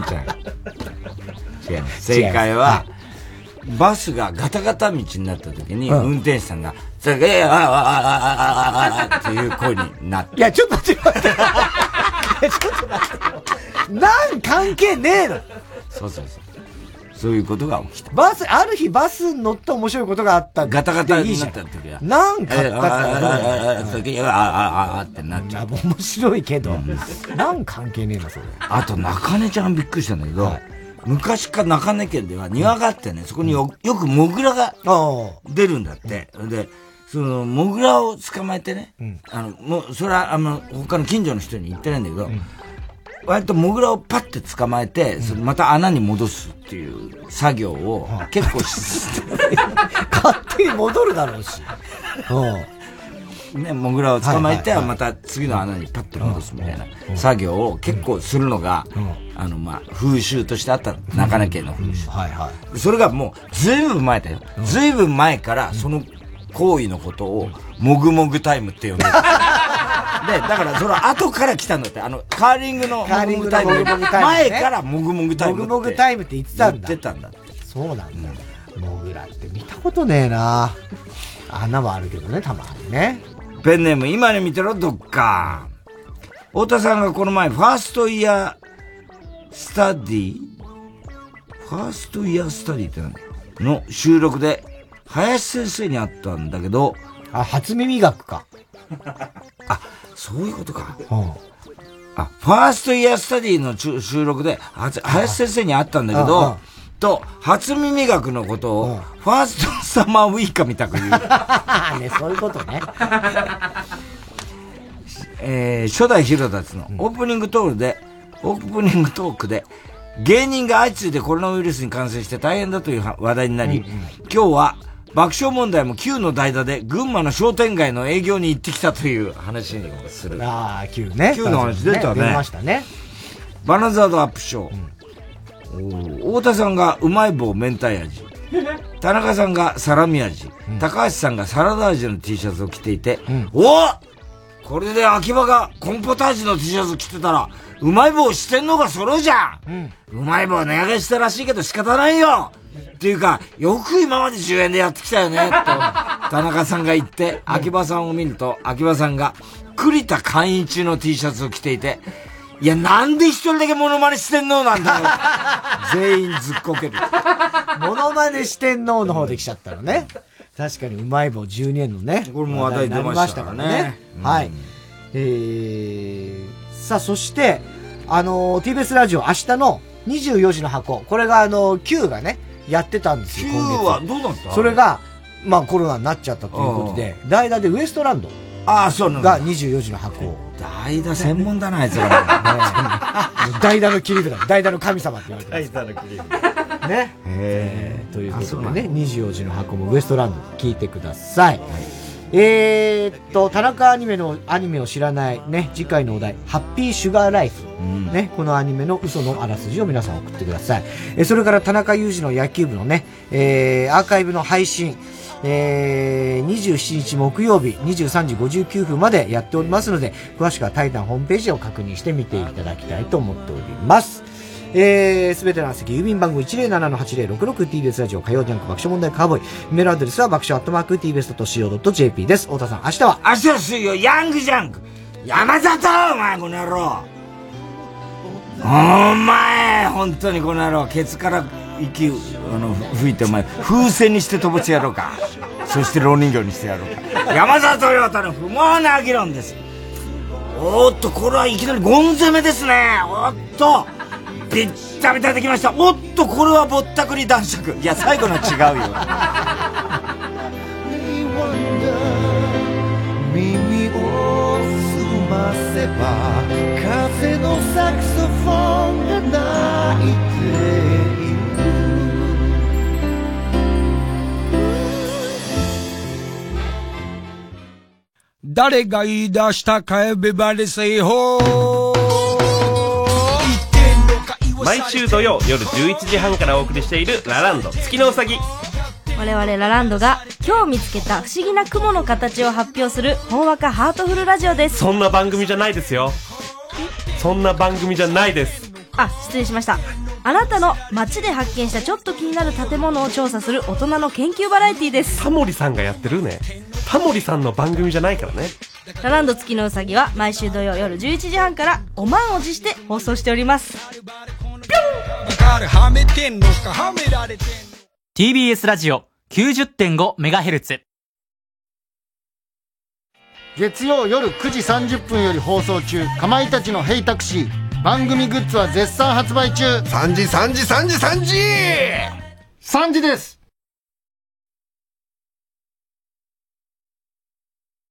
ちゃん。違う。正解は、バスがガタガタ道になった時に、運転手さんが、それが、えああ、ああ、ああ、っていう声になって。*laughs* いや、ちょっと待って。ちょっと待って。なん関係ねえの。そうそうそう。そういうことが起きた。バス、ある日バスに乗って面白いことがあったガタガタになった時は。なんかあったあ、ああ、あってなっちゃう。面白いけど、なん関係ねえな、それ。あと、中根ちゃんびっくりしたんだけど、昔から中根県では庭があってね、そこによよくモグラが出るんだって。で、その、モグラを捕まえてね、あの、もう、それは、あの、他の近所の人に言ってないんだけど、割とモグラをパッて捕まえて、そのまた穴に戻すっていう作業を結構し、*laughs* *laughs* 勝手に戻るだろうし。ね、モグラを捕まえてはまた次の穴にパッと戻すみたいな作業を結構するのが、あの、まあ、風習としてあった中根家の風習。はいはい。それがもう、ずいぶん前だよ。ずいぶん前から、その行為のことを、もぐもぐタイムって呼んでる。*laughs* で、だからその後から来たんだって、あの、カーリングのもぐもぐタイム。前からもぐもぐタイム。もぐもぐタイムって言ってたんだ。言ってたんだって。そうなんだ。モグラって見たことねえな穴はあるけどね、たまにね。ペンネーム、今に見てろ、どっか。太田さんがこの前、ファーストイヤースタディファーストイヤースタディって何の収録で、林先生に会ったんだけど、あ、初耳学か。あ、そういうことか。うん、あ、ファーストイヤースタディの収録で、林先生に会ったんだけど、と、初耳学のことを、ファーストサマーウイカみたく言う。*laughs* ね、そういうことね。*laughs* えー、初代ヒロタツのオープニングトークで、オープニングトークで、芸人が相次いでコロナウイルスに感染して大変だという話題になり、うんうん、今日は爆笑問題も旧の代打で群馬の商店街の営業に行ってきたという話にする。ああ、旧ね。旧の話出たね。出ましたね。バナザードアップショー。うん、太田さんがうまい棒明太味。田中さんがサラミ味。うん、高橋さんがサラダ味の T シャツを着ていて、うん、おこれで秋葉がコンポタージュの T シャツ着てたら、うまい棒してんのが揃うじゃん、うん、うまい棒値上げしたらしいけど仕方ないよ。っていうか、よく今まで10円でやってきたよね、と、*laughs* 田中さんが言って、秋葉さんを見ると、秋葉さんが、栗田寛一の T シャツを着ていて、いや、なんで一人だけモノマネしてんのなんだよ。*laughs* 全員ずっこける。モノマネしてんのの方で来ちゃったのね。確かにうまい棒12年のね。これも話題になりましたからね。はい。えー、さあ、そして、あのー、TBS ラジオ明日の24時の箱。これがあのー、Q がね、やってたんですよ、今月。はどうなったそれが、まあコロナになっちゃったということで、代打でウエストランド。ああ、そうが24時の箱。代打専門だな、あいつら。代打の切り札、代打の神様って言われて代打の切り札。ね。えー、ということでね、24時の箱もウエストランド聞いてください。はいえー、っと、田中アニメのアニメを知らないね、次回のお題、ハッピーシュガーライフ。うん、ね、このアニメの嘘のあらすじを皆さん送ってください。えー、それから田中裕二の野球部のね、えー、アーカイブの配信、えー、27日木曜日23時59分までやっておりますので、詳しくはタイタンホームページを確認してみていただきたいと思っております。えー、すべての席、郵便番号 107-8066TBS ラジオ火曜ジャンク爆笑問題カーボーイ。メールアドレスは爆笑アットマーク TBS.CO.JP です。太田さん、明日は明日は水曜、ヤングジャンク山里お前、この野郎お前、本当にこの野郎、ケツから息、あの、吹いてお前、風船にして飛ばしてやろうか。そして老人形にしてやろうか。山里亮太の不毛な議論です。おっと、これはいきなりゴン攻めですね。おっと。びったびたできましたおっとこれはぼったくり男爵いや最後の違うよ耳を澄ませば風のサクソフォンが鳴いている誰が言い出したかエビバリセイホー。毎週土曜夜11時半からお送りしているラランド月のうさぎ。我々ラランドが今日見つけた不思議な雲の形を発表するほんわかハートフルラジオです。そんな番組じゃないですよ。そんな番組じゃないです。あ失礼しましたあなたの街で発見したちょっと気になる建物を調査する大人の研究バラエティです。タモリさんがやってるね。タモリさんの番組じゃないからね。ラランド月のうさぎは毎週土曜夜11時半からお満を持して放送しております。TBS ラジオ 90.5MHz 月曜夜9時30分より放送中かまいたちの「ヘイタクシー」番組グッズは絶賛発売中。3時3時3時3時。3時です